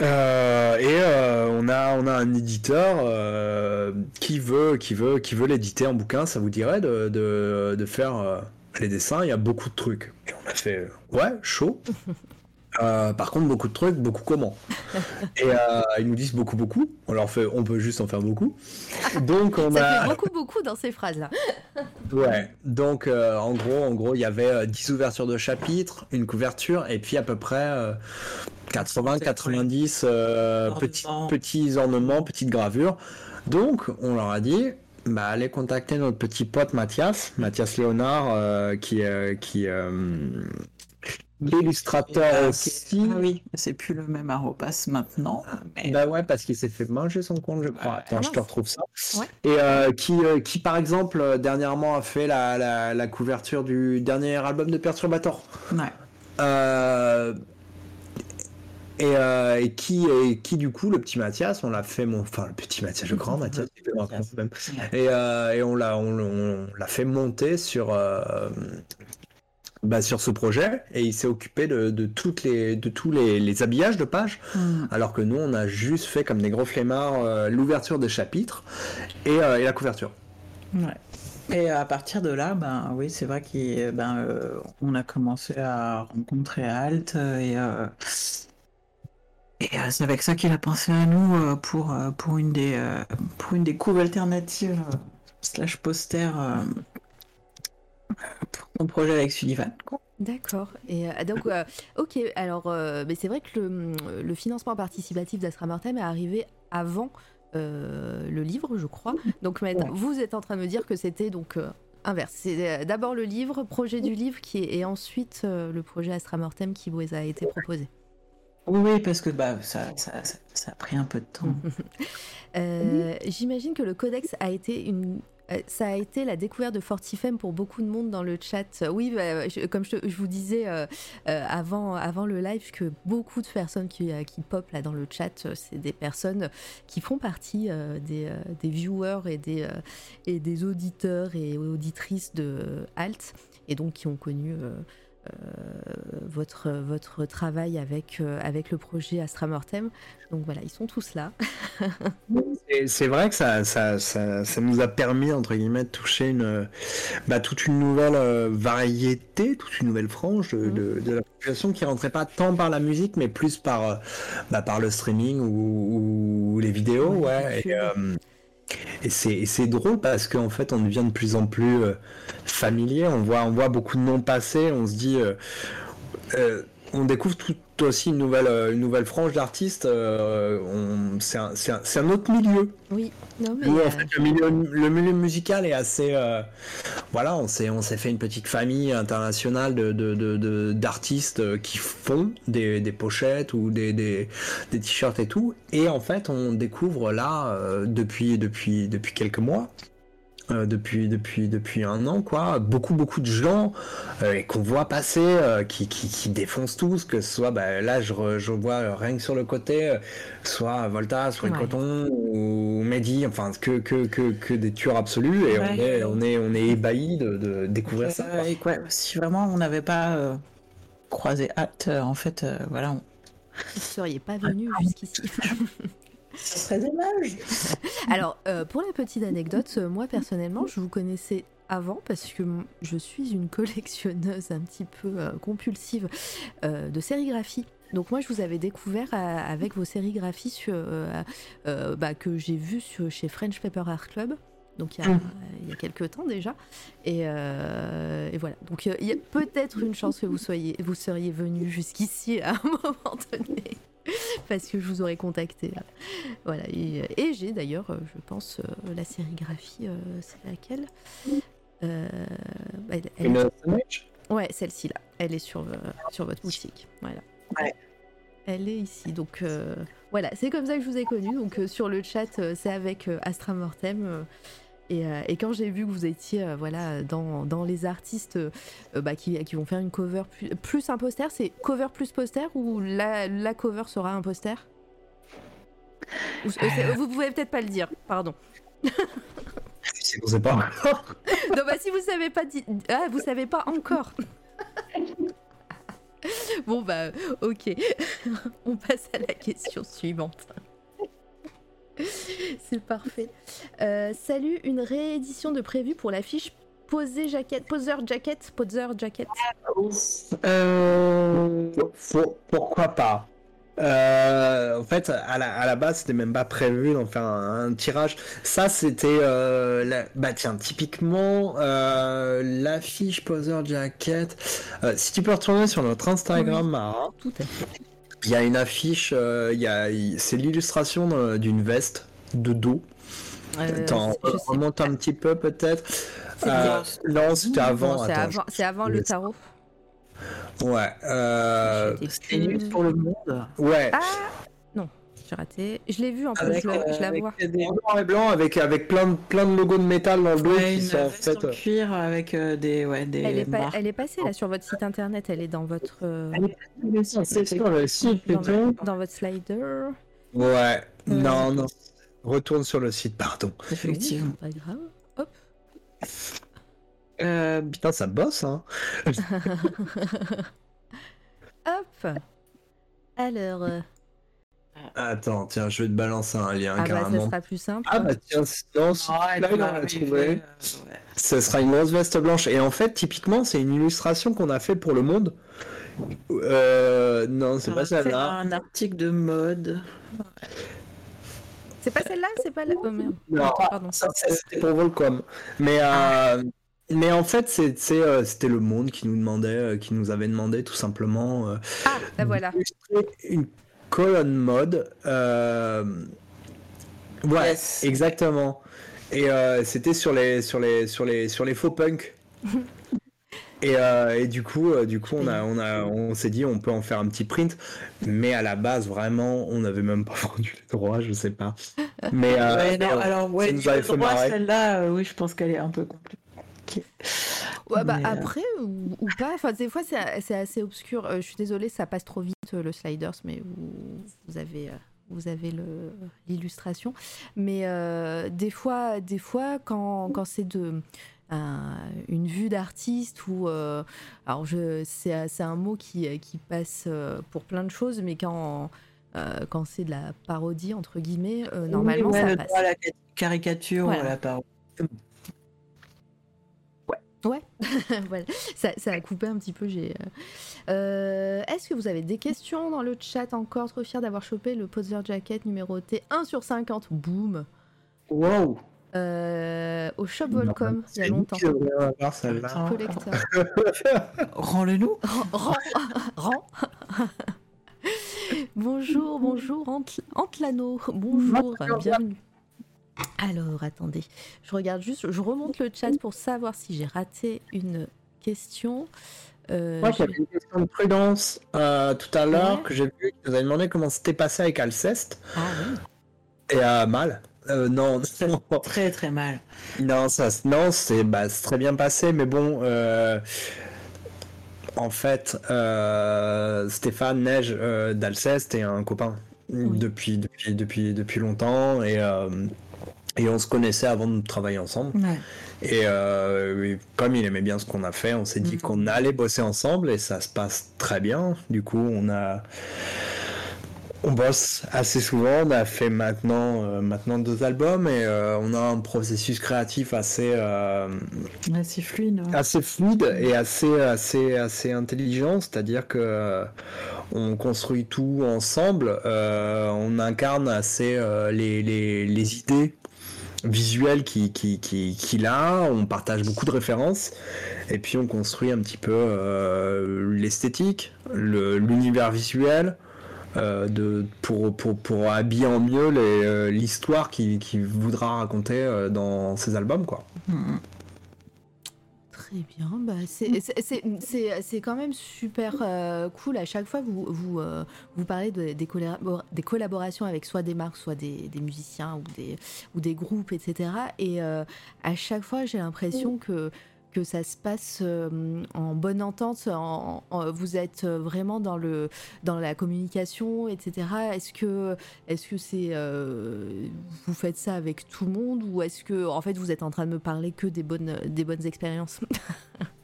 Euh, et euh, on a on a un éditeur euh, qui veut qui veut qui veut l'éditer en bouquin. Ça vous dirait de, de, de faire les dessins? Il y a beaucoup de trucs. Et on a fait ouais chaud. *laughs* Euh, par contre beaucoup de trucs, beaucoup comment. *laughs* Et euh, ils nous disent beaucoup beaucoup. On leur fait on peut juste en faire beaucoup. *laughs* Donc on Ça a fait beaucoup, beaucoup dans ces phrases-là. *laughs* Ouais, donc euh, en gros, en gros, il y avait euh, 10 ouvertures de chapitres, une couverture, et puis à peu près euh, 80, 90 euh, petits, Ornements. petits ornements, petites gravures. Donc, on leur a dit, bah, allez contacter notre petit pote Mathias, Mathias Léonard, euh, qui, euh, qui euh, l'illustrateur Ah, aussi. Ah oui, c'est plus le même arrobas maintenant. Mais... Bah ouais, parce qu'il s'est fait manger son compte, je crois. Attends, Ah je te mince. retrouve ça. Ouais. Et euh, qui, euh, qui, par exemple, euh, dernièrement a fait la, la, la couverture du dernier album de Perturbator. Ouais. Et, et qui, et qui, du coup, le petit Mathias, on l'a fait, mon... enfin, le petit Mathias, le grand Mathias. Et, et on l'a on, on fait monter sur, bah, sur ce projet et il s'est occupé de, de, toutes les, de tous les, les habillages de pages Mm. alors que nous on a juste fait comme des gros flemmards euh, l'ouverture des chapitres et, euh, et la couverture. Ouais. Et à partir de là, ben oui, c'est vrai qu'on ben, euh, on a commencé à rencontrer Alt et, et c'est avec ça qu'il a pensé à nous pour, pour, une des, pour une des couves alternatives slash poster mon projet avec Sullivan. D'accord. Et euh, donc, euh, *laughs* ok, alors, euh, mais c'est vrai que le, le financement participatif d'Astra Mortem est arrivé avant le livre, je crois. Donc, maintenant, vous êtes en train de me dire que c'était donc inverse. C'est d'abord le livre, projet du livre, qui est, et ensuite le projet Astra Mortem qui vous a été proposé. Oui, oui, parce que bah, ça, ça, ça, ça a pris un peu de temps. *laughs* J'imagine que le codex a été une. Euh, Ça a été la découverte de Fortifem pour beaucoup de monde dans le chat. Oui, bah, comme je, vous disais euh, euh, avant, avant le live, que beaucoup de personnes qui, qui pop là dans le chat, c'est des personnes qui font partie des, des viewers et des, et des auditeurs et auditrices de Alt, et donc qui ont connu votre, votre travail avec, avec le projet Astra Mortem. Donc voilà, ils sont tous là. *laughs* c'est vrai que ça, ça, ça, ça, nous a permis, entre guillemets, de toucher une, bah, toute une nouvelle variété, toute une nouvelle frange de, de, de, la population qui rentrait pas tant par la musique, mais plus par, bah, par le streaming ou, ou les vidéos. Ouais, et, et c'est drôle parce qu'en fait, on devient de plus en plus euh, familier. On voit, on voit beaucoup de noms passer. On se dit, euh, euh, on découvre tout aussi une nouvelle, euh, une nouvelle frange d'artistes. Euh, c'est un, un, un, autre milieu. Oui, non, mais. Où, en fait, le, milieu, le milieu musical est assez. Euh, voilà, on s'est fait une petite famille internationale d'artistes de, de, de, qui font des, des, pochettes ou des, des, des t-shirts et tout. Et en fait, on découvre là, depuis, depuis, depuis quelques mois, euh, depuis, depuis, depuis un an, quoi. Beaucoup, beaucoup de gens euh, qu'on voit passer, euh, qui, qui, qui, défoncent tous, que ce soit, bah, là, je, je vois rien que sur le côté, soit Volta, soit ouais. Coton ou Mehdi, enfin, que, que, que, que des tueurs absolus, et ouais. on, est, on, est, on est ébahis de, de découvrir ça. Et quoi, si vraiment on n'avait pas croisé hâte, en fait, voilà. On... Vous ne seriez pas venu jusqu'ici. *laughs* Ce serait dommage. *laughs* Alors, euh, pour la petite anecdote, euh, moi personnellement, je vous connaissais avant parce que je suis une *laughs* collectionneuse un petit peu euh, compulsive euh, de sérigraphie. Donc moi je vous avais découvert avec vos sérigraphies sur, bah, que j'ai vues chez French Paper Art Club. Donc il y a, mmh. il y a quelques temps déjà. Et, et voilà. Donc il y a peut-être une chance que vous, soyez, vous seriez venu jusqu'ici à un *laughs* moment donné. *laughs* parce que je vous aurais contacté. Voilà, et, et j'ai d'ailleurs, je pense, euh, la sérigraphie, euh, c'est laquelle euh, elle, elle est... Ouais, celle-ci là, elle est sur, sur votre boutique. Voilà. Ouais. Elle est ici, donc voilà, c'est comme ça que je vous ai connu. Donc sur le chat, c'est avec Astra Mortem. Et, euh, et, quand j'ai vu que vous étiez euh, voilà, dans, dans, les artistes euh, bah, qui, qui, vont faire une cover plus, plus un poster, c'est cover plus poster ou la, la cover sera un poster? Vous, vous pouvez peut-être pas le dire, pardon. Si vous savez pas encore. *laughs* non, bah si vous savez pas, ah, vous savez pas encore. *laughs* bon bah ok, *laughs* on passe à la question suivante. *laughs* C'est parfait. Euh, salut, une réédition de prévu pour l'affiche Poser Jacket, Poser Jacket, Poser Jacket. Euh, faut, pourquoi pas? Euh, en fait, à la, à la base, c'était même pas prévu d'en faire un, un, tirage. Ça, c'était, euh, la... bah tiens, typiquement euh, l'affiche Poser Jacket. Si tu peux retourner sur notre Instagram, oui, Mara. Tout à fait. Il y a une affiche, euh, il c'est l'illustration d'une veste de dos. Euh, Attends, on remonte un petit peu peut-être. Euh, non, c'était avant. C'est avant, le tarot. Ouais. Euh... C'était nul pour le monde. Ouais. Ah j'ai raté. Je l'ai vu en plus, je, je la vois. Des noir et blanc avec, avec plein, de, plein de logos de métal dans le dos ouais, qui sont en fait. En cuir avec euh, des, ouais, des. Elle est, pas, elle est passée là sur votre site internet, elle est dans votre. Euh... Elle est sur le site dans, votre, dans votre slider. Ouais, euh... non, non. Retourne sur le site, pardon. Effectivement. Pas grave. Hop. Euh, putain, ça bosse, hein. *laughs* Hop. Alors. Euh... Attends, tiens, je vais te balancer un lien ah carrément. Bah, ça sera plus simple. Ah bah tiens, non, oh, là, il a trouvé. Euh, ouais. Ce sera une grosse veste blanche. Et en fait, typiquement, c'est une illustration qu'on a fait pour le monde. Euh, non, c'est pas celle-là. un article de mode. C'est pas celle-là? C'est pas la... Oh merde. Non, pardon. Ça, c'était pour Volcom. Mais, euh, mais en fait, c'était euh, le monde qui nous demandait, euh, qui nous avait demandé tout simplement. ah, la voilà. Une colonne mode. Euh... Ouais, yes. exactement. Et euh, c'était sur les sur les sur les sur les faux punks. *laughs* et, euh, et, du coup, du coup, on a on a on s'est dit on peut en faire un petit print, mais à la base vraiment, on n'avait même pas *laughs* vendu les droits, je sais pas. Mais ouais, non, alors ouais, celle-là, oui, je pense qu'elle est un peu compliquée. Ouais, bah, mais après, euh... ou, ou, pas. Enfin, des fois, c'est assez obscur. Euh, je suis désolée, ça passe trop vite euh, le sliders, mais vous, vous avez. Euh, vous avez l'illustration, mais des fois, des fois, quand, quand c'est de une vue d'artiste ou alors je c'est un mot qui, qui passe pour plein de choses mais quand quand c'est de la parodie entre guillemets normalement ça passe. la caricature la parodie Ouais, *laughs* voilà. ça, ça, a coupé un petit peu. J'ai. Euh, euh, est-ce que vous avez des questions dans le chat encore? Trop fier d'avoir chopé le Poser Jacket numéroté 1 sur 50. Boum Wow euh, Au Shop Volcom, il y a longtemps. Collecteur. *laughs* Rends-le-nous Rends, rends. *laughs* bonjour, bonjour, Antlano. Bonjour, bienvenue. Alors, attendez, je regarde juste, je remonte le chat pour savoir si j'ai raté une question. Euh, Moi, j'avais une question de prudence euh, tout à l'heure que j'ai vu, vous avez demandé comment c'était passé avec Alceste. Ah oui. Et euh, mal. Euh, non, *laughs* très très mal. Non, ça, non, c'est bah, très bien passé, mais bon, en fait, Stéphane Neige d'Alceste est un copain depuis, depuis, depuis, depuis longtemps et et on se connaissait avant de travailler ensemble. Euh, et comme il aimait bien ce qu'on a fait, on s'est dit mm. qu'on allait bosser ensemble et ça se passe très bien. Du coup, on a. On bosse assez souvent, on a fait maintenant, euh, maintenant deux albums et euh, on a un processus créatif assez, assez fluide, assez fluide et assez, assez, assez intelligent, c'est-à-dire que on construit tout ensemble, on incarne assez les, les, les idées visuel qu'il qui, qui, a, on partage beaucoup de références, et puis on construit un petit peu euh, l'esthétique, l'univers visuel, euh, de, pour, pour, pour, habiller en mieux euh, l'histoire qu'il voudra raconter dans ses albums. quoi. Mm-hmm. Très bien, bah, c'est quand même super euh, cool. À chaque fois, vous, vous, euh, vous parlez de, des, des, collaborations avec soit des marques, soit des, des, musiciens ou des, ou des groupes, etc. Et euh, à chaque fois, j'ai l'impression que que ça se passe euh, en bonne entente Vous êtes vraiment dans, le, dans la communication, etc. Est-ce que, est-ce que c'est, euh, vous faites ça avec tout le monde ou est-ce que en fait vous êtes en train de me parler que des bonnes, des bonnes expériences? *laughs*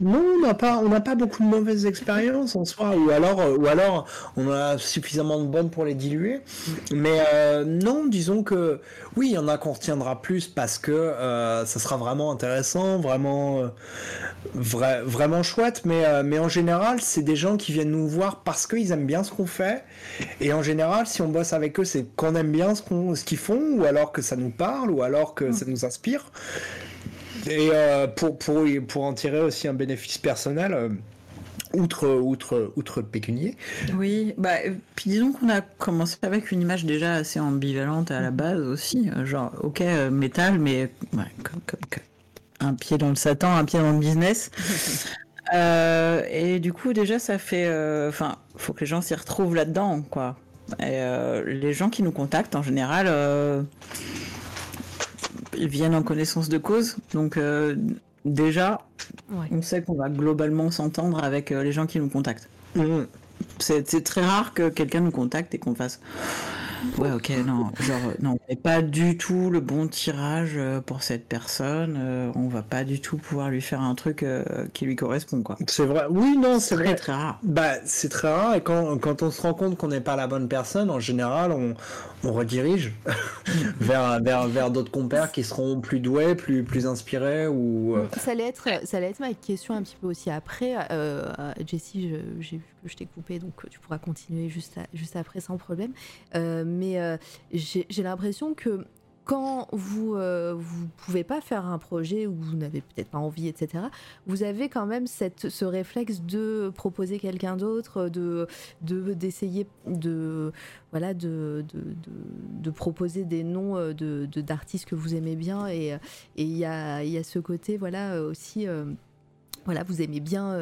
Non, on n'a pas, beaucoup de mauvaises expériences en soi, ou alors, euh, on a suffisamment de bonnes pour les diluer. Mais euh, non, disons que oui, il y en a qu'on retiendra plus parce que euh, ça sera vraiment intéressant, vraiment, vraiment chouette. Mais, en général, c'est des gens qui viennent nous voir parce qu'ils aiment bien ce qu'on fait. Et en général, si on bosse avec eux, c'est qu'on aime bien ce qu'ils font, ou alors que ça nous parle, ou alors que ça nous inspire. Et euh, pour, pour, pour en tirer aussi un bénéfice personnel, euh, outre, outre, outre le pécunier. Oui, bah, puis disons qu'on a commencé avec une image déjà assez ambivalente à la base aussi. Euh, genre, ok, métal, mais un pied dans le Satan, un pied dans le business. *laughs* et du coup, déjà, ça fait. Enfin, faut que les gens s'y retrouvent là-dedans, quoi. Et les gens qui nous contactent, en général ils viennent en connaissance de cause. Donc euh, déjà, on sait qu'on va globalement s'entendre avec euh, les gens qui nous contactent. Mmh. C'est très rare que quelqu'un nous contacte et qu'on fasse Ouais, ok, non, genre, non, on pas du tout le bon tirage euh, pour cette personne. Euh, on va pas du tout pouvoir lui faire un truc euh, qui lui correspond, quoi. C'est vrai. Oui, non, c'est vrai. Très rare. Bah, c'est très rare. Et quand, quand on se rend compte qu'on n'est pas la bonne personne, en général, on, on redirige *laughs* vers, vers, vers d'autres compères qui seront plus doués, plus, plus inspirés ou. Ça allait être, ça allait ma question un petit peu aussi après. Jessie, j'ai vu que je t'ai coupé, donc tu pourras continuer juste, juste après sans problème mais euh, j'ai l'impression que quand vous euh, vous pouvez pas faire un projet ou vous n'avez peut-être pas envie, etc., vous avez quand même cette, ce réflexe de proposer quelqu'un d'autre, de d'essayer de, voilà de, de, de, proposer des noms euh, de d'artistes que vous aimez bien et il y a, y a ce côté voilà aussi voilà vous aimez bien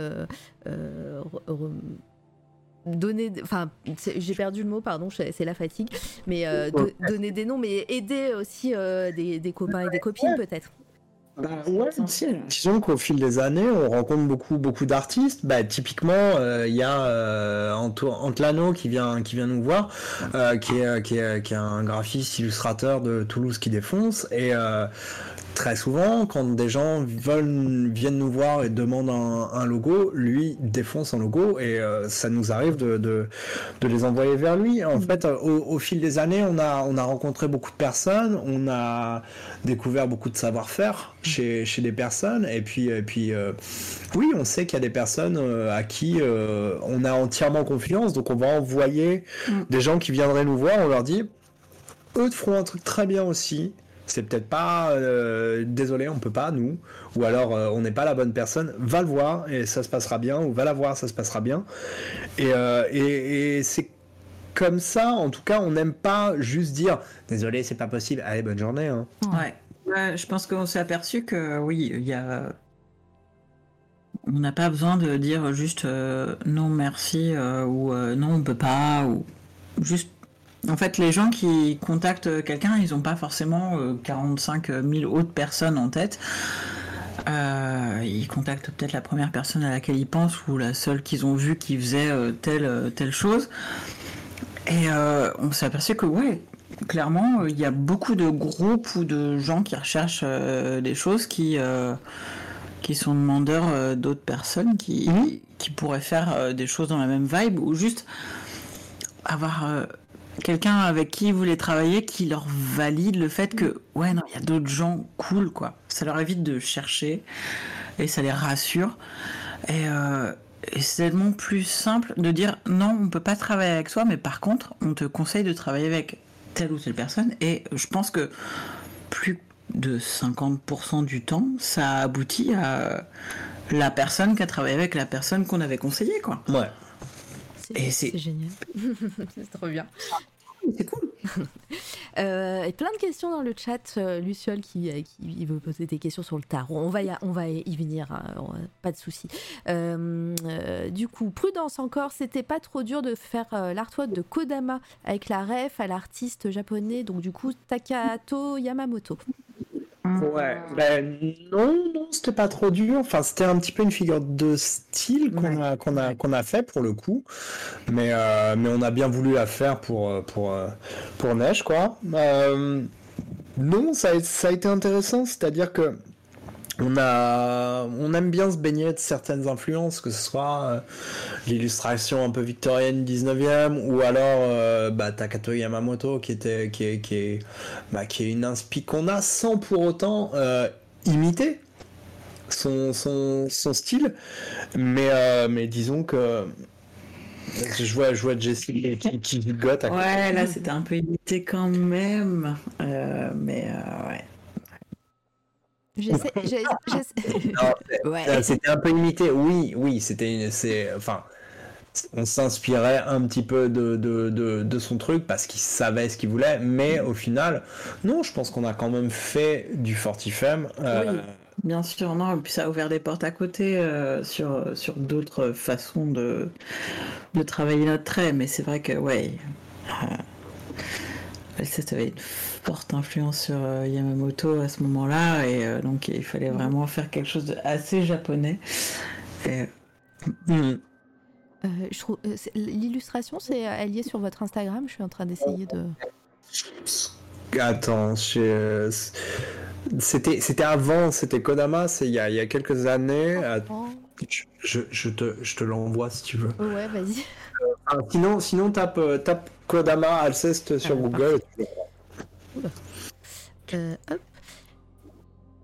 donner, enfin, j'ai perdu le mot, pardon, c'est la fatigue, mais euh, donner des noms, mais aider aussi euh, des, copains et des copines peut-être. Bah, ouais, disons qu'au fil des années, on rencontre beaucoup, beaucoup d'artistes. Bah, typiquement, euh, il y a Antlano qui vient, qui vient nous voir, qui est, qui, est, qui, est, un graphiste illustrateur de Toulouse qui défonce, et très souvent, quand des gens veulent, viennent nous voir et demandent un, logo, lui défonce un logo et euh, ça nous arrive de, de, les envoyer vers lui. En mm. fait, au, fil des années, on a, on a rencontré beaucoup de personnes, on a découvert beaucoup de savoir-faire mm. chez, chez des personnes et puis, et puis euh, oui, on sait qu'il y a des personnes euh, à qui on a entièrement confiance, donc on va envoyer mm. des gens qui viendraient nous voir, on leur dit, eux feront un truc très bien aussi c'est peut-être pas euh, désolé, on peut pas nous, ou alors euh, on n'est pas la bonne personne, va le voir et ça se passera bien, ou va la voir, ça se passera bien. Et, euh, c'est comme ça, en tout cas, on n'aime pas juste dire désolé, c'est pas possible, allez, bonne journée. Hein. Ouais. je pense qu'on s'est aperçu que oui, il y a. On n'a pas besoin de dire juste non merci ou non on peut pas ou juste en fait, les gens qui contactent quelqu'un, ils n'ont pas forcément 45 euh, 000 autres personnes en tête. Euh, ils contactent peut-être la première personne à laquelle ils pensent ou la seule qu'ils ont vue qui faisait euh, telle, telle chose. Et on s'est aperçu que, ouais, clairement, il y a beaucoup de groupes ou de gens qui recherchent des choses qui, qui sont demandeurs d'autres personnes qui, mmh. qui pourraient faire des choses dans la même vibe ou juste avoir quelqu'un avec qui ils voulaient travailler qui leur valide le fait que ouais non il y a d'autres gens cool quoi. Ça leur évite de chercher et ça les rassure. Et, euh, c'est tellement plus simple de dire non on peut pas travailler avec soi mais par contre on te conseille de travailler avec telle ou telle personne. Et je pense que plus de 50% du temps ça aboutit à la personne qui a travaillé avec la personne qu'on avait conseillé quoi. Ouais. C'est génial. *laughs* c'est trop bien. C'est cool. *laughs* euh, et plein de questions dans le chat. Euh, Luciole qui, euh, veut poser des questions sur le tarot. On va y, on va y venir, hein, pas de souci. Euh, du coup, prudence encore. C'était pas trop dur de faire l'artwork de Kodama avec la ref à l'artiste japonais. Donc du coup, Takato Yamamoto. Ouais, ben non, non, c'était pas trop dur. Enfin, c'était un petit peu une figure de style qu'on a, qu'on a, qu'on a fait pour le coup. Mais, euh, mais on a bien voulu la faire pour, euh, pour, euh, pour Neige, quoi. non, ça ça a été intéressant, c'est-à-dire que on a, on aime bien se baigner de certaines influences, que ce soit euh, l'illustration un peu victorienne 19e ou alors euh, bah, Takato Yamamoto qui était, qui est, qui est, bah, qui est une inspi qu'on a sans pour autant euh, imiter son, son, son, style, mais, mais disons que je vois, je vois Jessie qui, qui gigote. ouais, là c'était un peu imité quand même, mais ouais. *laughs* *laughs* C'était un peu limité. Oui, oui, c'était, enfin, on s'inspirait un petit peu de, de, de, son truc parce qu'il savait ce qu'il voulait, mais au final, non, je pense qu'on a quand même fait du Fortifem. Euh, oui, bien sûr, non, et puis ça a ouvert des portes à côté euh, sur, sur d'autres façons de, de travailler notre trait, mais c'est vrai que, ouais, euh, ça avait une forte influence sur euh, Yamamoto à ce moment-là, et euh, donc il fallait vraiment faire quelque chose d'assez japonais. Et... Hmm. Euh, je trouve l'illustration, c'est elle est sur votre Instagram. Je suis en train d'essayer de. Attends, c'était c'était avant, c'était Kodama, c'est il y a, il y a quelques années. Je, je, te, je te l'envoie si tu veux. Ouais, vas-y. sinon, sinon tape, tape Kodama Alceste sur ah, Google. Euh,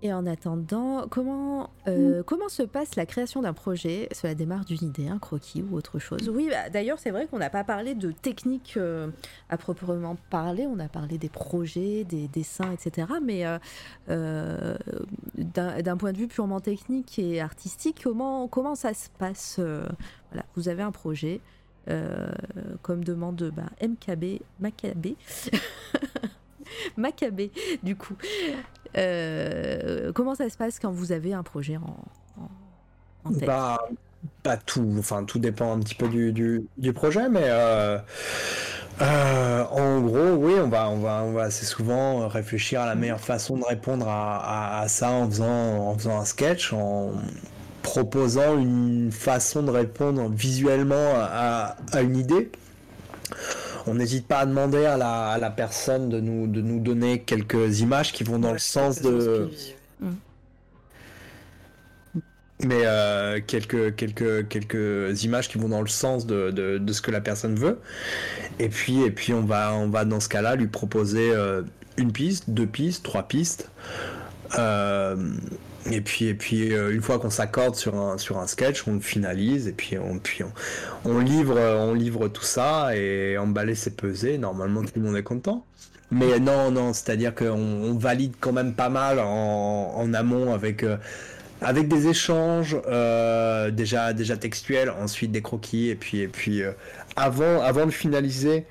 Et en attendant, comment, euh, comment se passe la création d'un projet? Cela démarre d'une idée, un croquis ou autre chose? Oui, bah, d'ailleurs, c'est vrai qu'on n'a pas parlé de technique euh, à proprement parler. On a parlé des projets, des dessins, etc. Mais d'un point de vue purement technique et artistique, comment, comment ça se passe voilà, Vous avez un projet, comme demande bah, MKB, Macabé. *laughs* Macabé, du coup. Euh, comment ça se passe quand vous avez un projet en, tête? Bah, Pas tout, enfin tout dépend un petit peu du, du, projet, mais euh, euh, en gros, oui, on va, on, va, on va assez souvent réfléchir à la meilleure façon de répondre à, à, ça en faisant, en faisant un sketch, en proposant une façon de répondre visuellement à, à une idée on n'hésite pas à demander à la, personne de nous, de nous donner quelques images qui vont dans le sens de Mm. Mais euh, quelques, quelques, quelques images qui vont dans le sens de, de, de ce que la personne veut. Et puis, et puis on, va, on va dans ce cas-là lui proposer euh, une piste, deux pistes, trois pistes. Euh, et puis, et puis euh, une fois qu'on s'accorde sur un, sur un sketch, on le finalise et puis on, puis on, livre, on livre tout ça et emballer c'est peser. Normalement, tout le monde est content. Mais non, non, c'est-à-dire qu'on on valide quand même pas mal en, en amont avec, euh, avec des échanges euh, déjà, déjà textuels, ensuite des croquis et puis, et puis euh, avant, avant de finaliser,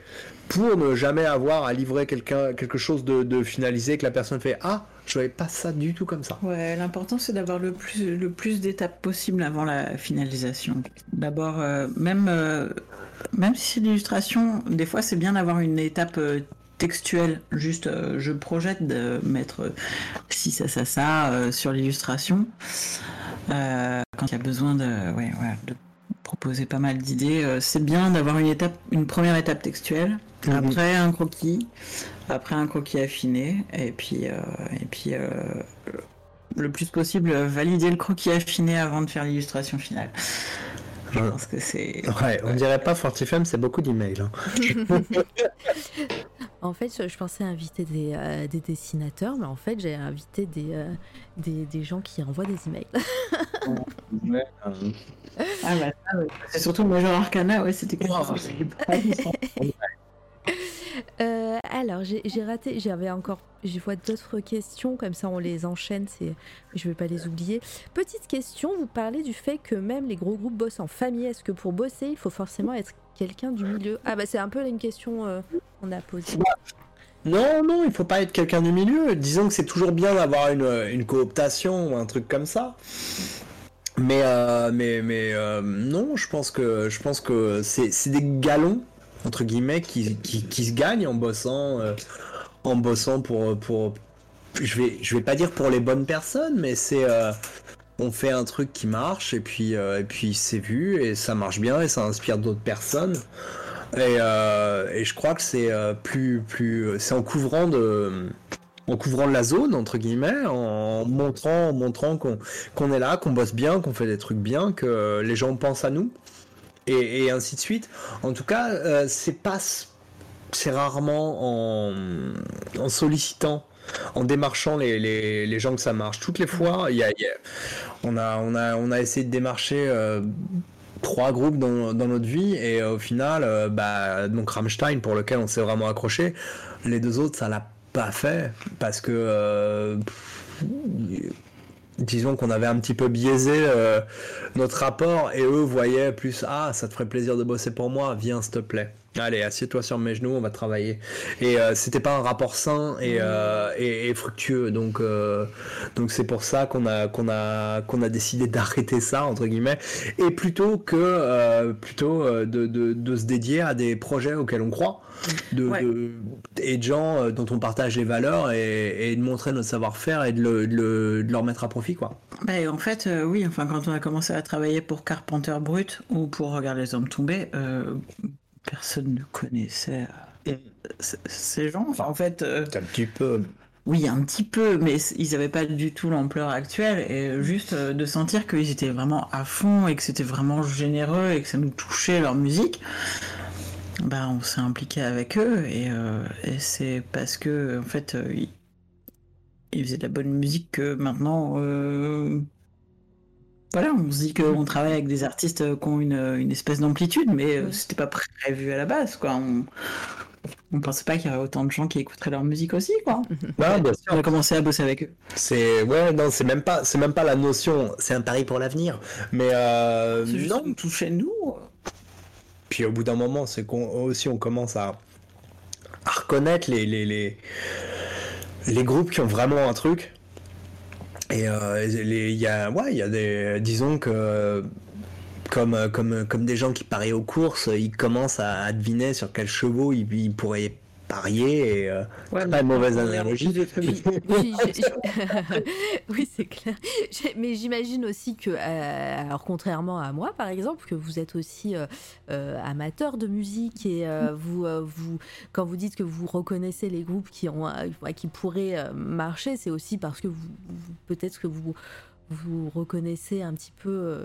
pour ne jamais avoir à livrer quelque chose de finalisé que la personne fait Ah, je voyais pas ça du tout comme ça. Ouais, l'important c'est d'avoir le plus, le plus d'étapes possible avant la finalisation. D'abord, euh, même, euh, même si c'est l'illustration, des fois c'est bien d'avoir une étape euh, textuelle. Juste, euh, je projette de mettre euh, ci, ça, ça, ça euh, sur l'illustration. Euh, quand il y a besoin de, ouais, ouais, de proposer pas mal d'idées, c'est bien d'avoir une étape, une première étape textuelle, Mhm. après un croquis, après un croquis affiné, et puis, euh, et puis euh, le plus possible valider le croquis affiné avant de faire l'illustration finale. Je Ouais. pense que c'est. Ouais, on dirait pas Fortifem, c'est beaucoup d'emails. hein. *laughs* En fait, je, je pensais inviter des, euh, des dessinateurs, mais en fait, j'ai invité des, euh, des, des gens qui envoient des emails. *laughs* Ah bah. C'est surtout Major Arcana, ouais, c'était chose. *laughs* Euh, alors, j'ai raté, j'avais encore, je vois d'autres questions, comme ça on les enchaîne, je vais pas les oublier. Petite question, vous parlez du fait que même les gros groupes bossent en famille. Est-ce que pour bosser, il faut forcément être quelqu'un du milieu? Ah bah c'est un peu une question euh, qu'on a posée. Non, non, il faut pas être quelqu'un du milieu. Disons que c'est toujours bien d'avoir une, cooptation ou un truc comme ça. Mais, euh, mais, mais non, je pense que, je pense que c'est des galons, entre guillemets, qui, qui, se gagnent en bossant, euh, en bossant pour, pour je, vais, je vais pas dire pour les bonnes personnes, mais c'est. euh, on fait un truc qui marche et puis, euh, et puis c'est vu et ça marche bien et ça inspire d'autres personnes. Et, et je crois que c'est plus, plus, c'est en couvrant de, en couvrant la zone entre guillemets, en montrant, montrant qu'on qu'on est là, qu'on bosse bien, qu'on fait des trucs bien, que les gens pensent à nous, et, ainsi de suite. En tout cas, euh, c'est rarement en, sollicitant, en démarchant les, gens que ça marche. Toutes les fois, on a, essayé de démarcher. euh, trois groupes dans, notre vie et euh, au final bah donc Rammstein pour lequel on s'est vraiment accroché les deux autres ça l'a pas fait parce que disons qu'on avait un petit peu biaisé euh, notre rapport et eux voyaient plus ah ça te ferait plaisir de bosser pour moi viens s'il te plaît allez assieds-toi sur mes genoux on va travailler. Et euh, c'était pas un rapport sain et, euh, et, et fructueux donc euh, donc c'est pour ça qu'on a qu'on a qu'on a décidé d'arrêter ça entre guillemets et plutôt que euh, plutôt de, de, de se dédier à des projets auxquels on croit de, Ouais. de- et de gens dont on partage les valeurs et, et de montrer notre savoir-faire et de, le, de le- de leur mettre à profit quoi. Bah, en fait, oui, enfin, quand on a commencé à travailler pour Carpenter Brut ou pour Regarder les hommes tomber, euh, personne ne connaissait euh, ces gens. Enfin, en fait, euh, un petit peu oui, un petit peu, mais ils n'avaient pas du tout l'ampleur actuelle. Et juste euh, de sentir qu'ils étaient vraiment à fond et que c'était vraiment généreux et que ça nous touchait leur musique, bah, on s'est impliqué avec eux. Et, euh, et c'est parce que, en fait, ils, ils faisaient de la bonne musique que maintenant. Voilà, on se dit qu'on travaille avec des artistes qui ont une, une espèce d'amplitude, mais euh, c'était pas prévu à la base, quoi. On, on pensait pas qu'il y aurait autant de gens qui écouteraient leur musique aussi, quoi. Non, bien sûr. On a commencé à bosser avec eux. C'est ouais non c'est même pas c'est même pas la notion c'est un pari pour l'avenir mais euh, C'est juste non qu'on touchait nous. puis au bout d'un moment c'est qu'on aussi on commence à, à reconnaître les, les, les les groupes qui ont vraiment un truc et euh, il y a ouais il y a des disons que comme, comme, comme des gens qui parient aux courses, ils commencent à, à deviner sur quels chevaux ils pourraient parier et euh, Ouais, pas une mauvaise analogie. *laughs* Oui, *laughs* *laughs* oui, c'est clair. Mais j'imagine aussi que, euh, alors contrairement à moi par exemple, que vous êtes aussi euh, amateur de musique et euh, vous, vous, quand vous dites que vous reconnaissez les groupes qui ont, qui pourraient marcher, c'est aussi parce que vous, vous- peut-être que vous, vous reconnaissez un petit peu.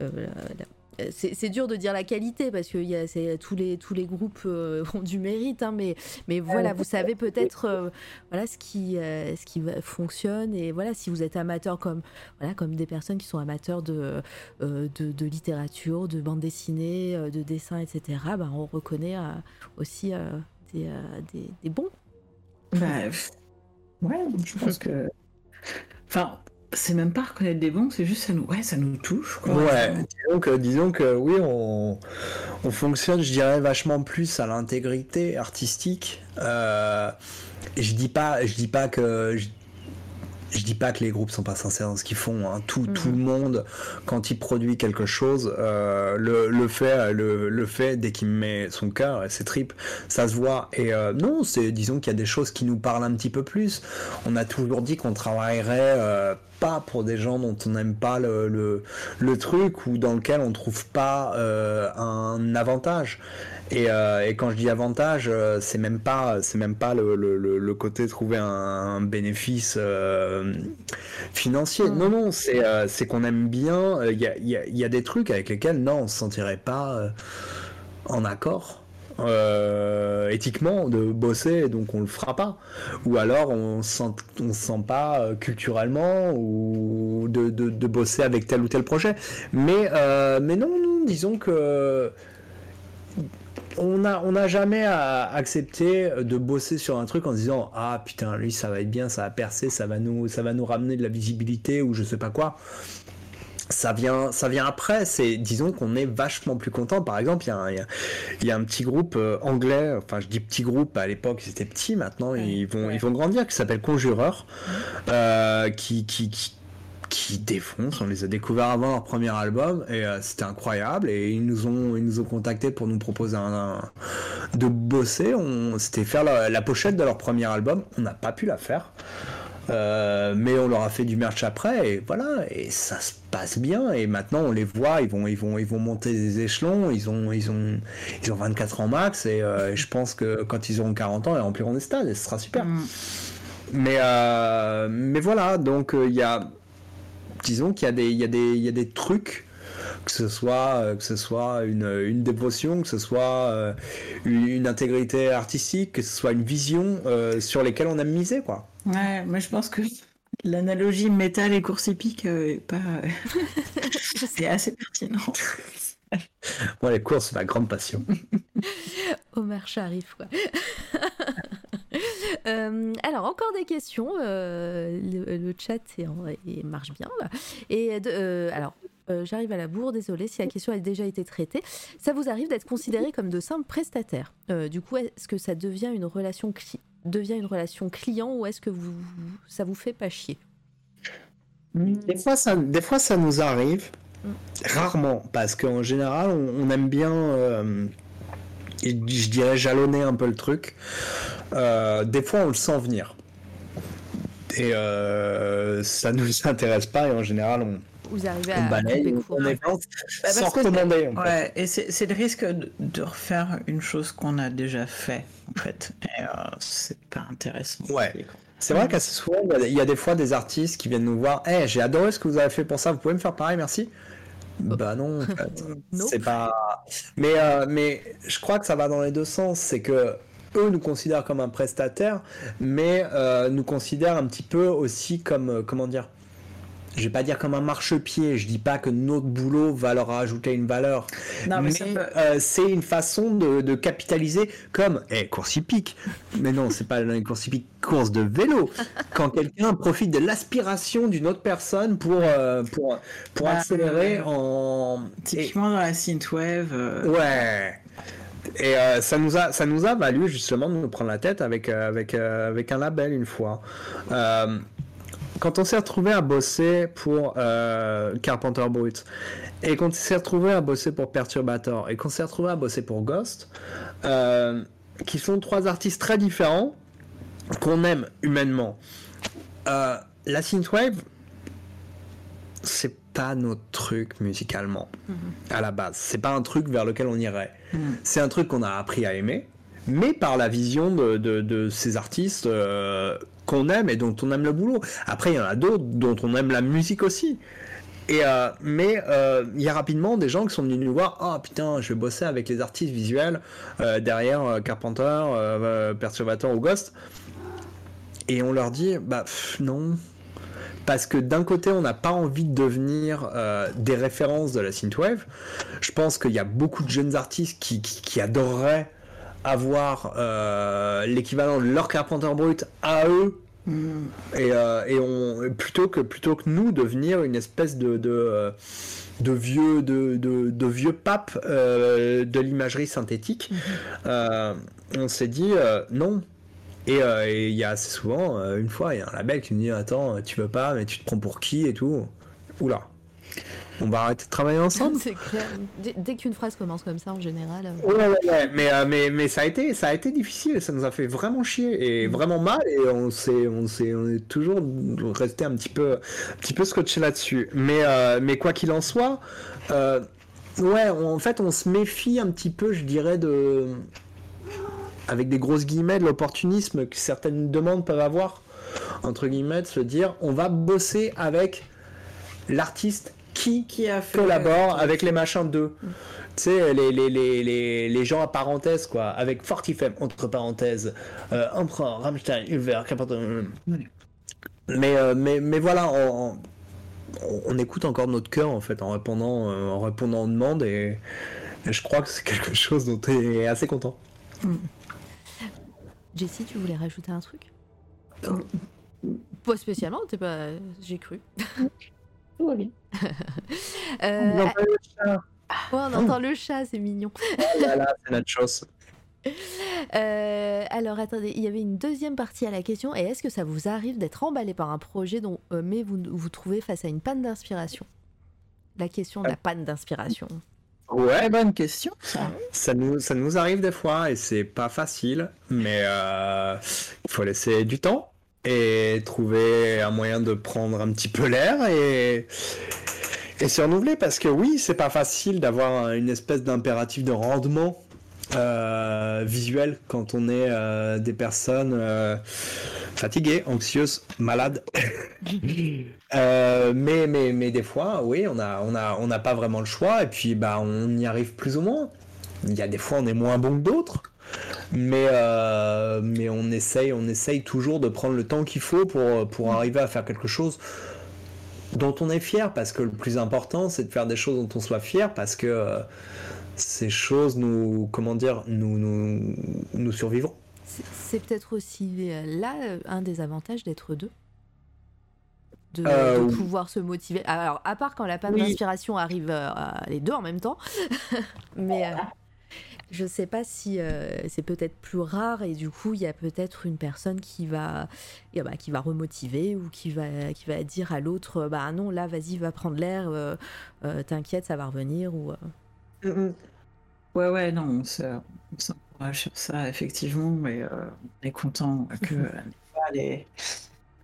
la- la- c'est dur de dire la qualité parce que y a, tous, les, tous les groupes euh, *laughs* ont du mérite, hein, mais, mais voilà, vous savez peut-être euh, voilà ce qui, euh, ce qui va- fonctionne et voilà si vous êtes amateur comme voilà comme des personnes qui sont amateurs de, de, de littérature, de bande dessinée, de dessin, etc. ben, on reconnaît aussi des, des, des bons. Bah, ouais, je pense que. Enfin, c'est même pas reconnaître des bons, c'est juste ça nous, ouais, ça nous touche. Quoi. Ouais, disons que, disons que oui, on, on fonctionne, je dirais, vachement plus à l'intégrité artistique. Euh, et je dis pas, je dis pas que. Je, je dis pas que les groupes sont pas sincères dans ce qu'ils font. hein. Tout, tout le monde, quand il produit quelque chose, euh, le, le fait, le, le fait dès qu'il met son cœur et ses tripes, ça se voit. Et euh, non, c'est disons qu'il y a des choses qui nous parlent un petit peu plus. On a toujours dit qu'on travaillerait euh, pas pour des gens dont on n'aime pas le, le, le truc ou dans lequel on trouve pas euh, un avantage. Et, euh, et quand je dis avantage, euh, c'est même pas, c'est même pas le, le, le, le côté trouver un, un bénéfice euh, financier. Non, non, c'est euh, c'est qu'on aime bien. Il y, a, y, a, y a des trucs avec lesquels non, on se sentirait pas en accord. Euh, éthiquement de bosser donc on le fera pas ou alors on se sent, on se sent pas euh, culturellement ou de, de, de, bosser avec tel ou tel projet mais euh, mais non, non disons que on n'a on a jamais à accepté de bosser sur un truc en se disant ah putain lui ça va être bien ça va percer ça va nous ça va nous ramener de la visibilité ou je sais pas quoi. Ça vient ça vient après. C'est disons qu'on est vachement plus content. Par exemple il y, a un, il, y a, il y a un petit groupe euh, anglais enfin je dis petit groupe à l'époque c'était petit maintenant ils vont ouais. ils vont grandir qui s'appelle Conjureur euh, qui, qui, qui qui défoncent. On les a découverts avant leur premier album et euh, c'était incroyable. Et ils nous ont, ils nous ont contactés pour nous proposer un, un- de bosser. On, c'était faire la, la pochette de leur premier album. On n'a pas pu la faire. Euh, mais on leur a fait du merch après et voilà et ça se passe bien et maintenant on les voit ils vont ils vont ils vont monter des échelons ils ont ils ont ils ont 24 ans max et, euh, et je pense que quand ils auront 40 ans ils rempliront des stades et ce sera super Mm. mais, mais voilà, donc il y a. Disons qu'il y, a des- il y, a des- il y a des trucs, que ce soit, que ce soit une, une dévotion, que ce soit euh, une, une intégrité artistique, que ce soit une vision euh, sur lesquelles on aime miser, quoi. Ouais, moi je pense que l'analogie métal et course hippique euh, est pas. *laughs* c'est assez pertinent. Moi, les courses, c'est ma grande passion. Omar Sharif, quoi. *laughs* Euh, alors, encore des questions. euh, le, chat est marche bien. Et euh, alors, j'arrive à la bourre, désolé si la question a déjà été traitée. Ça vous arrive d'être considéré comme de simples prestataires? Du coup, est-ce que ça devient une relation, devient une relation client ou est-ce que vous, ça vous fait pas chier? Des fois, ça, des fois, ça nous arrive. Rarement, parce qu'en général, on, aime bien, je dirais, jalonner un peu le truc. Euh, des fois, on le sent venir. Et euh, ça nous *laughs* intéresse pas, et en général, on, Vous arrivez on à balaye, on, évente Bah, sans recommander. en fait. Ouais, et c'est le risque de, de refaire une chose qu'on a déjà fait, en fait. Et euh, c'est pas intéressant. Ouais. C'est vrai qu'assez souvent, il y a des- il y, a des fois des artistes qui viennent nous voir. Eh, j'ai adoré ce que vous avez fait pour ça. Vous pouvez me faire pareil, merci? Bah non, en *laughs* fait. Nope. c'est pas. Mais euh, mais je crois que ça va dans les deux sens. C'est que eux nous considèrent comme un prestataire, mais euh, nous considèrent un petit peu aussi comme euh, comment dire. Je vais pas dire comme un marchepied. Je dis pas que notre boulot va leur ajouter une valeur. Non, mais mais ça peut- euh, c'est une façon de, de capitaliser comme eh, course hippique. Mais non, c'est pas une course hippique, course de vélo. Quand quelqu'un profite de l'aspiration d'une autre personne pour, euh, pour, pour Bah, accélérer en. et- Typiquement dans la synthwave. euh, Ouais. Et euh, ça nous a ça nous a valu justement de nous prendre la tête avec euh, avec euh, avec un label une fois. Quand on s'est retrouvé à bosser pour Carpenter Brut et qu'on s'est retrouvé à bosser pour Perturbator et qu'on s'est retrouvé à bosser pour Ghost, qui sont trois artistes très différents qu'on aime humainement. La synthwave, c'est pas notre truc musicalement à la base. C'est pas un truc vers lequel on irait. C'est un truc qu'on a appris à aimer, mais par la vision de, de- de ces artistes euh, qu'on aime et dont on aime le boulot. Après, il y en a d'autres dont on aime la musique aussi. Et euh, mais euh, il y a rapidement des gens qui sont venus nous voir. Ah putain, je vais bosser avec les artistes visuels euh, derrière Carpenter, Perturbator ou Ghost. Et on leur dit, bah pff, non. Parce que d'un côté, on n'a pas envie de devenir euh, des références de la synthwave. Je pense qu'il y a beaucoup de jeunes artistes qui, qui, qui adoreraient avoir euh, l'équivalent de leur Carpenter Brut à eux. Et, euh, et on, plutôt, que, plutôt que nous devenir une espèce de, de, de vieux, de, de, de vieux pape de l'imagerie synthétique, euh, on s'est dit non. Et euh, et il y a assez souvent, euh, une fois, il y a un label qui me dit Attends, tu veux pas, mais tu te prends pour qui et tout. Oula, on va arrêter de travailler ensemble. *laughs* Clair. Dès, qu'une phrase commence comme ça, en général. euh, Ouais, ouais, ouais. Mais, euh, mais, mais ça, a été, ça a été difficile, ça nous a fait vraiment chier et vraiment mal et on, s'est, on, s'est, on est toujours resté un petit peu, un petit peu scotché là-dessus. Mais, euh, mais quoi qu'il en soit, ouais, on- en fait, on se méfie un petit peu, je dirais, de. Avec des grosses guillemets, de l'opportunisme que certaines demandes peuvent avoir, entre guillemets, de se dire on va bosser avec l'artiste qui Qui a fait collabore avec les machins d'eux. Tu sais, les, les, les, les, les gens à parenthèse, quoi, avec Fortifem, entre parenthèses, euh, Empereur, Rammstein, Ulver, Carpenter. Ouais. Mais, euh, mais, mais voilà, on, on, on écoute encore notre cœur, en fait, en répondant, euh, en répondant aux demandes, et, et je crois que c'est quelque chose dont tu es assez content. Jessie, tu voulais rajouter un truc? Pas spécialement, t'es pas. J'ai cru. *laughs* Tout va bien. Euh, Non, pas le chat. oh, on entend le chat, c'est mignon. Oh là là, c'est notre chose. *laughs* Euh, alors attendez, il y avait une deuxième partie à la question. Et est-ce que ça vous arrive d'être emballé par un projet dont euh, mais vous vous trouvez face à une panne d'inspiration? La question de la panne d'inspiration. Ouais, bonne question. ça. Ça nous, ça nous arrive des fois et c'est pas facile, mais euh, il faut laisser du temps et trouver un moyen de prendre un petit peu l'air et, et se renouveler parce que oui, c'est pas facile d'avoir une espèce d'impératif de rendement visuel quand on est euh, des personnes euh, fatiguées, anxieuses, malades. *laughs* Euh, mais, mais, mais des fois, oui, on n'a on a, on n'a pas vraiment le choix et puis bah, on y arrive plus ou moins. Il y a des fois, on est moins bon que d'autres. Mais, euh, mais on, essaye, on essaye toujours de prendre le temps qu'il faut pour, pour arriver à faire quelque chose dont on est fier. Parce que le plus important, c'est de faire des choses dont on soit fier. Parce que euh, ces choses nous, comment dire, nous, nous, nous survivront? C'est- peut-être aussi euh, là euh, un des avantages d'être deux. De, Euh, de oui. pouvoir se motiver. Alors, à part quand la panne Oui. d'inspiration arrive euh, à les deux en même temps. *laughs* Mais euh, je sais pas si euh, c'est peut-être plus rare et du coup, il y a peut-être une personne qui va, eh bah, qui va remotiver ou qui va, qui va dire à l'autre Bah non, là, vas-y, va prendre l'air, euh, euh, t'inquiète, ça va revenir. Ou, euh, Ouais, ouais, non, on se- on s'encourage sur ça, effectivement, mais euh, on est content que *laughs* les,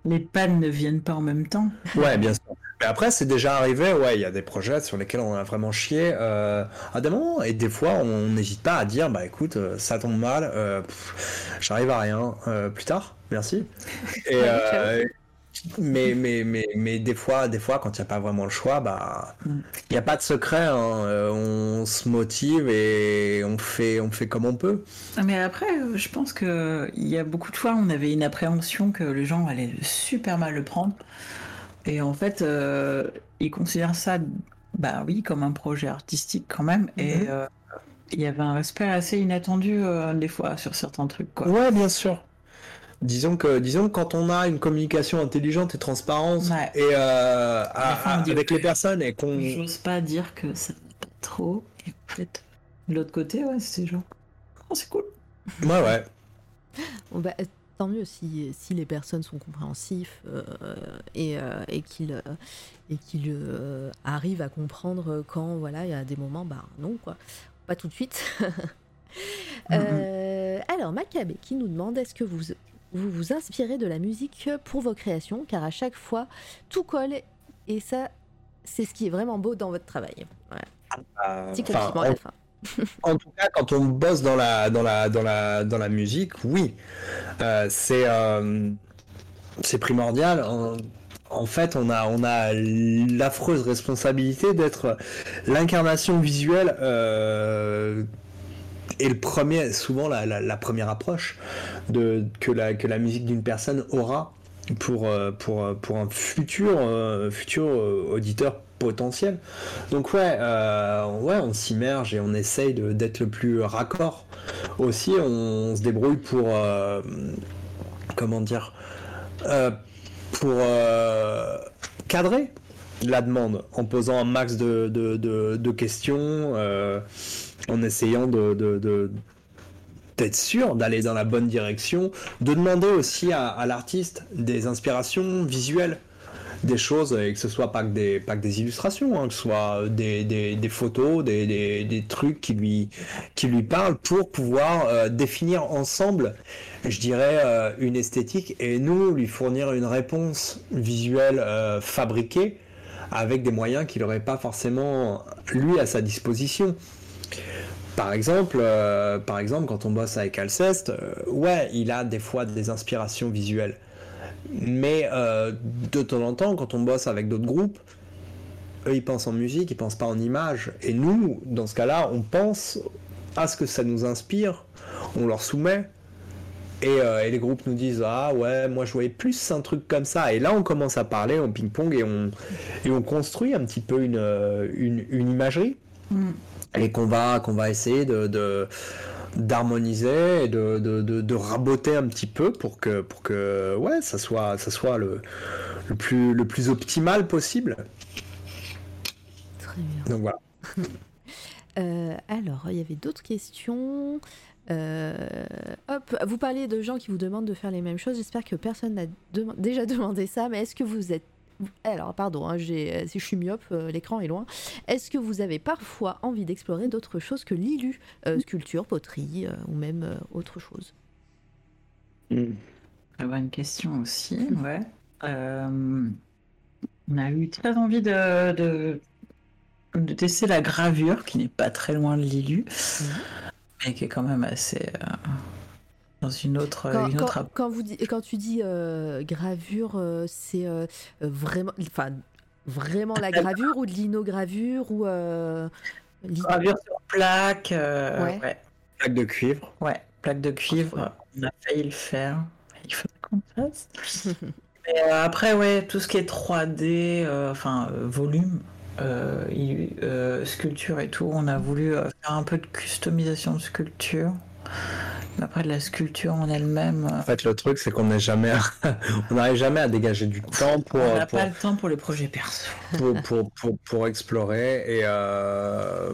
les pannes ne viennent pas en même temps. Ouais, bien sûr. Mais après, c'est déjà arrivé, ouais, il y a des projets sur lesquels on a vraiment chié euh, à des moments, et des fois, on n'hésite pas à dire, bah écoute, euh, ça tombe mal, euh, j'arrive à rien, euh, plus tard, merci. Et, Ouais, euh, mais, mais, mais, mais des fois, des fois, quand il n'y a pas vraiment le choix, bah, il Mm. n'y a pas de secret, hein, euh, on se motive et on fait, on fait comme on peut. Ah, Mais après, je pense que il y a beaucoup de fois, on avait une appréhension que les gens allaient super mal le prendre. Et en fait, euh, ils considèrent ça, bah oui, comme un projet artistique quand même. Et Mhm. euh, il y avait un respect assez inattendu euh, des fois sur certains trucs, quoi. Ouais, bien sûr. Disons que, disons que quand on a une communication intelligente et transparente Ouais. et euh, à- À avec les personnes et qu'on J'ose pas dire que ça pas trop. Et en fait, de l'autre côté, ouais, c'est genre, oh, c'est cool. ouais ouais *laughs* Bon, bah, tant mieux si, si les personnes sont compréhensifs euh, et, euh, et qu'ils et qu'ils, euh, arrivent à comprendre quand voilà il y a des moments bah non quoi pas tout de suite *laughs* Euh, alors Alors, Macabe qui nous demande est-ce que vous, vous vous inspirez de la musique pour vos créations Car à chaque fois, tout colle et ça, c'est ce qui est vraiment beau dans votre travail. Euh, Petit enfin, compliment à la fin. En tout cas, quand on bosse dans la, dans la, dans la, dans la musique, oui, Euh, c'est euh, primordial. En, en fait, on a, on a l'affreuse responsabilité d'être l'incarnation visuelle euh, et le premier, souvent la, première approche de, que, la, que la musique d'une personne aura pour, euh, pour, euh, pour un futur, euh, futur auditeur potentiel. Donc ouais, ouais on s'immerge et on essaye d'être le plus raccord. Aussi, on, se débrouille pour... comment dire Pour cadrer la demande en posant un max de, de, de- questions, en essayant de... de- sûr d'aller dans la bonne direction, de demander aussi à, l'artiste des inspirations visuelles, des choses, et que ce soit pas que des, pas que des illustrations, hein, que ce soit des, des, des photos, des, des, des trucs qui lui, qui lui parlent pour pouvoir euh, définir ensemble, je dirais, euh, une esthétique et nous lui fournir une réponse visuelle euh, fabriquée avec des moyens qu'il n'aurait pas forcément lui à sa disposition. Par exemple, euh, par exemple, quand on bosse avec Alceste, euh, ouais, il a des fois des inspirations visuelles. Mais euh, de temps en temps, quand on bosse avec d'autres groupes, eux, ils pensent en musique, ils pensent pas en images. Et nous, dans ce cas-là, on pense à ce que ça nous inspire, on leur soumet. Et, les groupes nous disent Ah ouais, moi je voyais plus un truc comme ça. Et là, on commence à parler en ping-pong et on, on construit un petit peu une imagerie Mm. Et qu'on va, qu'on va essayer de, d'harmoniser et de, de, de, de raboter un petit peu pour que, pour que ouais, ça soit, ça soit le, le, plus, le plus optimal possible. Très bien. Donc voilà. *laughs* Euh, alors, il y avait d'autres questions. Euh, hop, vous parliez de gens qui vous demandent de faire les mêmes choses. J'espère que personne n'a déjà *laughs* demandé ça, mais est-ce que vous êtes. Alors, pardon, hein, j'ai- si je suis myope, euh, l'écran est loin. Est-ce que vous avez parfois envie d'explorer d'autres choses que l'ILU euh, Sculpture, poterie euh, ou même euh, autre chose? Très bonne question aussi, ouais. Euh, on a eu très envie de, de, de tester la gravure, qui n'est pas très loin de l'ILU, mais qui est quand même assez euh, dans une autre, quand, une quand- autre quand vous dis- quand tu dis euh, gravure, euh, c'est euh, vraiment, enfin, vraiment la gravure ou de l'inogravure ou euh, gravure sur plaque. euh, Ouais. ouais. Plaque de cuivre. Ouais, plaque de cuivre, on a failli le faire. Il faudrait qu'on le fasse. *laughs* Mais euh, après, ouais, tout ce qui est 3D, euh, enfin euh, volume, euh, il- euh, sculpture et tout, on a voulu euh, faire un peu de customisation de sculpture. Après, de la sculpture en elle-même, euh, En fait, le truc, c'est qu'on n'est jamais, *laughs* on n'arrive jamais à dégager du temps pour, on n'a pour, pas le temps pour les projets perso. *laughs* pour, pour, pour, pour explorer et euh,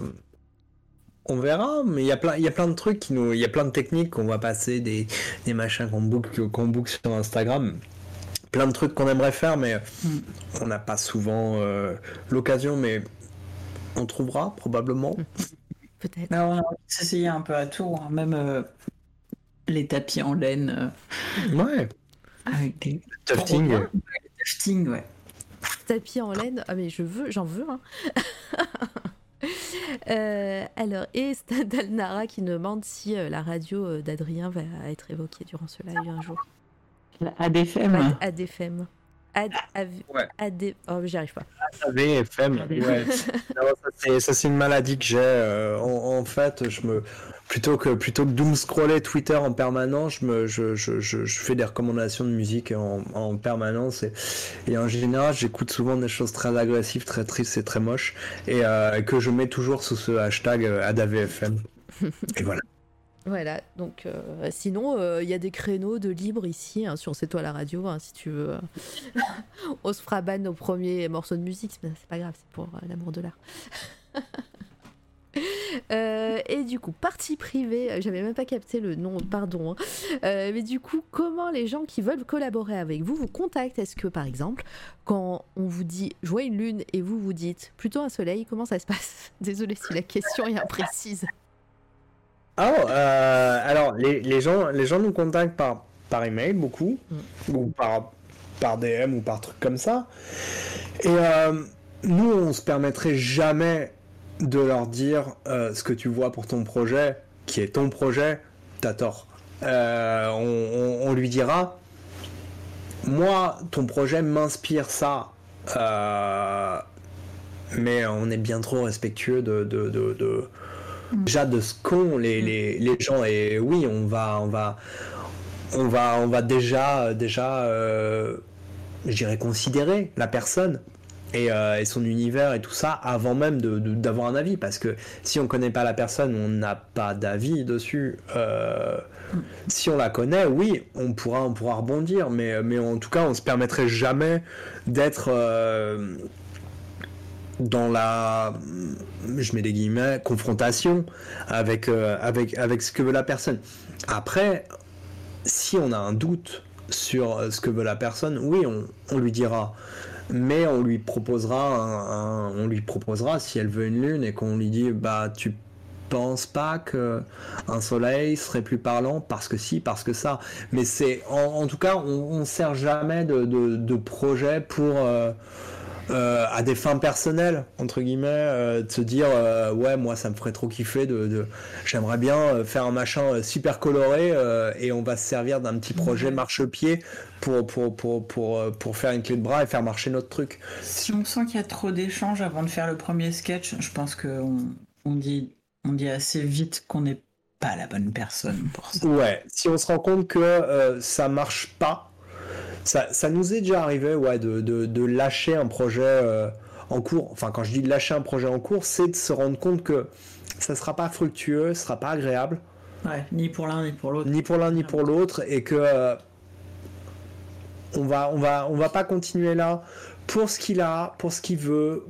on verra mais il y a plein il y a plein de trucs qui nous il y a plein de techniques qu'on va passer des, des machins qu'on book qu'on book sur Instagram plein de trucs qu'on aimerait faire mais Mm. on n'a pas souvent euh, l'occasion mais on trouvera probablement *laughs* peut-être. Mais on a s'essayer un peu à tout, hein, même euh, les tapis en laine euh, ouais avec des tufting Avec des tufting, ouais. tapis en laine. Ah mais je veux, j'en veux. Hein. *laughs* Euh, alors, et Stadal Nara qui demande si euh, la radio euh, d'Adrien va être évoquée durant ce live un jour. ADFM. Ad, ADFM. Ad, av- Ouais. AD... Oh, j'y arrive pas. Ouais. *laughs* Non, ça, c'est- ça c'est une maladie que j'ai euh, en, en fait je me plutôt que plutôt que doom scroller Twitter en permanence je me je, je, je, je fais des recommandations de musique en, en permanence et, et en général j'écoute souvent des choses très agressives très tristes et très moches et euh, que je mets toujours sous ce hashtag euh, ADAVFM *laughs* et voilà Voilà, donc euh, sinon, euh, il y a des créneaux de libre ici hein, sur C'est toi la radio, hein, si tu veux. *laughs* On se fera ban au premier morceau de musique, mais c'est pas grave, c'est pour euh, l'amour de l'art. *laughs* Euh, et du coup, partie privée, euh, j'avais même pas capté le nom, pardon. hein. Euh, mais du coup, comment les gens qui veulent collaborer avec vous vous contactent? Est-ce que par exemple, quand on vous dit je vois une lune et vous vous dites plutôt un soleil, comment ça se passe? *laughs* Désolée si la question est imprécise. Oh, euh, alors les, les gens, les gens nous contactent par, par email beaucoup, ou par, par DM ou par truc comme ça. Et euh, nous, on se permettrait jamais de leur dire euh, ce que tu vois pour ton projet, qui est ton projet, t'as tort. On, on- on lui dira, moi, ton projet m'inspire ça. Mais on est bien trop respectueux de, de, de, de- déjà de ce qu'ont les, les, les gens et oui on va on va on va on va déjà déjà euh, je dirais considérer la personne et, euh, et son univers et tout ça avant même d'avoir un avis. Parce que si on connaît pas la personne on n'a pas d'avis dessus. Euh, si on la connaît oui on pourra on pourra rebondir. Mais mais en tout cas on se permettrait jamais d'être euh, dans la je mets des guillemets confrontation avec euh, avec avec ce que veut la personne. Après si on a un doute sur euh, ce que veut la personne oui on, on lui dira. Mais on lui proposera on lui proposera si elle veut une lune et qu'on lui dit bah tu penses pas que un soleil serait plus parlant parce que si parce que ça. Mais c'est en, en tout cas on, on sert jamais de, de, de projet pour euh, euh, à des fins personnelles entre guillemets euh, de se dire euh, ouais moi ça me ferait trop kiffer de, de- j'aimerais bien faire un machin super coloré et on va se servir d'un petit projet marchepied pour pour, pour, pour, pour faire une clé de bras et faire marcher notre truc. Si on sent qu'il y a trop d'échanges avant de faire le premier sketch, je pense qu'on on dit, on dit assez vite qu'on n'est pas la bonne personne pour ça. Ouais, si on se rend compte que ça marche pas, ça, ça nous est déjà arrivé ouais, de, de, de lâcher un projet euh, en cours. Enfin, quand je dis lâcher un projet en cours, c'est de se rendre compte que ça sera pas fructueux, ce sera pas agréable, Ouais, ni pour l'un ni pour l'autre. ni pour l'un ni pour l'autre, et que euh, on va, on va, on va pas continuer là pour ce qu'il a, pour ce qu'il veut,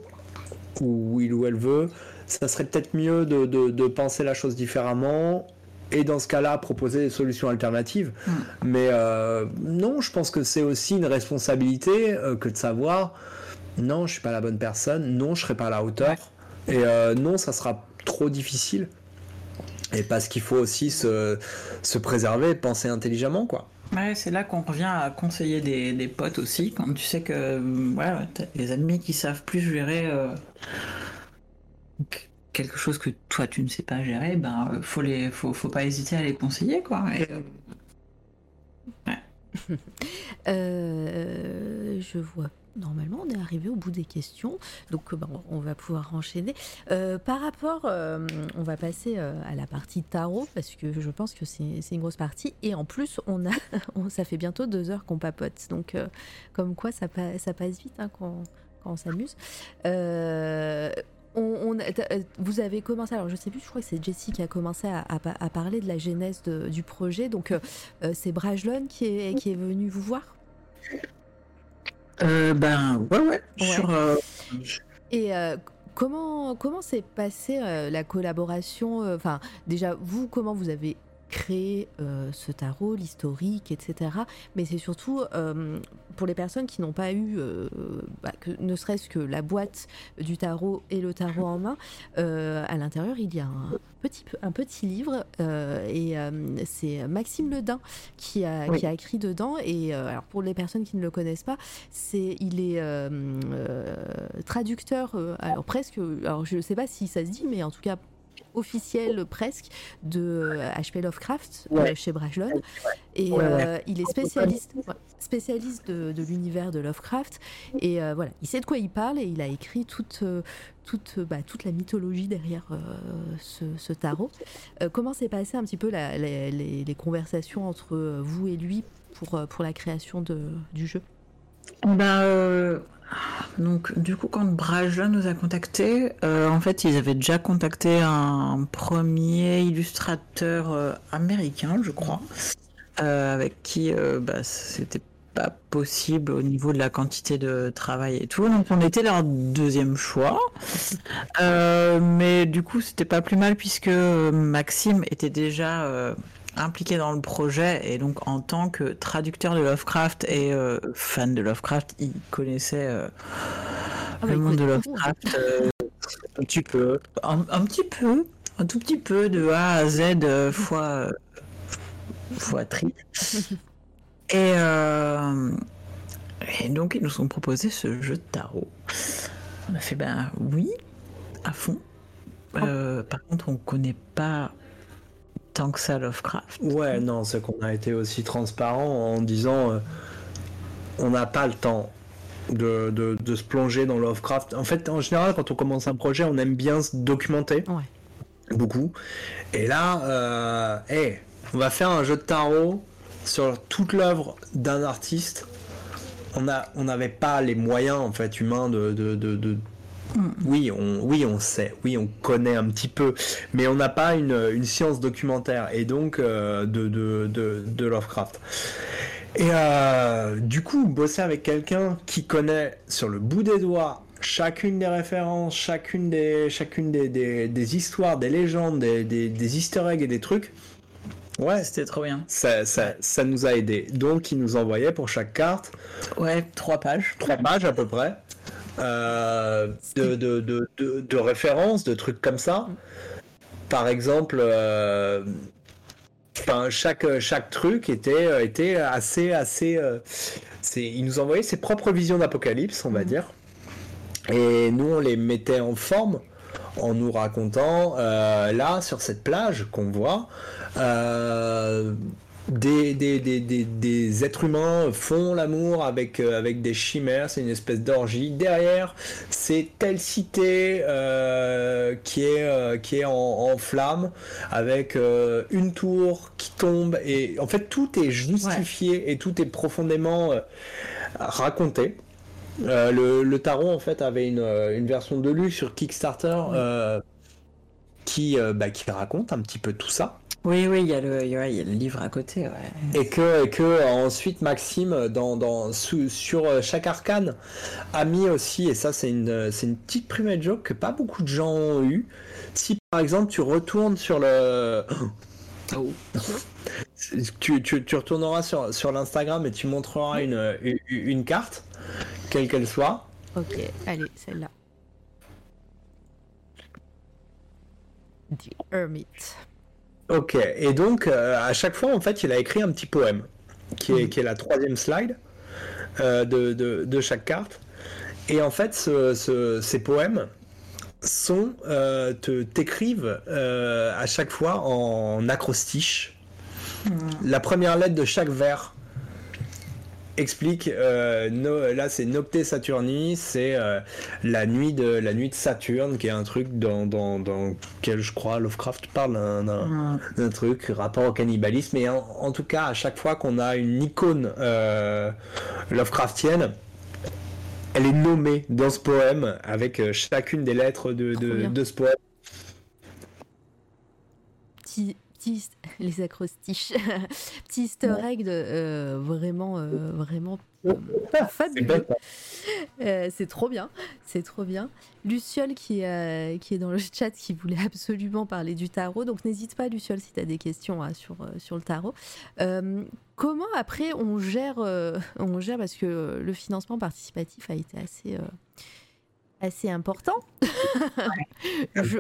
ou il ou elle veut. Ça serait peut-être mieux de, de, de penser la chose différemment. Et dans ce cas-là, proposer des solutions alternatives. Mm. Mais euh, non, je pense que c'est aussi une responsabilité euh, que de savoir non, je suis pas la bonne personne, non, je serai pas à la hauteur, et euh, non, ça sera trop difficile. Et parce qu'il faut aussi se, se préserver, penser intelligemment, quoi. Ouais, c'est là qu'on revient à conseiller des, des potes aussi, quand tu sais que t'as des amis qui savent plus gérer quelque chose que toi tu ne sais pas gérer, ben euh, faut les, faut, faut pas hésiter à les conseiller quoi. Euh, *laughs* Euh, je vois. Normalement, on est arrivé au bout des questions, donc on va pouvoir enchaîner. Par rapport, on va passer à la partie tarot parce que je pense que c'est une grosse partie et en plus, on a, *laughs* ça fait bientôt deux heures qu'on papote, donc comme quoi ça, ça passe vite hein, quand, quand on s'amuse. Euh, on, on vous avez commencé, alors je sais plus, je crois que c'est Jessie qui a commencé à, à pa- à parler de la genèse de- du projet. Donc euh, euh, c'est Brajlon qui est, qui est venu vous voir? euh, ben ouais ouais. Ouais. Sur, euh, Et comment comment s'est passée la collaboration? Enfin, déjà vous, comment vous avez créé euh, ce tarot, l'historique, etc. Mais c'est surtout euh, pour les personnes qui n'ont pas eu, euh, bah, que, ne serait-ce que la boîte du tarot et le tarot en main. à l'intérieur, il y a un petit un petit livre et c'est Maxime Ledin qui a Oui. qui a écrit dedans. Et alors pour les personnes qui ne le connaissent pas, c'est il est traducteur alors presque alors je ne sais pas si ça se dit mais en tout cas officiel presque de euh, H.P. Lovecraft euh, Ouais. chez Brajlon et Ouais, ouais. euh, il est spécialiste spécialiste de, de l'univers de Lovecraft et euh, voilà il sait de quoi il parle et il a écrit toute euh, toute, bah, toute la mythologie derrière euh, ce, ce tarot. Euh, comment s'est passé un petit peu la- les, les- les conversations entre euh, vous et lui pour, euh, pour la création de, du jeu? Ben, euh, donc, du coup, quand Brajlon nous a contactés, euh, en fait, ils avaient déjà contacté un premier illustrateur euh, américain, je crois, euh, avec qui bah, c'était pas possible au niveau de la quantité de travail et tout. Donc, on était leur deuxième choix. Mais du coup, c'était pas plus mal puisque Maxime était déjà. Impliqué dans le projet et donc en tant que traducteur de Lovecraft et euh, fan de Lovecraft, il connaissait euh, Ah bah, le monde de. Lovecraft euh, un petit peu, un, un petit peu. Un tout petit peu de A à Z fois, fois tri. *laughs* Et, et donc, ils nous ont proposé ce jeu de tarot. On a fait, ben oui, à fond. Euh, par contre, on connaît pas tant que ça Lovecraft. Ouais, non, c'est qu'on a été aussi transparent en disant euh, on n'a pas le temps de, de- de se plonger dans Lovecraft. En fait, en général, quand on commence un projet, on aime bien se documenter. Ouais. Beaucoup. Et là, euh, hey, on va faire un jeu de tarot sur toute l'œuvre d'un artiste. On n'avait pas les moyens en fait humains de- de- Oui, on, oui, on sait, oui, on connaît un petit peu, mais on n'a pas une, une science documentaire et donc euh, de, de, de, de Lovecraft. Et euh, du coup, bosser avec quelqu'un qui connaît sur le bout des doigts chacune des références, chacune des, chacune des, des, des histoires, des légendes, des, des, des easter eggs et des trucs, ouais, C'était trop bien. ça, ça, ça nous a aidé. Donc, il nous envoyait pour chaque carte Ouais, trois pages. trois pages à peu près euh, de, de, de, de, références, de trucs comme ça. Par exemple, euh, chaque, chaque truc était, euh, était assez. assez euh, il nous envoyait ses propres visions d'apocalypse, on va dire. Et nous, on les mettait en forme en nous racontant, là, sur cette plage qu'on voit, des, des, des, des, des êtres humains font l'amour avec, euh, avec des chimères, c'est une espèce d'orgie. Derrière, c'est telle cité euh, qui est, euh, qui est en, en flammes, avec une tour qui tombe, et en fait, tout est justifié et tout est profondément raconté. Le, le tarot en fait avait une, une version de lu sur Kickstarter qui, bah, qui raconte un petit peu tout ça. Oui, oui, il y, a le- il y a le livre à côté, ouais. Et que, et que euh, ensuite Maxime, dans, dans, sous- sur euh, chaque arcane, a mis aussi, et ça c'est une, euh, c'est une petite private joke que pas beaucoup de gens ont eu. Si par exemple tu retournes sur le. Oh. *laughs* Tu, tu, tu retourneras sur, sur l'Instagram et tu montreras une, une, une carte, quelle qu'elle soit. Ok, allez, celle-là. The Hermit. Ok, et donc euh, à chaque fois en fait il a écrit un petit poème qui est, qui est la troisième slide euh, de, de, de chaque carte. Et en fait ce- ce- ces poèmes sont euh, t'écrivent à chaque fois en acrostiche. La première lettre de chaque vers explique euh, no- là c'est Nocte Saturni c'est euh, la nuit de la nuit de Saturne qui est un truc dans dans, dans quel je crois Lovecraft parle d'un- truc rapport au cannibalisme. Et en, en tout cas à chaque fois qu'on a une icône euh, Lovecraftienne elle est nommée dans ce poème avec chacune des lettres de, de, de ce poème petit- *laughs* les acrostiches. petit easter egg de, euh, vraiment, euh, vraiment euh, c'est fabuleux. Euh, c'est trop bien, c'est trop bien. Luciole qui, qui est dans le *laughs* chat qui voulait absolument parler du tarot, donc n'hésite pas Luciole si tu as des questions hein, sur, sur le tarot. Comment après on gère, on gère, parce que le financement participatif a été assez... assez important. Je-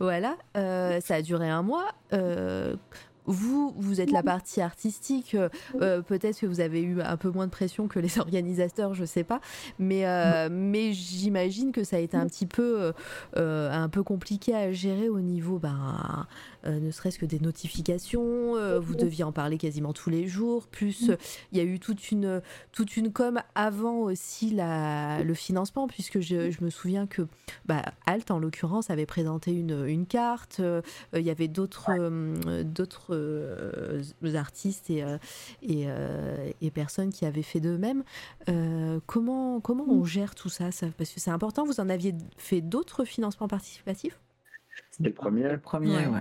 Voilà, euh, ça a duré un mois. Euh, vous, vous êtes la partie artistique. euh, Peut-être que vous avez eu un peu moins de pression que les *laughs* organisateurs, je sais pas. Mais, mais j'imagine que ça a été un petit peu, un peu compliqué à gérer au niveau, ben, euh, ne serait-ce que des notifications. euh, vous deviez en parler quasiment tous les jours. Plus, il y a eu toute une, toute une com avant aussi la, le financement, puisque je, je me souviens que bah, Alt, en l'occurrence, avait présenté une, une carte. euh, euh, Il y avait d'autres euh, d'autres euh, artistes et, euh, et, euh, et personnes qui avaient fait de même. Euh, comment, comment on gère tout ça, ça? Parce que c'est important. Vous en aviez fait d'autres financements participatifs? C'était le premier. Le premier, Ouais. ouais.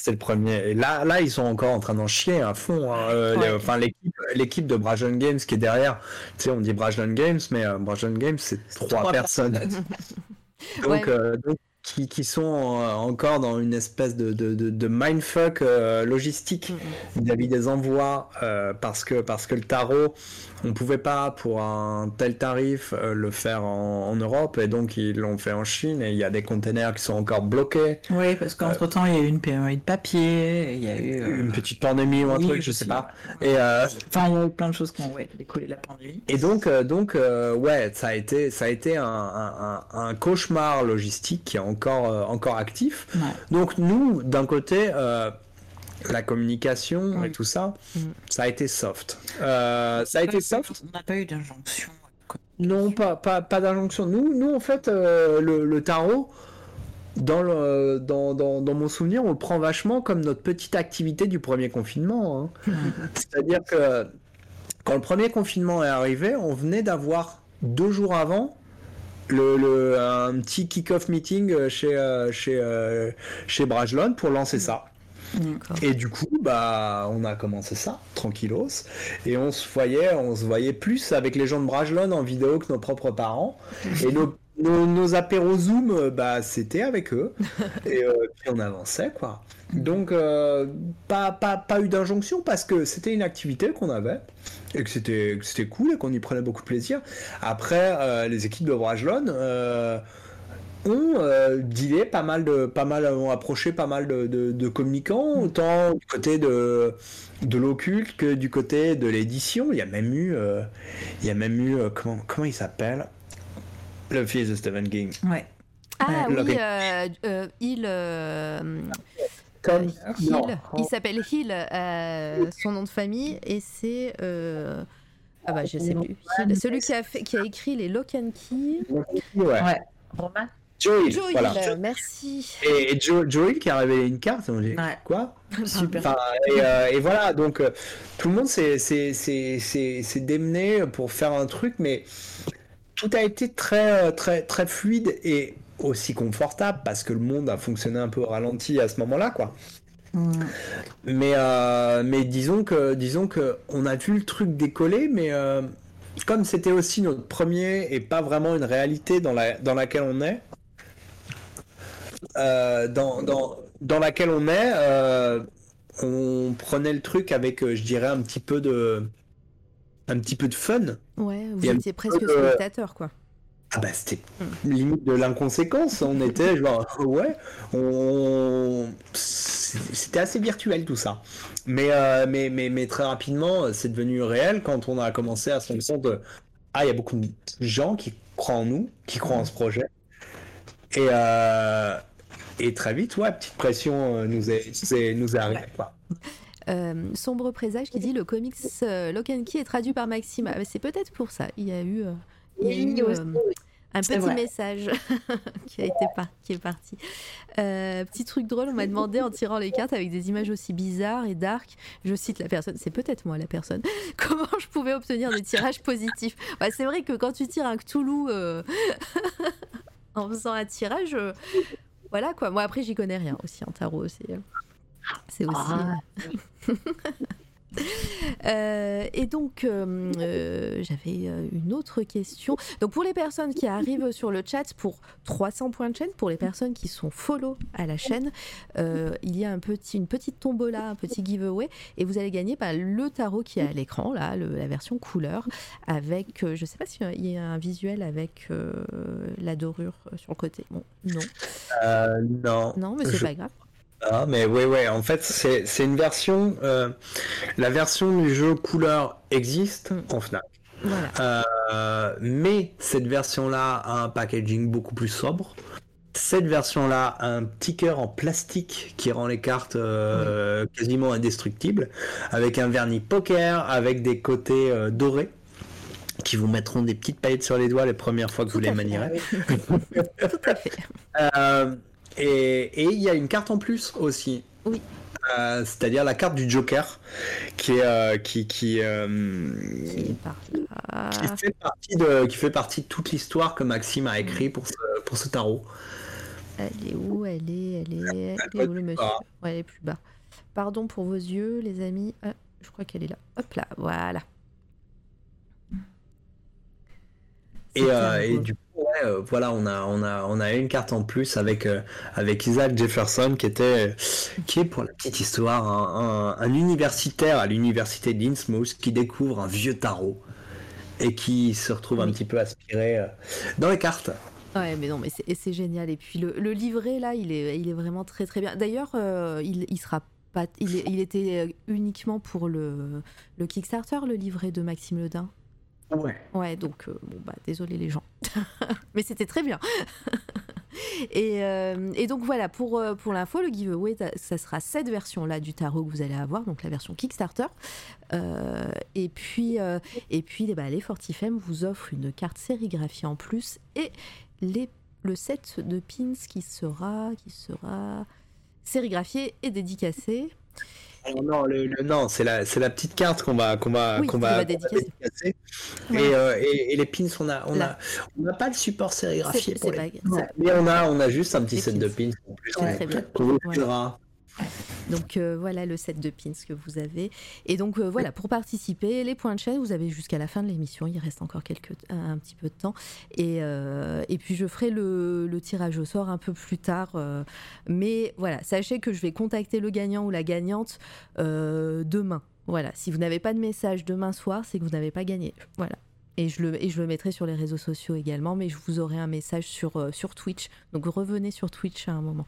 C'était le premier. Et là, là, ils sont encore en train d'en chier à fond. hein. Euh, Ouais. les- enfin, l'équipe, l'équipe de Brajon Games qui est derrière. Tu sais, on dit Brajon Games, mais euh, Brajon Games, c'est trois, Trois personnes. *laughs* donc, Ouais. euh, donc, qui, qui sont euh, encore dans une espèce de, de, de, de mindfuck logistique vis-à-vis des envois parce que parce que le tarot on pouvait pas pour un tel tarif euh, le faire en, en Europe et donc ils l'ont fait en Chine et il y a des containers qui sont encore bloqués Oui, parce qu'entre temps, il y a eu une pénurie de papier, il y a eu. euh, une petite pandémie ou un oui, truc je sais pas et euh, Enfin, il y a eu plein de choses qui ont ouais, décollé de la pandémie. Et donc, euh, donc euh, ouais, ça a été, ça a été un, un- un- un cauchemar logistique qui est encore, euh, encore actif. Ouais. Donc nous, d'un côté, euh, la communication et tout ça, Mm. ça a été soft. Euh, ça a été soft. On n'a pas eu d'injonction. Non, pas, pas, pas d'injonction. Nous, nous, en fait, euh, le, le tarot, dans, le, dans, dans, dans mon souvenir, on le prend vachement comme notre petite activité du premier confinement. hein. *laughs* C'est-à-dire que quand le premier confinement est arrivé, on venait d'avoir deux jours avant le, le- un petit kick-off meeting euh, chez, chez, chez Brajlon pour lancer ça. Et du coup, bah, on a commencé ça, tranquillos. Et on se voyait, on se voyait plus avec les gens de Brajlon en vidéo que nos propres parents. *laughs* Et nos, nos, nos apéros Zoom, bah, c'était avec eux. *laughs* Et euh, puis on avançait, quoi. Donc, euh, pas, pas, pas eu d'injonction parce que c'était une activité qu'on avait et que c'était cool et qu'on y prenait beaucoup de plaisir. Après, euh, les équipes de Brajlon ont euh, dealé pas mal de pas mal ont approché pas mal de, de- de communicants autant du côté de de l'occulte que du côté de l'édition. Il y a même eu euh, il y a même eu euh, comment comment il s'appelle? Le fils de Stephen King. Ouais. Ah oui, euh, euh, il. euh, Tom euh, Hill. non. Il s'appelle Hill, euh, son nom de famille, et c'est. euh, Ah bah je sais plus. Hill. Celui qui a, fait, qui a écrit les Lock and Key. Ouais. Ouais. Romain Joe Hill, Joe voilà. Hill, merci. Et, et Joe, Joe Hill qui a révélé une carte, on dit Ouais. quoi *laughs* Super. Enfin, et, euh, et voilà, donc euh, tout le monde s'est démené pour faire un truc, mais tout a été très, euh, très, très fluide et aussi confortable parce que le monde a fonctionné un peu au ralenti à ce moment-là, quoi. Mm. Mais, euh, mais disons que, disons que on a vu le truc décoller, mais euh, comme c'était aussi notre premier et pas vraiment une réalité dans, la, dans laquelle on est, euh, dans, dans, dans laquelle on est, euh, on prenait le truc avec, euh, je dirais, un petit peu de, un petit peu de fun. Ouais, vous étiez presque de- spectateur, quoi. Ah bah c'était limite de l'inconséquence. On *laughs* était genre *laughs* ouais, on c'était assez virtuel tout ça. Mais euh, mais mais mais très rapidement c'est devenu réel quand on a commencé à se rendre compte de ah il y a beaucoup de gens qui croient en nous, qui croient en ce projet. Et euh, et très vite ouais petite pression euh, nous est *laughs* nous est, nous est arrivée quoi. Euh, Sombre Présage qui dit le comics euh, Lock and Key est traduit par Maxime. Ah, bah, c'est peut-être pour ça. Il y a eu, euh, il y a Oui, eu, aussi, euh, un petit vrai. message *laughs* qui a été par- qui est parti. Euh, petit truc drôle, on m'a demandé en tirant les cartes avec des images aussi bizarres et dark. Je cite la personne, c'est peut-être moi la personne. *laughs* Comment je pouvais obtenir des tirages positifs? Bah, C'est vrai que quand tu tires un Cthulhu euh, en faisant un tirage, euh, voilà quoi. Moi après j'y connais rien aussi en tarot. C'est euh, c'est aussi. Ah. *laughs* Euh, et donc, euh, euh, j'avais une autre question. Donc, pour les personnes qui arrivent *laughs* sur le chat pour 300 points de chaîne, pour les personnes qui sont follow à la chaîne, il y a un petit, une petite tombola, un petit giveaway, et vous allez gagner bah, le tarot qui est à l'écran, là, le- la version couleur, avec, je sais pas s'il y a un visuel avec la dorure sur le côté. Bon, non, non. non, mais c'est Je- pas grave. Ah, mais ouais, ouais, en fait, c'est une version. euh, la version du jeu couleur existe en Fnac. Voilà. Euh, mais cette version-là a un packaging beaucoup plus sobre. Cette version-là a un petit cœur en plastique qui rend les cartes euh, quasiment indestructibles, avec un vernis poker, avec des côtés euh, dorés qui vous mettront des petites paillettes sur les doigts les premières fois que vous Tout les fait. manierez. *laughs* Tout à fait. Et il y a une carte en plus aussi. Oui. Euh, C'est-à-dire la carte du Joker, qui est euh, qui qui, euh, Qui fait partie de qui fait partie de toute l'histoire que Maxime a écrit pour ce pour ce tarot. Elle est où? Elle est, elle est, elle est où le monsieur? Ouais, elle est plus bas. Pardon pour vos yeux, les amis. Ah, je crois qu'elle est là. Hop là, voilà. Et, et du coup, euh, voilà, on a, on, a, on a une carte en plus avec, euh, avec Isaac Jefferson, qui, était, qui est, pour la petite histoire, un, un- un universitaire à l'université d'Innsmouth qui découvre un vieux tarot et qui se retrouve un petit peu aspiré euh, dans les cartes. Ouais, mais non, mais c'est génial. Et puis le, le livret, là, il est, il est vraiment très très bien. D'ailleurs, euh, il, il sera pas. Il, il était euh, uniquement pour le, le Kickstarter, le livret de Maxime Ledin. Ouais. Ouais, donc, euh, bon, bah, désolé les gens. *laughs* mais c'était très bien. *laughs* et, euh, et donc voilà, pour, euh, pour l'info, le giveaway, ça- sera cette version-là du tarot que vous allez avoir, donc la version Kickstarter. Et puis, et puis eh ben, les Fortifem vous offrent une carte sérigraphiée en plus et les, le set de pins qui sera, qui sera sérigraphié et dédicacé. Alors non, le- le- non, c'est la, c'est la petite carte qu'on va, qu'on va, Oui, qu'on va, va dédicacer. Ouais. Et, euh, et, et les pins, on a, on Là. a, on n'a pas le support sérigraphié pour les. Ouais, Mais on a, on a juste un petit Les set pins. de pins en plus. Très bien. vous Ouais. Donc euh, voilà le set de pins que vous avez. Et donc euh, voilà, pour participer, les points de chaîne, vous avez jusqu'à la fin de l'émission. Il reste encore quelques, un, petit peu de temps. Et, euh, et puis je ferai le, le tirage au sort un peu plus tard. mais voilà, sachez que je vais contacter le gagnant ou la gagnante demain. Voilà, si vous n'avez pas de message demain soir, c'est que vous n'avez pas gagné. Voilà. Et je, le, et je le mettrai sur les réseaux sociaux également, mais je vous aurai un message sur, sur Twitch. Donc revenez sur Twitch à un moment.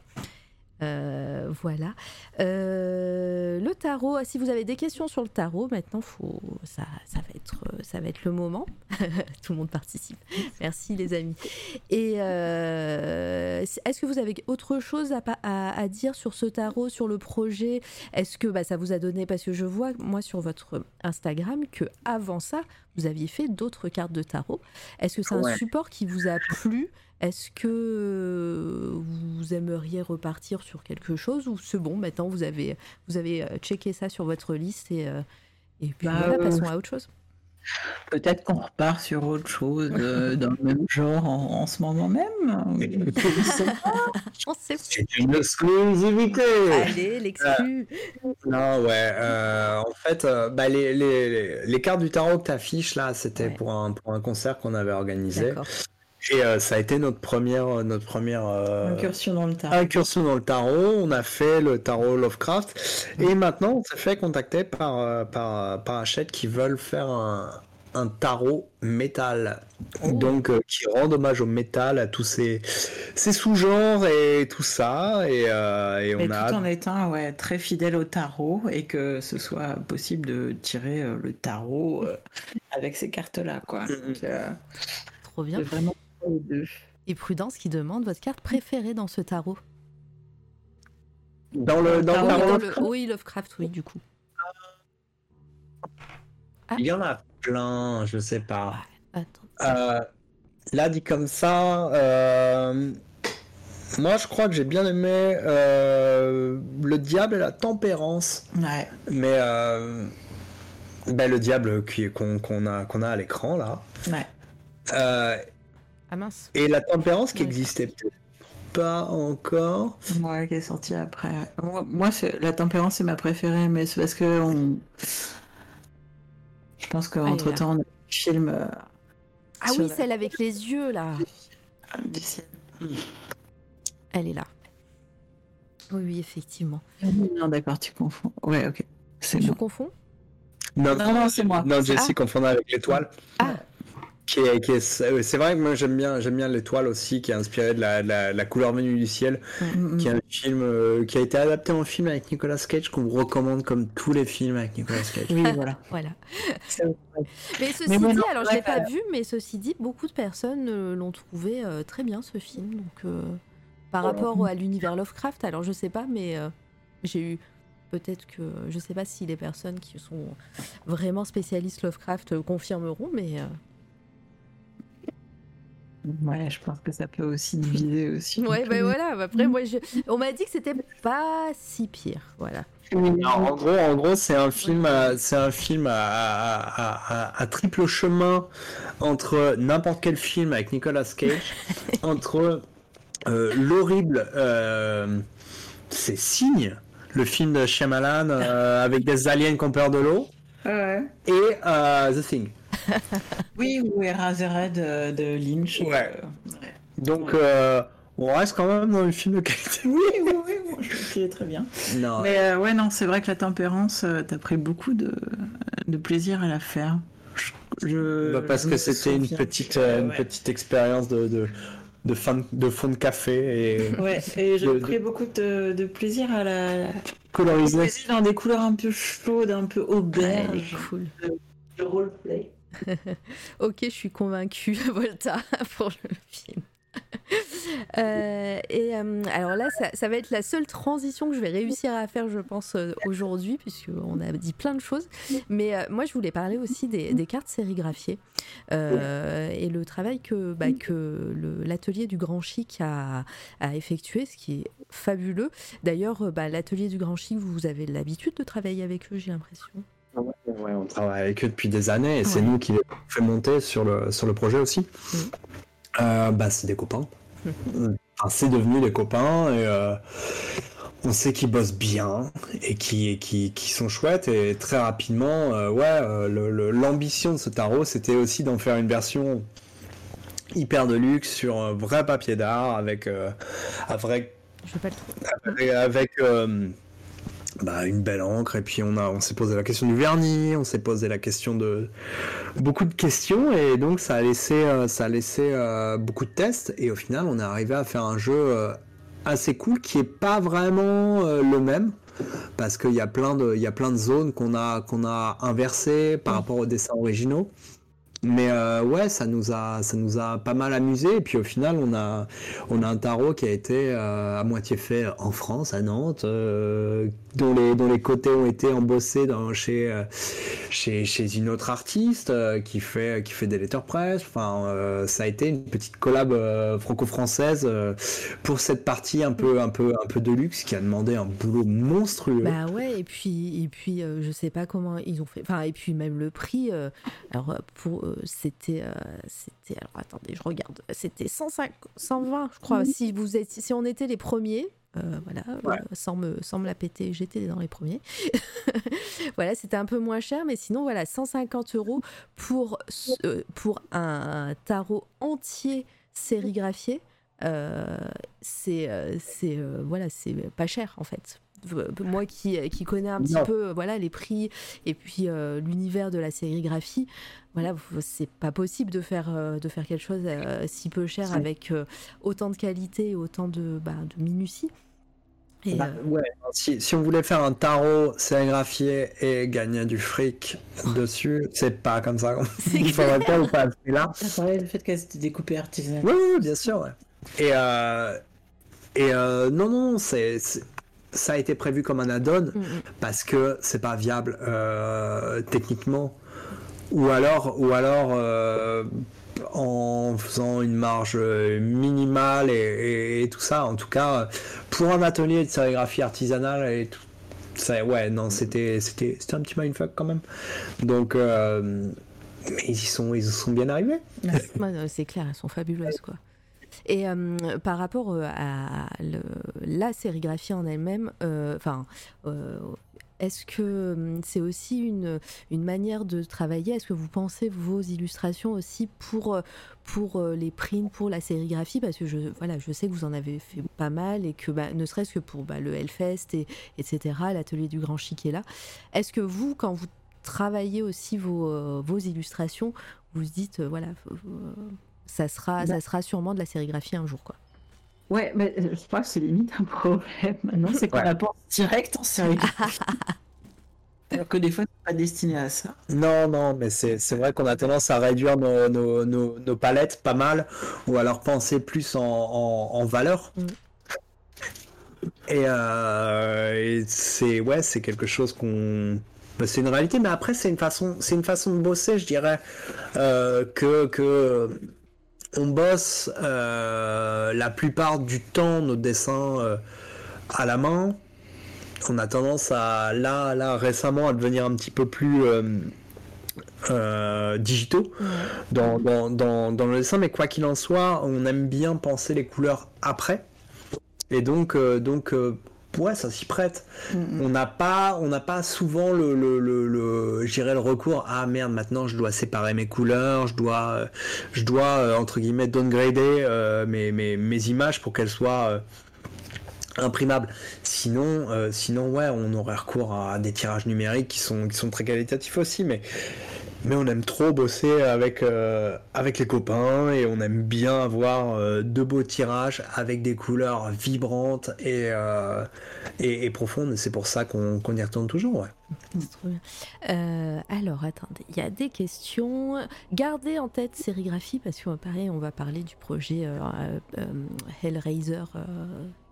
Euh, voilà. Euh, le tarot, si vous avez des questions sur le tarot, maintenant, faut, ça, ça, va, être, ça va être le moment. *laughs* Tout le monde participe. Merci les amis. Et euh, est-ce que vous avez autre chose à dire sur ce tarot, sur le projet? Est-ce que bah, ça vous a donné, parce que je vois, moi, sur votre Instagram, que avant ça, vous aviez fait d'autres cartes de tarot. Est-ce que c'est un support qui vous a plu? Est-ce que vous aimeriez repartir sur quelque chose? Ou c'est bon, maintenant vous avez, vous avez euh, checké ça sur votre liste et, euh, et puis Bah, voilà, euh, passons à autre chose. Peut-être qu'on repart sur autre chose euh, *laughs* dans le même genre en, en ce moment même. Je sais pas. *laughs* On sait C'est une exclusivité. Allez, l'exclu. Non, ouais. euh, en fait, euh, bah, les, les, les- les cartes du tarot que tu affiches là, c'était Ouais. pour, un, pour un concert qu'on avait organisé. Et euh, ça a été notre première, notre première euh, Incursion dans le tarot. incursion dans le tarot. On a fait le tarot Lovecraft. Et maintenant, on s'est fait contacter par, euh, par, par Hachette qui veulent faire un, un tarot métal. Oh. Donc, euh, qui rend hommage au métal, à tous ces, ces sous-genres et tout ça. Et, euh, on tout a en étant ouais, très fidèle au tarot et que ce soit possible de tirer euh, le tarot euh, avec ces cartes-là. quoi. Donc, euh, Trop bien. c'est vraiment les deux. Et Prudence qui demande votre carte préférée dans ce tarot. dans le, dans Ah le oui, tarot dans le- Lovecraft, oui, Lovecraft, oui, du coup. Ah. il y en a plein, je sais pas. Attends. Euh, là, dit comme ça, euh, moi je crois que j'ai bien aimé euh, le diable et la tempérance. Ouais. Mais euh, ben, le diable qu'on a, qu'on a à l'écran là. Ouais. Ah mince. et la tempérance qui Ouais. existait peut-être pas encore. Ouais, qui est sorti après. Moi, la tempérance, c'est ma préférée, mais c'est parce que on... je pense qu'entre temps, on a le film. euh, Ah sur oui, la- celle avec les yeux là. Elle est là. Oui, oui, effectivement. Non, d'accord, tu confonds. Ouais, ok. C'est Je bon. confonds? Non, Non, non, c'est moi. Non, Jessie Ah. confondait avec l'étoile. Ah. C'est vrai que moi j'aime bien, j'aime bien l'étoile aussi, qui est inspiré de la, de la, la couleur venue du ciel, Mm, mm. qui est un film euh, qui a été adapté en film avec Nicolas Cage, qu'on vous recommande comme tous les films avec Nicolas Cage. Oui, voilà. *laughs* Mais ceci Mais dit, non, alors je l'ai pas vu, mais ceci dit, beaucoup de personnes euh, l'ont trouvé euh, très bien ce film. Donc, euh, par Voilà. rapport à l'univers Lovecraft, alors je sais pas, mais euh, j'ai eu peut-être que je sais pas si les personnes qui sont vraiment spécialistes Lovecraft confirmeront, mais euh, Ouais, je pense que ça peut aussi diviser aussi. ouais, ben voilà. Après, moi, je- on m'a dit que c'était pas si pire, voilà. En gros, en gros, c'est un film, à, c'est un film à, à- à- à- à triple chemin entre n'importe quel film avec Nicolas Cage, *laughs* entre euh, l'horrible, euh, c'est Signe, le film de Shyamalan euh, avec des aliens qui ont peur de l'eau, Ouais. et euh, The Thing. *laughs* oui, ou Eraserhead de, de Lynch. Ouais. Donc, on reste quand même dans le film de qualité. Oui, oui, oui, trouve qu'il est très bien. Non. Mais ouais, non, c'est vrai que la tempérance, t'as pris beaucoup de, de plaisir à la faire. Je, bah parce que c'était une petite, une petite expérience de, de, de, fin, de fond de café. Et, *laughs* ouais, et j'ai pris beaucoup de, de, plaisir à la coloriser dans des couleurs un peu chaudes, un peu auberge. cool. Le roleplay. *laughs* ok, je suis convaincue, *laughs* Volta, pour le film. *laughs* Euh, et euh, alors là, ça, va être la seule transition que je vais réussir à faire, je pense, euh, aujourd'hui, puisqu'on a dit plein de choses. Mais moi, je voulais parler aussi des, cartes sérigraphiées et le travail que, bah, que l'atelier du Grand Chic a, a, effectué, ce qui est fabuleux. D'ailleurs, bah, l'atelier du Grand Chic, vous avez l'habitude de travailler avec eux, j'ai l'impression. Ouais, on travaille avec eux depuis des années et c'est nous qui les fait monter sur le, sur le projet aussi. Euh, bah, c'est des copains. enfin, c'est devenu des copains et euh, on sait qu'ils bossent bien et qui, qui, sont chouettes et très rapidement, euh, ouais, l'ambition de ce tarot, c'était aussi d'en faire une version hyper de luxe sur un vrai papier d'art avec, avec, avec bah, une belle encre et puis on a on s'est posé la question du vernis, on s'est posé la question de beaucoup de questions et donc ça a laissé euh, ça a laissé euh, beaucoup de tests et au final on est arrivé à faire un jeu euh, assez cool qui est pas vraiment le même parce qu'il y a plein de il y a plein de zones qu'on a qu'on a inversées par rapport aux dessins originaux mais euh, ouais, ça nous a, ça nous a pas mal amusé. Et puis au final, on a, on a un tarot qui a été euh, à moitié fait en France, à Nantes, euh, dont les, dont les côtés ont été embossés dans, chez, chez, chez une autre artiste qui fait, qui fait des letterpress. Enfin, ça a été une petite collab franco-française pour cette partie un peu, un peu, un peu de luxe qui a demandé un boulot monstrueux. Bah ouais, et puis, et puis, je sais pas comment ils ont fait. Enfin, et puis même le prix. alors pour c'était, euh, c'était, alors attendez, je regarde, c'était 105, 120, je crois. Mhm. Si vous êtes, si on était les premiers, euh, voilà, euh, sans, me, sans me la péter, j'étais dans les premiers. *laughs* voilà, c'était un peu moins cher, mais sinon, voilà, 150 euros pour, pour un tarot entier sérigraphié. c'est, c'est, voilà, c'est pas cher en fait moi qui, qui connais un petit peu voilà les prix et puis l'univers de la sérigraphie voilà, c'est pas possible de faire, euh, de faire quelque chose euh, si peu cher avec euh, autant de qualité et autant de, bah, de minutie. Bah, ouais, si, si, on voulait faire un tarot sérigraphié et gagner du fric dessus, c'est pas comme ça. *laughs* Il faudrait pas ou pas là. Ça le fait qu'elle c'était découpée artisanalement. Oui, oui, bien sûr. Et, et non, non, c'est ça a été prévu comme un add-on mm, mm. parce que c'est pas viable techniquement ou alors, ou alors euh, en faisant une marge minimale et, tout ça. En tout cas, pour un atelier de sérigraphie artisanale et tout, ça, ouais, non, c'était, c'était, c'était un petit mindfuck quand même. Donc, euh, mais ils y sont, ils sont bien arrivés. *laughs* c'est clair, elles sont fabuleuses, quoi. Et euh, par rapport à la sérigraphie en elle-même, enfin, est-ce que hum, c'est aussi une, une manière de travailler? Est-ce que vous pensez vos illustrations aussi pour, euh, pour euh, les prints, pour la sérigraphie? Parce que je, voilà, je sais que vous en avez fait pas mal et que bah, ne serait-ce que pour bah, le Hellfest, et, etc., l'atelier du Grand Chic est là. Est-ce que vous, quand vous travaillez aussi vos, euh, vos illustrations, vous vous dites, voilà, ça, sera, ça sera sûrement de la sérigraphie un jour quoi? Ouais, mais euh, je crois que c'est limite un problème *laughs* maintenant, c'est qu'on la pense direct en série. *laughs* Alors que des fois, c'est pas destiné à ça. Non, non, mais c'est vrai qu'on a tendance à réduire nos, nos, nos, palettes pas mal, ou alors penser plus en, en, valeur. Mm. Et, euh, et c'est ouais, c'est quelque chose qu'on bah, c'est une réalité, mais après c'est une façon, c'est une façon de bosser, je dirais, euh, que que on bosse euh, la plupart du temps nos dessins euh, à la main. On a tendance à là, là récemment à devenir un petit peu plus euh, digitaux dans, dans, le dessin, mais quoi qu'il en soit, on aime bien penser les couleurs après. Et donc, donc ouais, ça s'y prête. Mm. On n'a pas, on n'a pas souvent le, le, le, le- le recours. Ah merde, maintenant je dois séparer mes couleurs, je dois, euh, je dois euh, entre guillemets downgrader euh, mes, mes, mes images pour qu'elles soient euh, imprimables. Sinon, euh, sinon ouais, on aurait recours à des tirages numériques qui sont, qui sont très qualitatifs aussi, mais mais on aime trop bosser avec, euh, avec les copains et on aime bien avoir euh, de beaux tirages avec des couleurs vibrantes et, euh, et, profondes. C'est pour ça qu'on qu'on y retourne toujours. Ouais. Trop bien. Alors, attendez, il y a des questions. Gardez en tête sérigraphie parce que on va parler du projet Hellraiser.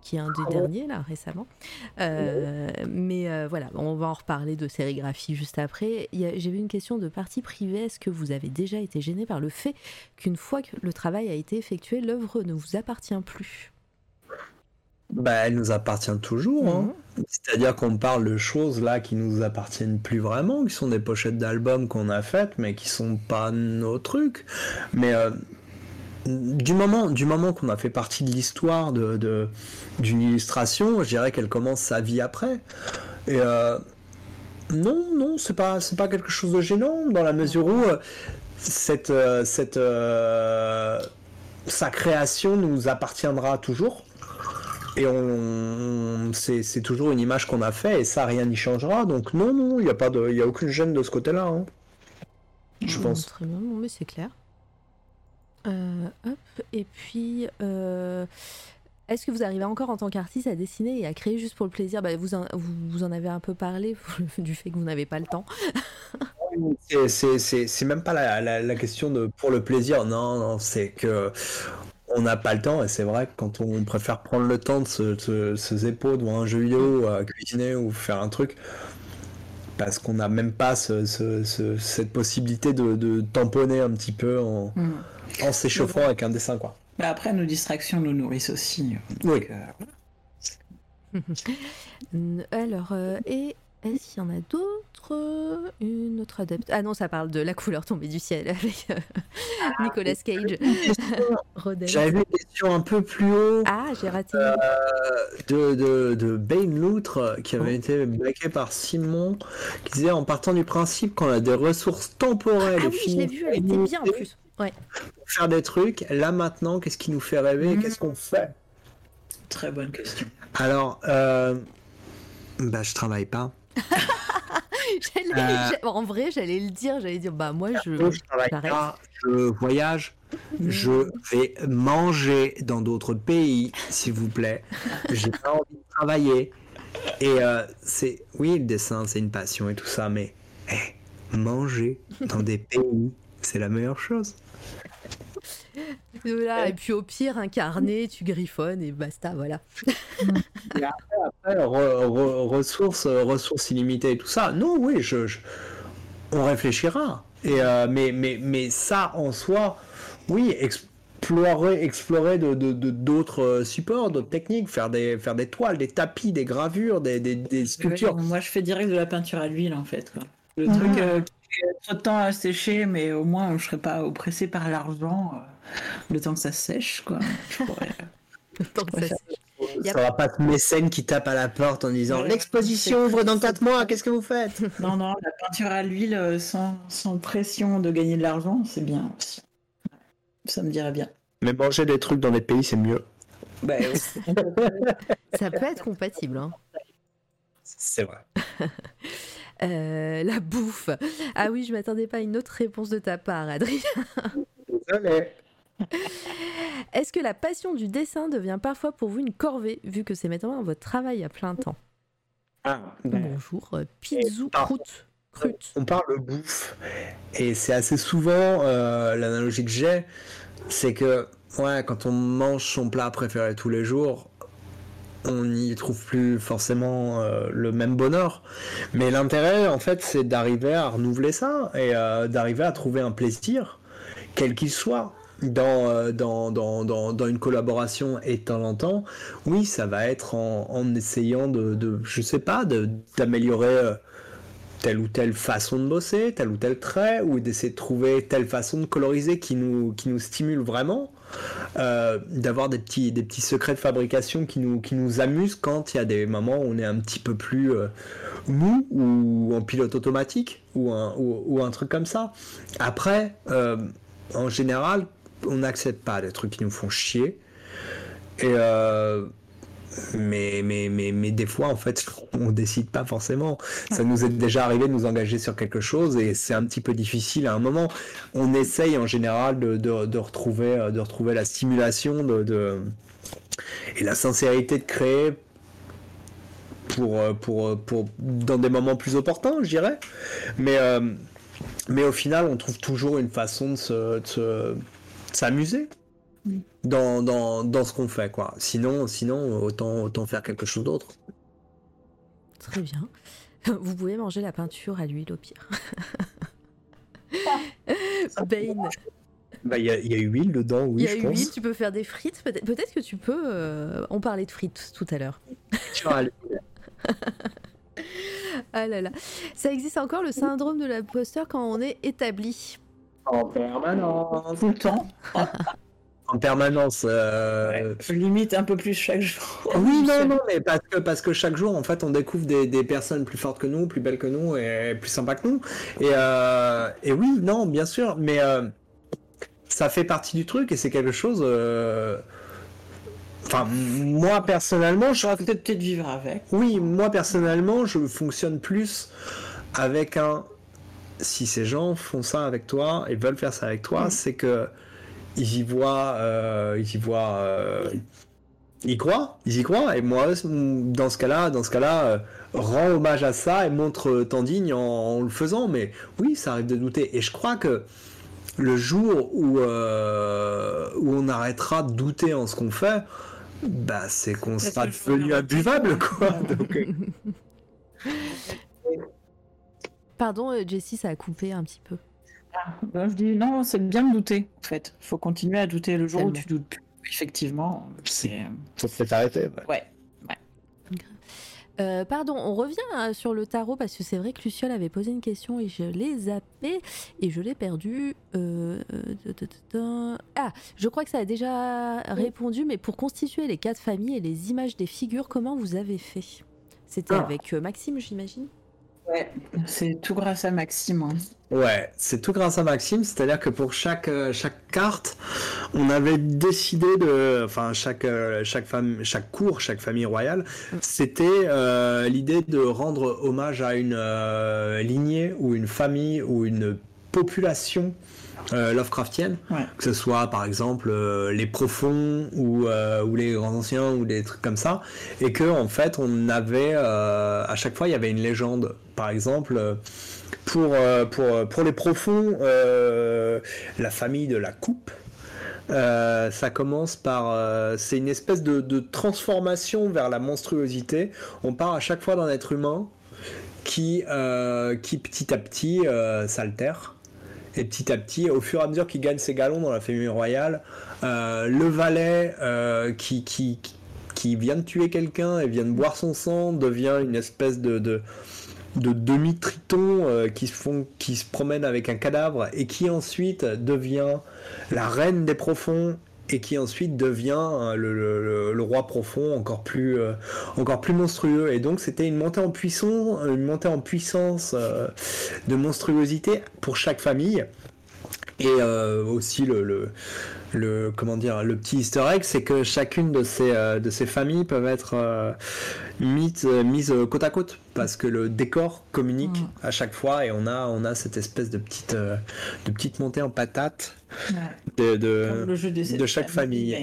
Qui est un des derniers là récemment, Euh, mais euh, voilà, on va en reparler de sérigraphie juste après. J'ai vu une question de partie privée. Est-ce que vous avez déjà été gêné par le fait qu'une fois que le travail a été effectué, l'œuvre ne vous appartient plus? Bah, elle nous appartient toujours. hein. Mhm. C'est-à-dire qu'on parle de choses là qui nous appartiennent plus vraiment, qui sont des pochettes d'albums qu'on a faites, mais qui sont pas nos trucs. Mais euh, du moment, du moment qu'on a fait partie de l'histoire de, de- d'une illustration, je dirais qu'elle commence sa vie après. Et euh, non, non, c'est pas, c'est pas quelque chose de gênant dans la mesure où euh, cette, euh, cette, euh, sa création nous appartiendra toujours. Et on, c'est, c'est toujours une image qu'on a fait et ça rien n'y changera. Donc non, non, il n'y a pas de, il y a aucune gêne de ce côté-là. hein. Je pense. Très bien, mais c'est clair. Euh, hop, et puis, euh, est-ce que vous arrivez encore en tant qu'artiste à dessiner et à créer juste pour le plaisir? Bah, vous, en, vous, vous en avez un peu parlé *laughs* du fait que vous n'avez pas le temps. C'est, c'est, même pas la, la, la question de pour le plaisir. Non, non, c'est que on n'a pas le temps et c'est vrai que quand on préfère prendre le temps de se, se, se zépo devant un jeu vidéo, à cuisiner ou faire un truc, parce qu'on n'a même pas ce, ce- ce- cette possibilité de, de tamponner un petit peu en, Mm. En s'échauffant avec un dessin, quoi. Bah, après, nos distractions nous nourrissent aussi. Oui. Donc, euh, *laughs* Alors, euh, et est-ce qu'il y en a d'autres? Une autre adepte Ah non, ça parle de la couleur tombée du ciel avec euh, Nicolas Cage. *laughs* J'avais vu une question un peu plus haut. Ah, j'ai raté. Euh, de, de, de Bane Loutre qui avait été baqué par Simon qui disait en partant du principe qu'on a des ressources temporelles ah et oui, je l'ai vue, elle était finies bien en plus. Ouais. pour faire des trucs là maintenant qu'est-ce qui nous fait rêver qu'est-ce qu'on fait? Très bonne question. alors euh, bah je travaille pas *laughs* Euh. En vrai, j'allais le dire, j'allais dire, bah moi je. je travaille pas je voyage je vais manger dans d'autres pays s'il vous plaît j'ai pas envie de travailler et euh, c'est oui le dessin c'est une passion et tout ça mais eh, manger dans des pays c'est la meilleure chose *laughs* Voilà, et puis au pire, incarné, tu griffonnes et basta, voilà. *laughs* Après, re- re- ressources, euh, ressources illimitées et tout ça. Non, oui, je, je- on réfléchira. Et, euh, mais, mais, mais ça en soi, oui, explorer, explorer de, de- de- d'autres euh, supports, d'autres techniques, faire des, faire des toiles, des tapis, des gravures, des, des, des sculptures. Ouais, moi, je fais direct de la peinture à l'huile, en fait. quoi. Le Mhm. truc euh, qui met trop de temps à sécher, mais au moins, je serais pas oppressé par l'argent euh, le temps que ça sèche, quoi. Je pourrais- *laughs* Tant que ça- Ça Yep. va pas de mécène qui tape à la porte en disant Ouais, L'exposition ouvre dans 4 mois, qu'est-ce que vous faites? *laughs* Non, non, la peinture à l'huile euh, sans, sans pression de gagner de l'argent, c'est bien aussi. Ça me dirait bien. Mais manger des trucs dans des pays, c'est mieux. Bah, *laughs* ça peut être compatible. hein. C'est vrai. Euh, la bouffe. Ah oui, je m'attendais pas à une autre réponse de ta part, Adrien. Désolé. *laughs* Est-ce que la passion du dessin devient parfois pour vous une corvée, vu que c'est maintenant votre travail à plein temps? Ah, Bonjour, euh, Croûte. Crute. On parle bouffe. Et c'est assez souvent euh, l'analogie que j'ai, c'est que ouais, quand on mange son plat préféré tous les jours, on n'y trouve plus forcément euh, le même bonheur. Mais l'intérêt, en fait, c'est d'arriver à renouveler ça et euh, d'arriver à trouver un plaisir, quel qu'il soit. Dans, euh, dans, dans, dans, dans une collaboration et de temps en oui, ça va être en, essayant de, de, je sais pas, d'améliorer euh, telle ou telle façon de bosser, tel ou tel trait, ou d'essayer de trouver telle façon de coloriser qui nous, qui nous stimule vraiment. euh, d'avoir des petits, des petits secrets de fabrication qui nous, qui nous amusent quand il y a des moments où on est un petit peu plus euh, mou ou en pilote automatique ou un, ou, un truc comme ça. Après, en général, on n'accepte pas des trucs qui nous font chier. Et euh, mais, mais, mais, mais des fois, en fait, *laughs* on décide pas forcément. Ça nous est déjà arrivé de nous engager sur quelque chose et c'est un petit peu difficile à un moment. On essaye en général de, de, de retrouver, de retrouver la stimulation de, de- et la sincérité de créer pour, euh, pour, euh, pour, dans des moments plus opportuns, je dirais. Mais, euh, mais au final, on trouve toujours une façon de se- de se- de s'amuser dans, dans, dans ce qu'on fait quoi. Sinon, sinon autant, autant faire quelque chose d'autre. Très bien. *laughs* Vous pouvez manger la peinture à l'huile au pire. *laughs* *laughs* Bane, Bah, Il y, a, il y a huile dedans, oui, il y a je eu pense. huile, tu peux faire des frites. Peut-être peut-être que tu peux. euh, On parlait de frites tout à l'heure. Ah là là. Ça existe encore le syndrome de l'imposteur quand on est établi. En permanence. Tout le temps. En permanence. euh, Je limite un peu plus chaque jour. Oui, non, non, mais parce que, parce que chaque jour, en fait, on découvre des, des personnes plus fortes que nous, plus belles que nous et plus sympas que nous. Et, euh, et oui, non, bien sûr, mais euh, ça fait partie du truc et c'est quelque chose. euh, Enfin, moi personnellement, je J'aurais peut-être peut-être vivre avec. Oui, moi personnellement, je fonctionne plus avec un. Si ces gens font ça avec toi et veulent faire ça avec toi, c'est que ils y voient, euh, ils y voient, euh, ils croient, ils y croient. Et moi, dans ce cas-là, dans ce cas-là, euh, rends hommage à ça et montre ton digne en, en le faisant. Mais oui, ça arrive de douter. Et je crois que le jour où euh, où on arrêtera de douter en ce qu'on fait, bah c'est qu'on sera devenu imbuvable, quoi. Donc, *laughs* Pardon, euh, Jessie, ça a coupé un petit peu. Ben, je dis non, c'est bien de douter. En fait, faut continuer à douter le jour où tu doutes plus. Effectivement, c'est faut peut-être arrêter. ouais. ouais. Euh, pardon, on revient euh, sur le tarot parce que c'est vrai que Luciole avait posé une question et je l'ai zappé et je l'ai perdu. Euh, euh. Ah, je crois que ça a déjà répondu, mais pour constituer les quatre familles et les images des figures, comment vous avez fait? C'était Ah. avec euh, Maxime, j'imagine? Ouais, c'est tout grâce à Maxime. hein. Ouais, c'est tout grâce à Maxime, c'est-à-dire que pour chaque, euh, carte, on avait décidé de, enfin chaque, euh, chaque, chaque cour, chaque famille royale, c'était euh, l'idée de rendre hommage à une lignée ou une famille ou une population euh, Lovecraftienne, Ouais. que ce soit par exemple euh, les profonds ou, euh, ou les grands anciens ou des trucs comme ça, et que en fait on avait euh, à chaque fois il y avait une légende, par exemple. pour, pour, pour les profonds, la famille de la coupe, euh, ça commence par. euh, c'est une espèce de, de transformation vers la monstruosité. On part à chaque fois d'un être humain qui, euh, qui petit à petit s'altère. Et petit à petit, au fur et à mesure qu'il gagne ses galons dans la famille royale, euh, le valet euh, qui, vient de tuer quelqu'un et vient de boire son sang devient une espèce de, de, de demi-triton euh, qui se promène avec un cadavre et qui ensuite devient la reine des profonds et qui ensuite devient euh, le, roi profond encore plus, euh, encore plus monstrueux. Et donc c'était une montée en puissance, une montée en puissance euh, de monstruosité pour chaque famille. Et euh, aussi le, le, le- comment dire le petit Easter egg, c'est que chacune de ces euh, de ces familles peuvent être euh, mises mises côte à côte parce que le décor communique Mm. à chaque fois et on a on a cette espèce de petite euh, de petite montée en patate de, de- chaque famille.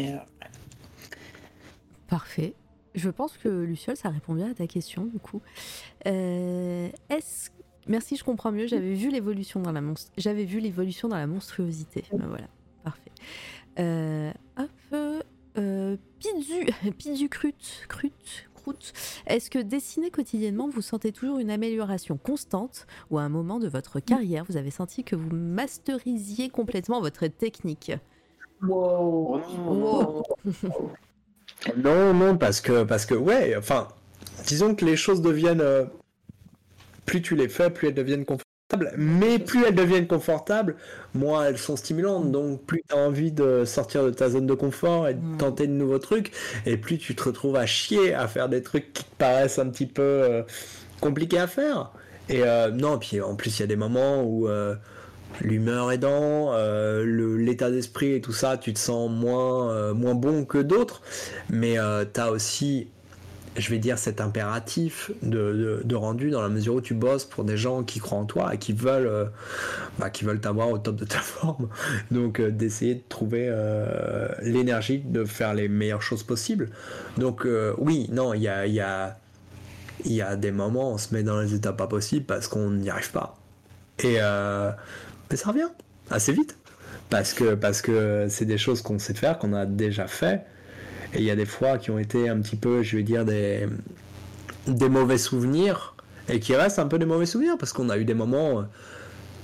Parfait. Je pense que Luciole, ça répond bien à ta question, du coup. Euh, Est-ce Merci, je comprends mieux. J'avais vu l'évolution dans la. J'avais vu l'évolution dans la monstruosité. Ben voilà, parfait. Euh, hop, euh, Pidu, *laughs* Pidu Crut, Crut, Croûte. Est-ce que dessiner quotidiennement, vous sentez toujours une amélioration constante ou à un moment de votre carrière, vous avez senti que vous masterisiez complètement votre technique? Wow. Wow. *laughs* Non, non, parce que, parce que, ouais, enfin, disons que les choses deviennent. euh, plus tu les fais, plus elles deviennent confortables. mais plus elles deviennent confortables, moins elles sont stimulantes. Donc plus tu as envie de sortir de ta zone de confort et de Mm. tenter de nouveaux trucs, et plus tu te retrouves à chier, à faire des trucs qui te paraissent un petit peu euh, compliqués à faire. Et euh, non, puis en plus il y a des moments où euh, l'humeur aidant, euh, l'état d'esprit et tout ça, tu te sens moins, euh, moins bon que d'autres, mais tu as aussi je vais dire, cet impératif de, de- rendu dans la mesure où tu bosses pour des gens qui croient en toi et qui veulent, euh, bah, qui veulent t'avoir au top de ta *laughs* forme. Donc, euh, d'essayer de trouver euh, l'énergie de faire les meilleures choses possibles. Donc, oui, non, il y a, y, y a des moments où on se met dans les états pas possibles parce qu'on n'y arrive pas. Et ça revient assez vite. Parce que parce que c'est des choses qu'on sait faire, qu'on a déjà fait. Et il y a des fois qui ont été un petit peu, je vais dire, des, des mauvais souvenirs. Et qui restent un peu des mauvais souvenirs parce qu'on a eu des moments euh,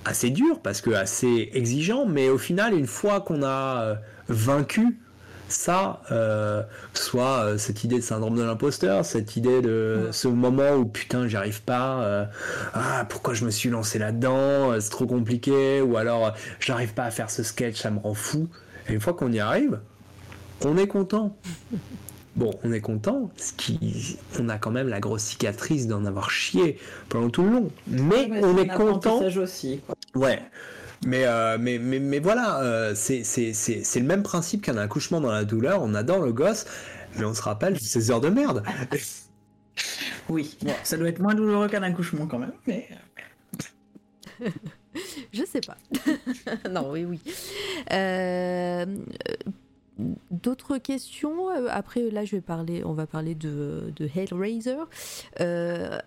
assez durs, parce que assez exigeants. Mais au final, une fois qu'on a euh, vaincu ça, euh, soit euh, cette idée de syndrome de l'imposteur, cette idée de ce moment où putain j'y arrive pas, euh, ah pourquoi je me suis lancé là-dedans, c'est trop compliqué, ou alors j'arrive pas à faire ce sketch, ça me rend fou. Et une fois qu'on y arrive, on est content. Bon, on est content, ce qui, on a quand même la grosse cicatrice d'en avoir chié pendant tout le long. Mais Ouais, on est content. aussi. quoi. Ouais. Mais, euh, mais, mais, mais voilà, euh, c'est c'est- c'est- c'est le même principe qu'un accouchement dans la douleur. On adore le gosse, mais on se rappelle de ces heures de merde. *laughs* Oui, bon, ça doit être moins douloureux qu'un accouchement quand même, mais *laughs* Je sais pas. *laughs* non, oui, oui. Euh, D'autres questions Euh, Après, là, je vais parler. On va parler de, de Hellraiser. Euh,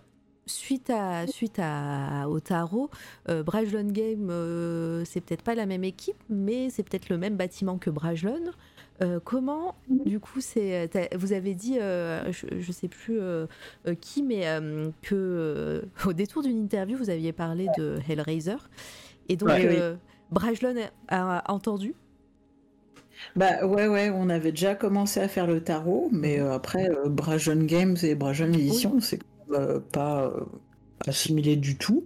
suite à suite à au tarot, euh, Brajlon Game, euh, c'est peut-être pas la même équipe, mais c'est peut-être le même bâtiment que Brajlon. Euh, comment, du coup, c'est vous avez dit, je, je sais plus qui, mais que au détour d'une interview, vous aviez parlé de Hellraiser, et donc Ouais, oui. Brajlon a, a entendu. Bah ouais, ouais, on avait déjà commencé à faire le tarot, mais euh, après, euh, Brajon Games et Brajon Edition, c'est euh, pas euh, assimilé du tout.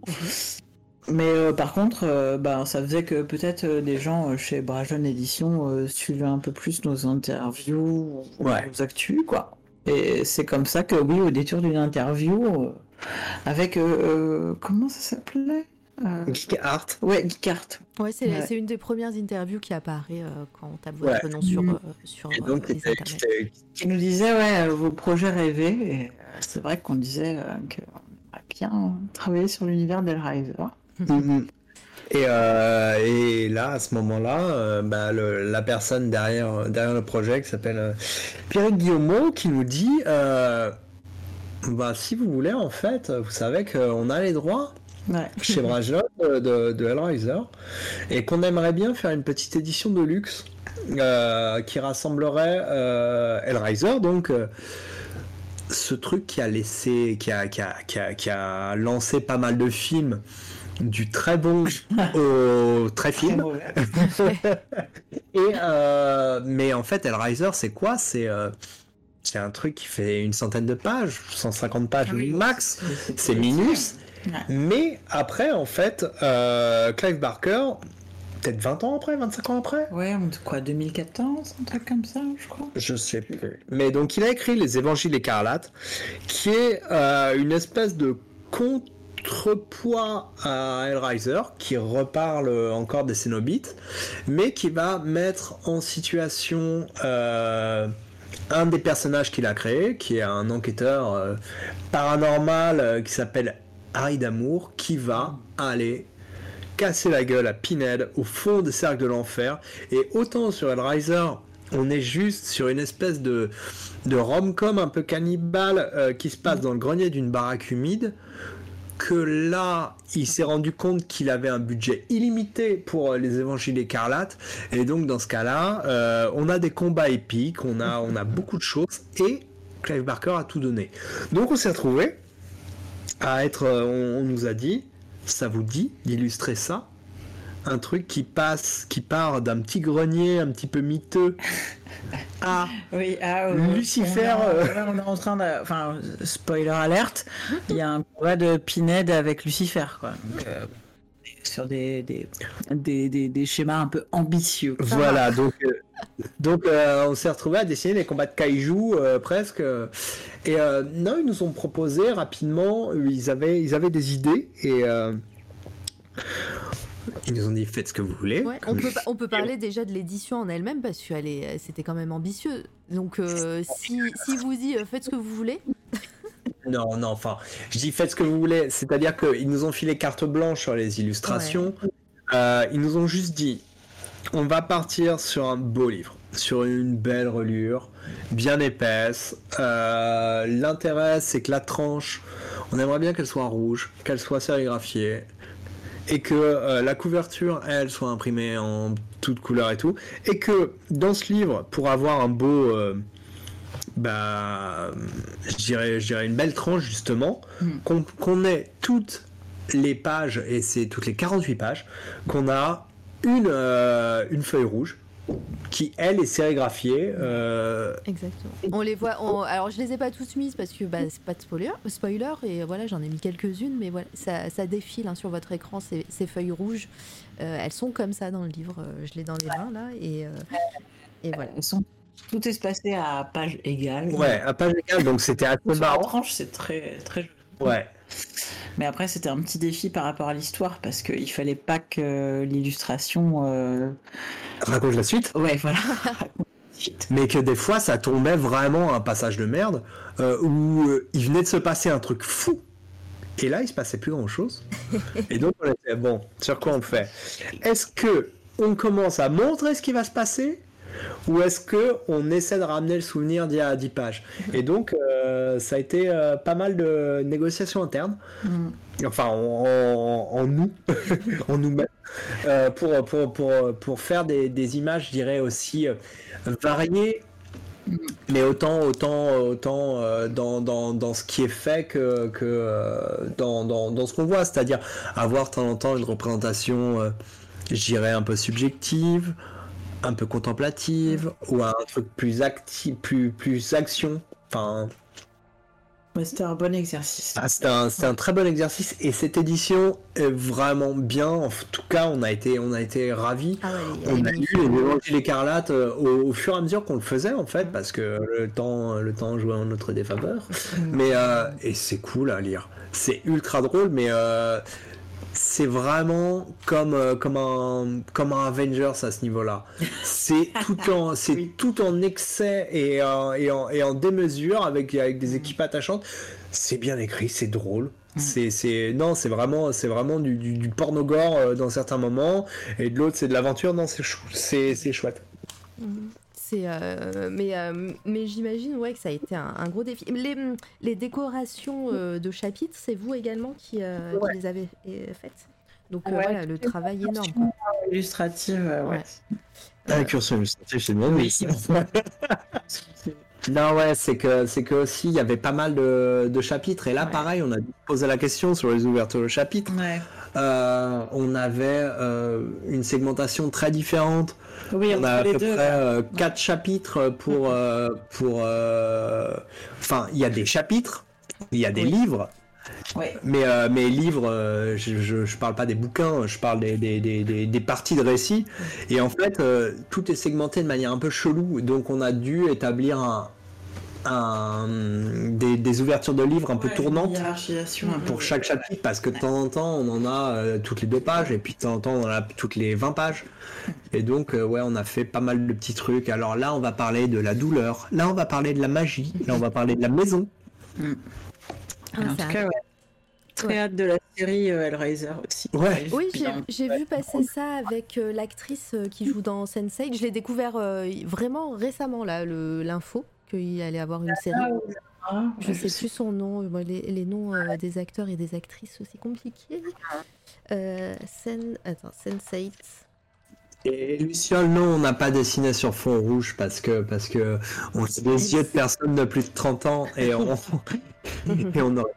Mais euh, par contre, bah, ça faisait que peut-être des gens chez Brajon Edition euh, suivaient un peu plus nos interviews, ou Ouais. nos actus, quoi. Et c'est comme ça que, oui, au détour d'une interview, avec... comment ça s'appelait? Geek Art. Ouais, Geekart. Ouais, c'est Ouais. une des premières interviews qui apparaît euh, quand on tape Ouais. votre nom sur, euh, sur Et euh, les qui nous disait ouais euh, vos projets rêvés euh, c'est vrai qu'on disait euh, qu'on aimerait bien travailler sur l'univers d'Hellraiser. Mhm. Et, euh, et là, à ce moment-là, euh, bah, la personne derrière, derrière le projet qui s'appelle euh, Pierre Guillaumeau qui nous dit euh, bah, si vous voulez, en fait, vous savez qu'on a les droits Ouais. chez *laughs* Brajlon de, de, de Hellraiser et qu'on aimerait bien faire une petite édition de luxe euh, qui rassemblerait euh, Hellraiser, donc euh, ce truc qui a laissé, qui a, qui, a, qui, a, qui a lancé pas mal de films, du très bon *laughs* au très film. *laughs* Et euh, mais en fait, Hellraiser, c'est quoi? C'est euh, c'est un truc qui fait une centaine de pages, 150 pages Ah oui. max. C'est minus. Ouais. Mais après, en fait, euh, Clive Barker, peut-être 20 ans après, 25 ans après Ouais, quoi, 2014, un truc comme ça, je crois. Je sais plus. Mais donc, il a écrit Les Évangiles écarlates, qui est euh, une espèce de contrepoids à Hellraiser, qui reparle encore des Cénobites, mais qui va mettre en situation euh, un des personnages qu'il a créé, qui est un enquêteur euh, paranormal euh, qui s'appelle Harry Damour, qui va aller casser la gueule à Pinhead au fond des cercles de l'enfer. Et autant sur Hellraiser, on est juste sur une espèce de, de rom-com un peu cannibale euh, qui se passe dans le grenier d'une baraque humide, que là, il s'est rendu compte qu'il avait un budget illimité pour euh, les évangiles écarlates. Et donc, dans ce cas-là, euh, on a des combats épiques, on a, on a beaucoup de choses, et Clive Barker a tout donné. Donc, on s'est retrouvé à être, euh, on, on nous a dit, ça vous dit d'illustrer ça? Un truc qui passe, qui part d'un petit grenier un petit peu miteux *laughs* à Oui, ah, Lucifer, On, euh. est- on est en train de. Enfin, spoiler alerte, il y a un combat de Pinhead avec Lucifer, quoi. Donc, euh, sur des, des, des, des, des schémas un peu ambitieux. Voilà, donc, euh, donc euh, on s'est retrouvé à dessiner des combats de kaiju euh, presque. et euh, non, ils nous ont proposé rapidement, ils avaient, ils avaient des idées et euh, ils nous ont dit faites ce que vous voulez. Ouais, on, peut, on peut parler déjà de l'édition en elle-même parce que elle est- c'était quand même ambitieux. Donc euh, si, si vous euh, faites ce que vous voulez, Non, non, enfin, je dis faites ce que vous voulez. C'est-à-dire qu'ils nous ont filé carte blanche sur les illustrations. Euh, ils nous ont juste dit on va partir sur un beau livre, sur une belle relure, bien épaisse. Euh, L'intérêt, c'est que la tranche, on aimerait bien qu'elle soit rouge, qu'elle soit sérigraphiée. Et que euh, la couverture, elle, soit imprimée en toutes couleurs et tout. Et que dans ce livre, pour avoir un beau. Bah, je dirais, je dirais une belle tranche justement, Mm. qu'on qu'on ait toutes les pages, et c'est toutes les 48 pages, qu'on a une, euh, une feuille rouge qui, elle, est sérigraphiée. euh, exactement. On les voit. on- Alors je les ai pas toutes mises parce que bah, c'est pas de spoiler, spoiler et voilà j'en ai mis quelques-unes, mais voilà ça, ça défile hein, sur votre écran ces, ces feuilles rouges. Euh, elles sont comme ça dans le livre. Je l'ai dans les mains là et euh, et voilà. Elles sont tout espacé à page égale. ouais, à page égale, donc c'était assez marrant. tranche, c'est très, très. Ouais. Mais après, c'était un petit défi par rapport à l'histoire parce qu'il fallait pas que l'illustration. euh, Raconte la suite. Ouais, voilà. *laughs* mais que des fois ça tombait vraiment à un passage de merde euh, où euh, il venait de se passer un truc fou et là il se passait plus grand chose et donc on était bon sur quoi on fait? Est-ce que on commence à montrer ce qui va se passer? Ou est-ce que on essaie de ramener le souvenir d'il y a 10 pages et donc euh, ça a été euh, pas mal de négociations internes. Mm. enfin en, en- en nous *laughs* en nous-mêmes euh, pour, pour, pour, pour faire des, des images je dirais aussi variées. Mais autant autant autant dans, dans, dans ce qui est fait que, que dans, dans, dans ce qu'on voit. C'est-à-dire avoir de temps en temps une représentation je dirais un peu subjective un peu contemplative ou un truc plus actif plus plus action enfin Ouais, c'était un bon exercice. ah, c'était un, c'était un très bon exercice et cette édition est vraiment bien. En tout cas, on a été, on a été ravis. Ah ouais, On a lu les Évangiles écarlates euh, au, au fur et à mesure qu'on le faisait en fait, parce que le temps, le temps jouait en notre défaveur. *laughs* Mais euh, et c'est cool à lire. C'est ultra drôle, mais euh, c'est vraiment comme euh, comme un comme un Avengers à ce niveau-là. C'est *laughs* tout en c'est Oui. tout en excès et, euh, et, en, et en démesure avec avec des équipes attachantes. C'est bien écrit, c'est drôle. C'est c'est non, c'est vraiment c'est vraiment du, du, du porno gore euh, dans certains moments et de l'autre c'est de l'aventure. Non, c'est chou- c'est c'est chouette. C'est euh, mais euh, mais j'imagine ouais que ça a été un, un gros défi. Les, les décorations euh, de chapitres, c'est vous également qui, euh, qui les avez faites? Donc euh, Ouais. voilà le travail énorme. quoi. Illustrative, euh, ouais. Ouais. Ah, curseur illustratif, c'est bien. Oui. *laughs* Non, ouais, c'est que c'est que aussi il y avait pas mal de, de chapitres et là Ouais. pareil, on a posé la question sur les ouvertures de chapitres. Ouais. Euh, on avait euh, une segmentation très différente. Oui, on a à peu deux. près euh, quatre chapitres pour *laughs* euh, pour. euh, Enfin, il y a des chapitres, il y a des Oui. livres, mais mes livres, je, je, je parle pas des bouquins, je parle des, des, des, des, parties de récits. Et en fait, tout est segmenté de manière un peu chelou, donc on a dû établir un, un, des, des ouvertures de livres un peu Ouais, tournantes une hiérarchisation un peu. pour chaque chapitre parce que de temps en temps on en a euh, toutes les deux pages et puis de temps en temps on en a toutes les 20 pages *laughs* et donc euh, ouais on a fait pas mal de petits trucs alors là on va parler de la douleur là on va parler de la magie là on va parler de la maison Ah, en ça- tout cas, ouais. Très Ouais. hâte de la série euh, Hellraiser aussi. Ouais. Oui, j'ai vu passer ça avec euh, l'actrice euh, qui joue dans Sense8. Je l'ai découvert euh, vraiment récemment, là, l'info, qu'il allait avoir une série. Ah, Je ouais, sais plus son nom, moi, les, les noms euh, des acteurs et des actrices aussi compliqués. Euh, Sen... Attends, Sense8. et Luciole non on n'a pas dessiné sur fond rouge parce que parce que on a des yeux de personnes de plus de 30 ans et on *laughs* *laughs* et on aurait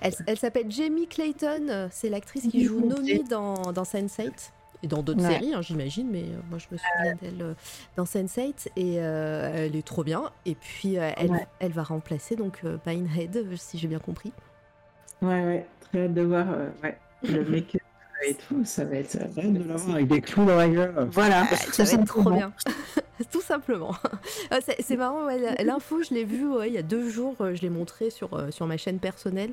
Elle, elle s'appelle Jamie Clayton, euh, c'est l'actrice qui joue Nomi dans, dans Sense8. Et dans d'autres Ouais. séries, hein, j'imagine, mais euh, moi je me souviens d'elle euh, dans Sense8 et euh, elle est trop bien. Et puis elle, Ouais. elle va remplacer donc Pinehead, si j'ai bien compris. Ouais, ouais. Très hâte de voir ouais, le make et tout, ça va être. de l'avoir avec des clous dans la gueule. Voilà, Ah, ça va être trop bien. Tout simplement. *laughs* Ah, c'est marrant, ouais, l'info, je l'ai vue ouais, il y a deux jours, euh, je l'ai montré sur, euh, sur ma chaîne personnelle.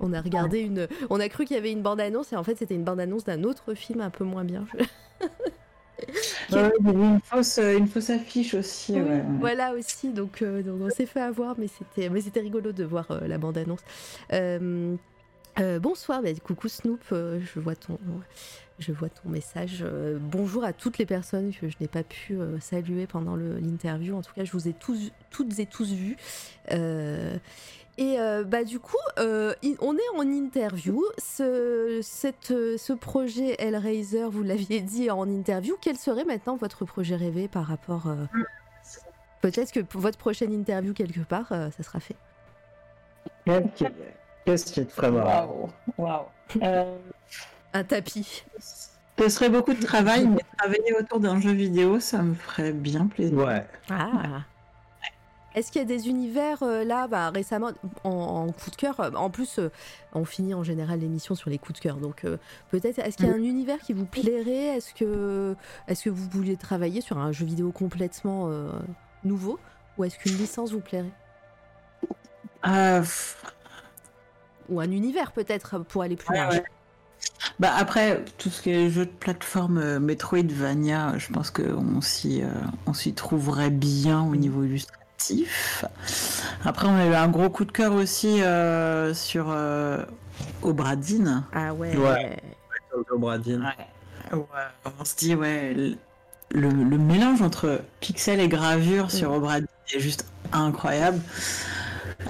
On a regardé une. On a cru qu'il y avait une bande-annonce et en fait, c'était une bande-annonce d'un autre film un peu moins bien. *laughs* Une fausse, une fausse affiche aussi. Oui, ouais. Voilà aussi, donc, euh, donc on s'est fait avoir, mais c'était, mais c'était rigolo de voir euh, la bande-annonce. Euh, bonsoir, bah, coucou Snoop, euh, je vois ton, je vois ton message. Euh, bonjour à toutes les personnes que je n'ai pas pu saluer pendant l'interview. En tout cas, je vous ai tous, toutes et tous vus. Et bah du coup, on est en interview. Ce, cette, ce projet Hellraiser, vous l'aviez dit en interview. Quel serait maintenant votre projet rêvé par rapport Peut-être que pour votre prochaine interview quelque part, ça sera fait. Qu'est-ce qui te ferait marrer Waouh, waouh. Euh, Un tapis. ce serait beaucoup de travail, mais travailler autour d'un jeu vidéo, ça me ferait bien plaisir. Ouais. Ah. Est-ce qu'il y a des univers euh, là, bah, récemment, en, en coup de cœur euh, En plus, euh, on finit en général l'émission sur les coups de cœur. Donc, euh, peut-être, est-ce qu'il y a un univers qui vous plairait? Est-ce que, est que vous vouliez travailler sur un jeu vidéo complètement euh, nouveau? Ou est-ce qu'une licence vous plairait? Euh, Ou un univers, peut-être, pour aller plus Ouais, large ouais. Bah après, tout ce qui est jeu de plateforme euh, Metroidvania, je pense qu'on s'y euh, on s'y trouverait bien au niveau illustratif. Après, on a eu un gros coup de cœur aussi euh, sur euh, Obradine. Ah ouais. Ouais. Bradine. Ouais, on se dit, ouais, le, le mélange entre pixel et gravure sur Obradine est juste incroyable.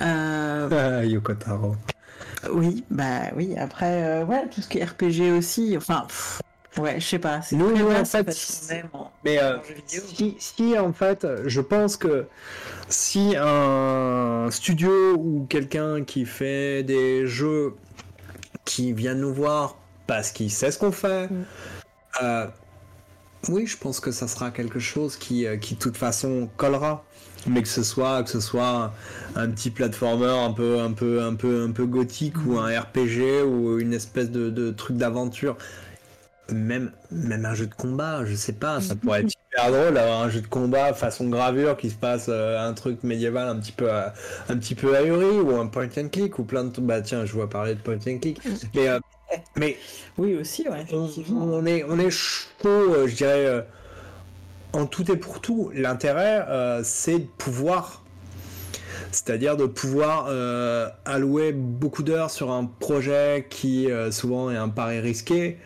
Euh, Ah, Yoko Taro. Oui, bah oui, après, euh, ouais, tout ce qui est RPG aussi, enfin, pff, ouais, je sais pas, c'est Nous, en fait, en- Mais euh, si, si, en fait, je pense que si un studio ou quelqu'un qui fait des jeux qui vient nous voir parce qu'il sait ce qu'on fait, Mm. euh, oui, je pense que ça sera quelque chose qui, qui de toute façon collera. Mais que ce soit que ce soit un petit platformer un peu un peu un peu un peu gothique ou un RPG ou une espèce de, de truc d'aventure. Même même un jeu de combat je sais pas ça pourrait être super drôle d'avoir un jeu de combat façon gravure qui se passe euh, un truc médiéval un petit peu euh, un petit peu ahuri ou un point and click ou plein de bah tiens je vois parler de point and click mais euh, mais Oui, aussi, ouais, on, est, on est chaud, euh, je dirais, en tout et pour tout. L'intérêt, euh, c'est de pouvoir, c'est-à-dire de pouvoir euh, allouer beaucoup d'heures sur un projet qui euh, souvent est un pari risqué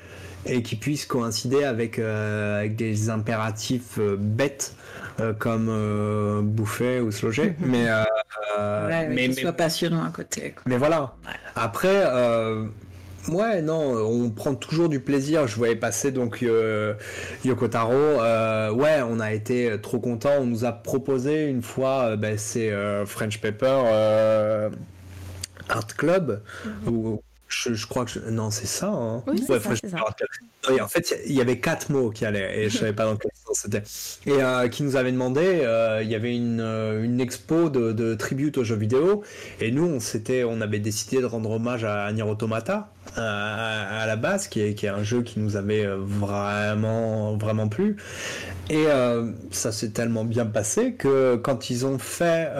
et qui puisse coïncider avec, avec des impératifs bêtes comme bouffer ou se loger. mais, euh, euh, Ouais, mais, mais, mais- soit passionnant à côté. quoi. mais voilà. Après, ouais, non, on prend toujours du plaisir. Je voyais passer donc euh, Yoko Taro. Euh, ouais, on a été trop content. On nous a proposé une fois, euh, ben, c'est euh, French euh, Art Club. Ou je, je crois que je- non, c'est ça. Hein. Oui, Ouais, ça, en fait, il y avait quatre mots qui allaient et je savais pas dans quel sens c'était. Et euh, qui nous avait demandé, euh, il y avait une, euh, une expo de, de tribute aux jeux vidéo et nous, on s'était, on avait décidé de rendre hommage à Nier Automata à, à la base, qui est, qui est un jeu qui nous avait vraiment, vraiment plu. Et euh, ça s'est tellement bien passé que quand ils ont fait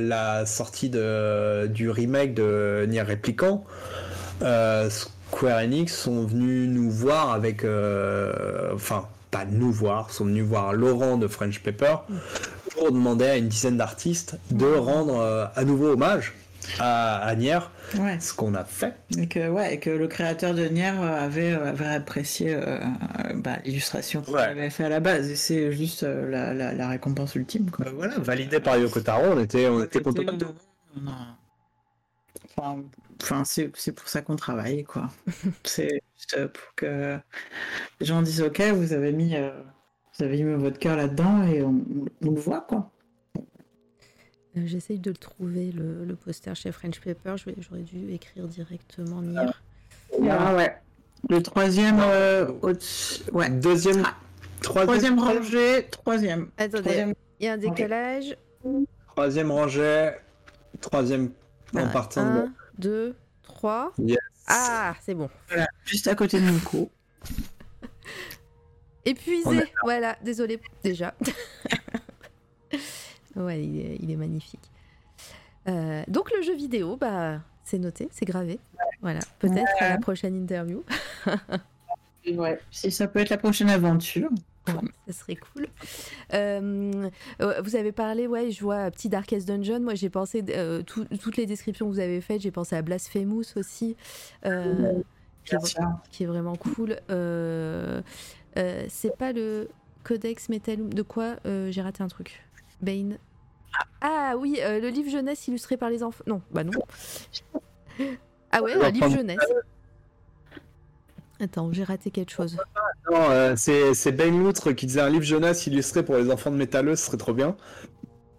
la sortie de, du remake de Nier Replicant, Square Enix sont venus nous voir avec, euh, enfin pas nous voir, sont venus voir Laurent de French Pepper pour demander à une dizaine d'artistes de rendre euh, à nouveau hommage à, à Nier, Ouais. ce qu'on a fait. Et que, ouais, et que le créateur de Nier euh, avait, euh, avait apprécié euh, euh, bah, l'illustration qu'il Ouais. avait fait à la base. Et c'est juste euh, la, la, la récompense ultime. Quoi. Euh, voilà, validé par Yoko Taro, on était, on était euh, non. Enfin, c'est pour ça qu'on travaille, quoi. *laughs* c'est juste pour que les gens disent ok, vous avez mis, euh, vous avez mis votre cœur là-dedans et on, on le voit, quoi. Euh, J'essaye de le trouver, le, le poster chez French Paper. J'aurais dû écrire directement Nier. Ah ouais. Le troisième, euh, ouais. Deuxième, troisième, Troisième rangée, troisième. Attendez, Troisième. il y a un décalage. troisième rangée, troisième en partant de un, deux, trois. Yes. Ah, c'est bon. Voilà, juste à côté de Nico. *laughs* Épuisé, voilà, désolé déjà. *laughs* ouais, il est, il est magnifique. Euh, donc le jeu vidéo, bah, c'est noté, c'est gravé. Voilà, peut-être à la prochaine interview. *laughs* ouais, si ça peut être la prochaine aventure. Ça serait cool. Euh, euh, vous avez parlé, ouais, je vois Petit Darkest Dungeon. Moi, j'ai pensé, euh, tout- toutes les descriptions que vous avez faites, j'ai pensé à Blasphemous aussi, euh, qui, est, qui est vraiment cool. Euh, euh, c'est pas le Codex Metallum. De quoi Euh, J'ai raté un truc? Bane. Ah oui, euh, le livre jeunesse illustré par les enfants. Non, bah non. Ah ouais, un livre jeunesse. Attends, j'ai raté quelque chose. Non, euh, c'est c'est Ben Loutre qui disait un livre jeunesse illustré pour les enfants de métalleux, ce serait trop bien.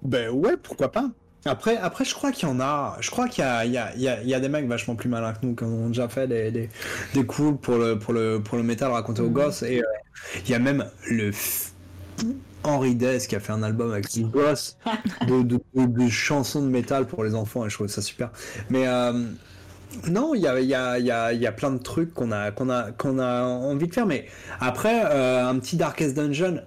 Ben ouais, pourquoi pas. Après, après je crois qu'il y en a. Je crois qu'il y a, il y, a, il y, a, il y a des mecs vachement plus malins que nous qui ont déjà fait des, des, des coups pour le, pour, le, pour le métal raconté aux Mhm. gosses. Et euh, il y a même le Henri Dess qui a fait un album avec ses gosses de, de, de- de chansons de métal pour les enfants et je trouve ça super. Mais euh, non, il y a, y, a, y, a, il y a plein de trucs qu'on a, qu'on a, qu'on a envie de faire. Mais après, euh, un petit Darkest Dungeon,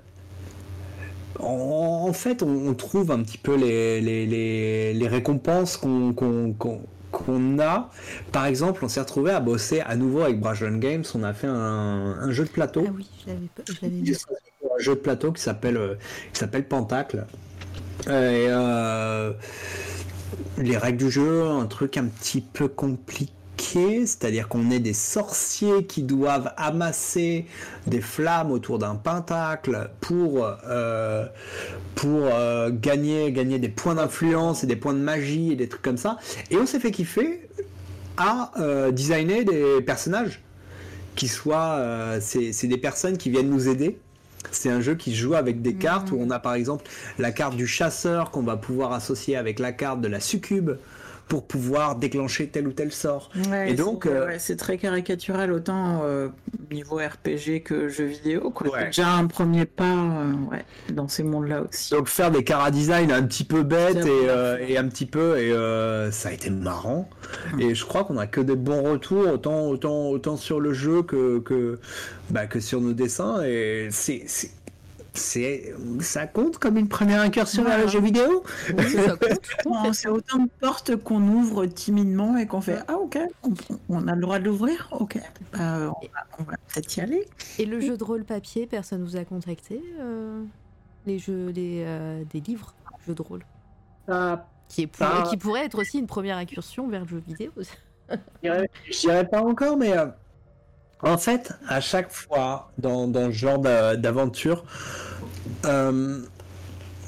en, en fait, on, on trouve un petit peu les, les, les, les récompenses qu'on a. Par exemple, on s'est retrouvé à bosser à nouveau avec Brajlon Games. On a fait un, un jeu de plateau. Ah oui, je l'avais vu. Un jeu de plateau qui s'appelle euh, qui s'appelle Pentacle. Et euh, les règles du jeu, un truc un petit peu compliqué, c'est-à-dire qu'on est des sorciers qui doivent amasser des flammes autour d'un pentacle pour euh, euh, gagner gagner des points d'influence et des points de magie et des trucs comme ça. Et on s'est fait kiffer à euh, designer des personnages qui soient des personnes qui viennent nous aider. C'est un jeu qui se joue avec des cartes où on a par exemple la carte du chasseur qu'on va pouvoir associer avec la carte de la succube pour pouvoir déclencher tel ou tel sort. Ouais, Et donc, c'est- euh, ouais, c'est très caricatural autant euh, niveau RPG que jeu vidéo. quoi. Ouais. Déjà un premier pas euh, dans ces mondes-là aussi. Donc faire des cara design un petit peu bêtes et, et un petit peu et ça a été marrant. Et je crois qu'on a que des bons retours autant autant autant sur le jeu que que bah, que sur nos dessins et c'est c'est ça compte comme une première incursion vers le jeu vidéo? Oui, ça compte. Bon, C'est autant de portes qu'on ouvre timidement et qu'on fait Ah, ok, on, on a le droit de l'ouvrir Ok, bah, on va, peut-être y aller. Et le jeu de rôle papier, personne vous a contacté euh, Les jeux, les, euh, des livres, jeux de rôle, qui, est pour- Ah. qui pourrait être aussi une première incursion vers le jeu vidéo. Je dirais- je dirais pas encore, mais euh, en fait, à chaque fois dans, dans ce genre d'a- d'aventure, euh,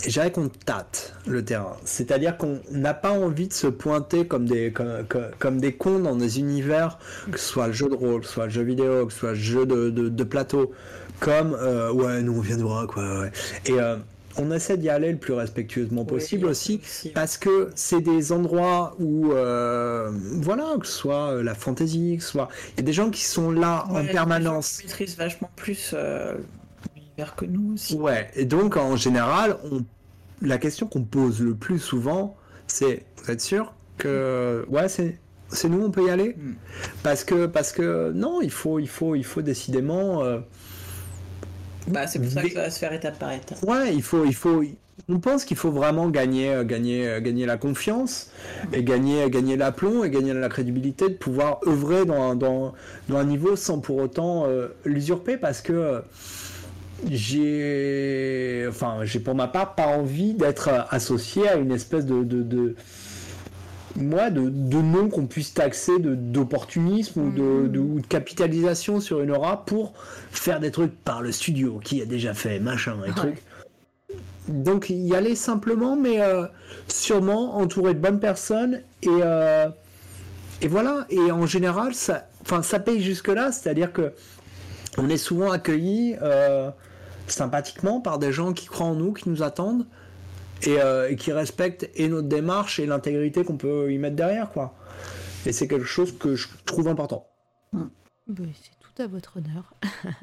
je dirais qu'on tâte le terrain. C'est-à-dire qu'on n'a pas envie de se pointer comme des, comme, cons dans des univers, que ce soit le jeu de rôle, que ce soit le jeu vidéo, que ce soit le jeu de, plateau, comme euh, ouais, nous on vient de quoi. ouais. Et euh, on essaie d'y aller le plus respectueusement possible Oui, aussi. aussi. Parce que c'est des endroits où, euh, voilà, que ce soit euh, la fantaisie, que ce soit. Il y a des gens qui sont là Ouais, en permanence. qui maîtrisent vachement plus euh, l'univers que nous aussi. Ouais, et donc en général, on... la question qu'on pose le plus souvent, c'est Vous êtes sûr que. Ouais, c'est. C'est nous, on peut y aller? Mm. Parce que, parce que non, il faut, il faut, il faut décidément. euh, Bah, c'est pour ça que ça va se faire étape par étape. Ouais, il faut, il faut. On pense qu'il faut vraiment gagner, euh, gagner, euh, gagner la confiance et gagner, gagner l'aplomb et gagner la crédibilité de pouvoir œuvrer dans, un- dans, dans un niveau sans pour autant euh, l'usurper parce que euh, j'ai, enfin, j'ai pour ma part pas envie d'être euh, associé à une espèce de, de, de moi, de, de nom qu'on puisse taxer d'opportunisme ou, de, de- ou de capitalisation sur une aura pour faire des trucs par le studio qui a déjà fait machin et trucs. Donc y aller simplement, mais euh, sûrement entouré de bonnes personnes et euh, et voilà. Et en général, ça, enfin, ça paye jusque là, c'est-à-dire que on est souvent accueillis euh, sympathiquement par des gens qui croient en nous, qui nous attendent et, euh, et qui respectent et notre démarche et l'intégrité qu'on peut y mettre derrière, quoi. Et c'est quelque chose que je trouve important. Ben, c'est à votre honneur. *laughs*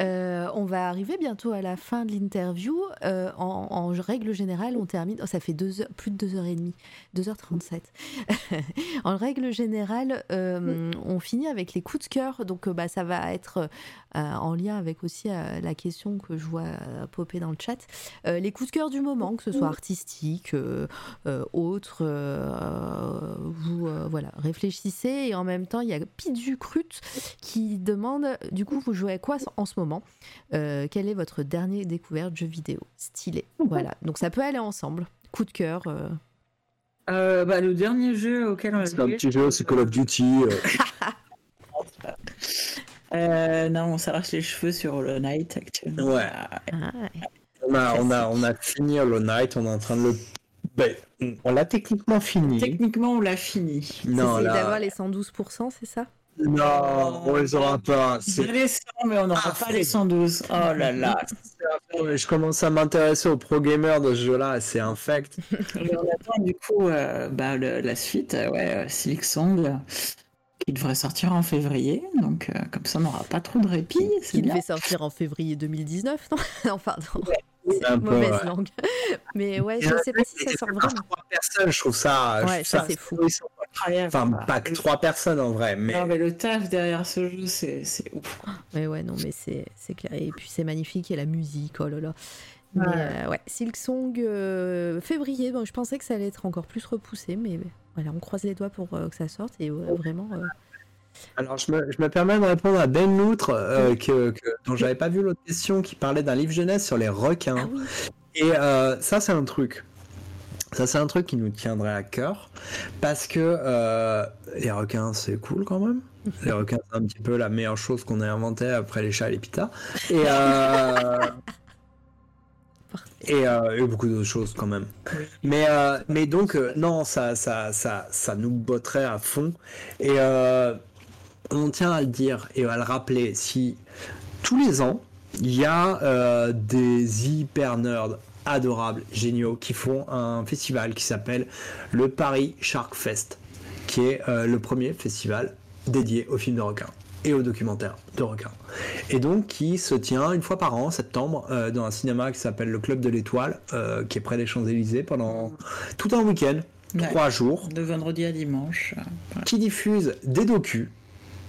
Euh, on va arriver bientôt à la fin de l'interview. Euh, en, règle générale, on termine. oh, ça fait deux heures- plus de 2h30, 2h37. *laughs* en règle générale, euh, on finit avec les coups de cœur. Donc, bah, ça va être en lien avec aussi la question que je vois popper dans le chat. Les coups de cœur du moment, que ce soit artistique, autre, vous voilà, réfléchissez et en même temps il y a Pidu qui demande du coup vous jouez à quoi en ce moment? Euh, Quelle est votre dernière découverte jeu vidéo? Stylé, voilà. Donc ça peut aller ensemble. Coup de cœur. euh. Euh, bah, le dernier jeu auquel on a C'est un joué, petit jeu, c'est Call of Duty. euh. *laughs* euh, non, on s'arrache les cheveux sur Hollow Knight actuellement. Ouais. Ah, On a, on, a, on a fini Hollow Knight, on est en train de le. Ben, on l'a techniquement fini. Techniquement, on l'a fini. Non, d'avoir les 112%, c'est ça? Non, on les aura pas. C'est les 100, mais on n'aura Ah, pas les 112. Oh là là. *laughs* Je commence à m'intéresser aux pro gamers de ce jeu-là, c'est infect. Et *laughs* on attend du coup euh, bah, le- la suite, euh, ouais, euh, Silk Song, qui devrait sortir en février. Donc, euh, comme ça, on n'aura pas trop de répit. Qui devait sortir en février 2019, non *laughs* Non, pardon. C'est un peu, Mauvaise ouais. langue. Mais ouais, je sais pas si ça sort vraiment. trois personnes, je trouve ça. je Ouais, trouve ça, c'est fou. Enfin, pas que trois personnes en vrai, mais. Non, mais le taf derrière ce jeu, c'est c'est ouf. Mais ouais, non, mais c'est c'est clair. Et puis c'est magnifique, et la musique, oh là là. Mais Ouais. euh, ouais, Silk Song, euh, février, bon, je pensais que ça allait être encore plus repoussé, mais voilà, on croise les doigts pour euh, que ça sorte, et ouais, vraiment... euh, Alors, je me, je me permets de répondre à Ben Loutre, euh, que, que- dont j'avais pas vu l'autre question, qui parlait d'un livre jeunesse sur les requins. Ah oui, Et euh, ça, c'est un truc. Ça, c'est un truc qui nous tiendrait à cœur. Parce que euh, les requins, c'est cool quand même. Les requins, c'est un petit peu la meilleure chose qu'on ait inventée après les chats et les pitas. Et, euh, et, euh, et beaucoup d'autres choses quand même. Mais, mais donc, non, ça, ça, ça, ça nous botterait à fond. Et on tient à le dire et à le rappeler. Si tous les ans, il y a des hyper nerds adorables, géniaux, qui font un festival qui s'appelle le Paris Shark Fest, qui est euh, le premier festival dédié aux films de requins et aux documentaires de requins. Et donc qui se tient une fois par an, en septembre, euh, dans un cinéma qui s'appelle le Club de l'Étoile, euh, qui est près des Champs-Élysées pendant tout un week-end, Ouais. trois jours, De vendredi à dimanche. qui diffuse des docus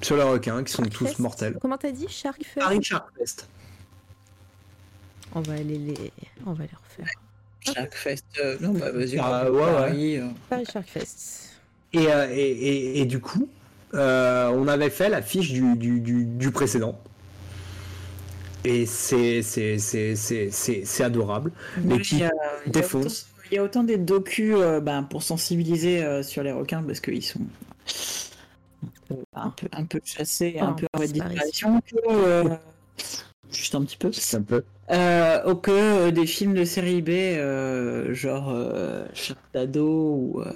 sur les requins qui sont Shark tous Fest. mortels. Comment t'as dit Shark Fest Paris Shark Fest. On va aller les... On va les refaire. Chaque fest. euh, non, bah vas-y. Ah, ouais, Paris, euh. Paris Shark Fest. Et, euh, et, et- et du coup, euh, on avait fait la fiche du, du, du- du précédent. Et c'est c'est- c'est- c'est- c'est- c'est adorable. Mais Ouais, qui il y a- il y a défonce. autant- Il y a autant des docus euh, ben, pour sensibiliser euh, sur les requins parce qu'ils sont un peu, un peu chassés, Oh, un peu en disparition. disparition, que, euh, juste un petit peu, C'est un peu. euh, ou que euh, des films de série B, euh, genre euh, Sharknado ou, euh,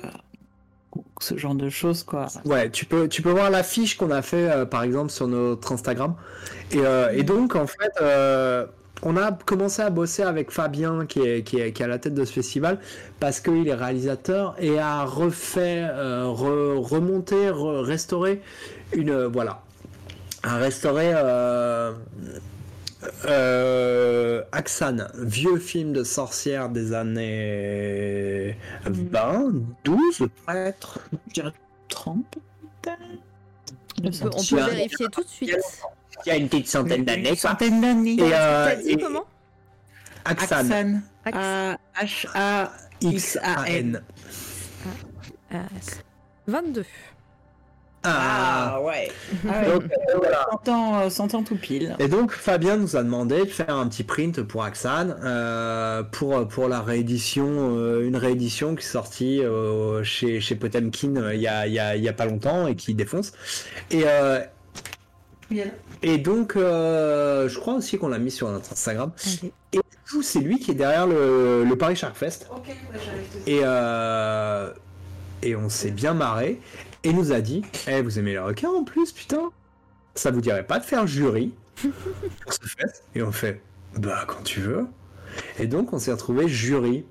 ce genre de choses, quoi. Ouais, tu peux, tu peux voir la fiche qu'on a fait euh, par exemple sur notre Instagram. Et, euh, et donc en fait, euh, on a commencé à bosser avec Fabien qui est, qui est, qui est à la tête de ce festival parce qu'il est réalisateur et a refait, euh, re- remonté, re- restauré une. euh, voilà. A restauré. Euh, Aksan, vieux film de sorcière des années 20, 12, peut-être, je dirais 30 on peut, on peut vérifier tout de suite. Il y a une petite centaine d'années. Une centaine d'années. Et, euh, et... comment? Aksan. H-A-X-A-N. 22. Ah, ah. ah, ouais. Donc, euh, voilà. 100 ans, 100 ans tout pile. Et donc Fabien nous a demandé de faire un petit print pour Axan euh, pour euh, pour la réédition, euh, une réédition qui est sortie chez chez Potemkin il y a, y, y a pas longtemps et qui défonce. Et et donc je crois aussi qu'on l'a mis sur notre Instagram. Okay. Et c'est lui qui est derrière le, le Paris Shark Fest. Okay, bah, et et on s'est bien marré. Et nous a dit Eh, vous aimez les requins en plus, putain! Ça vous dirait pas de faire jury *laughs* pour ce fest? Et on fait Bah, quand tu veux. Et donc, on s'est retrouvé jury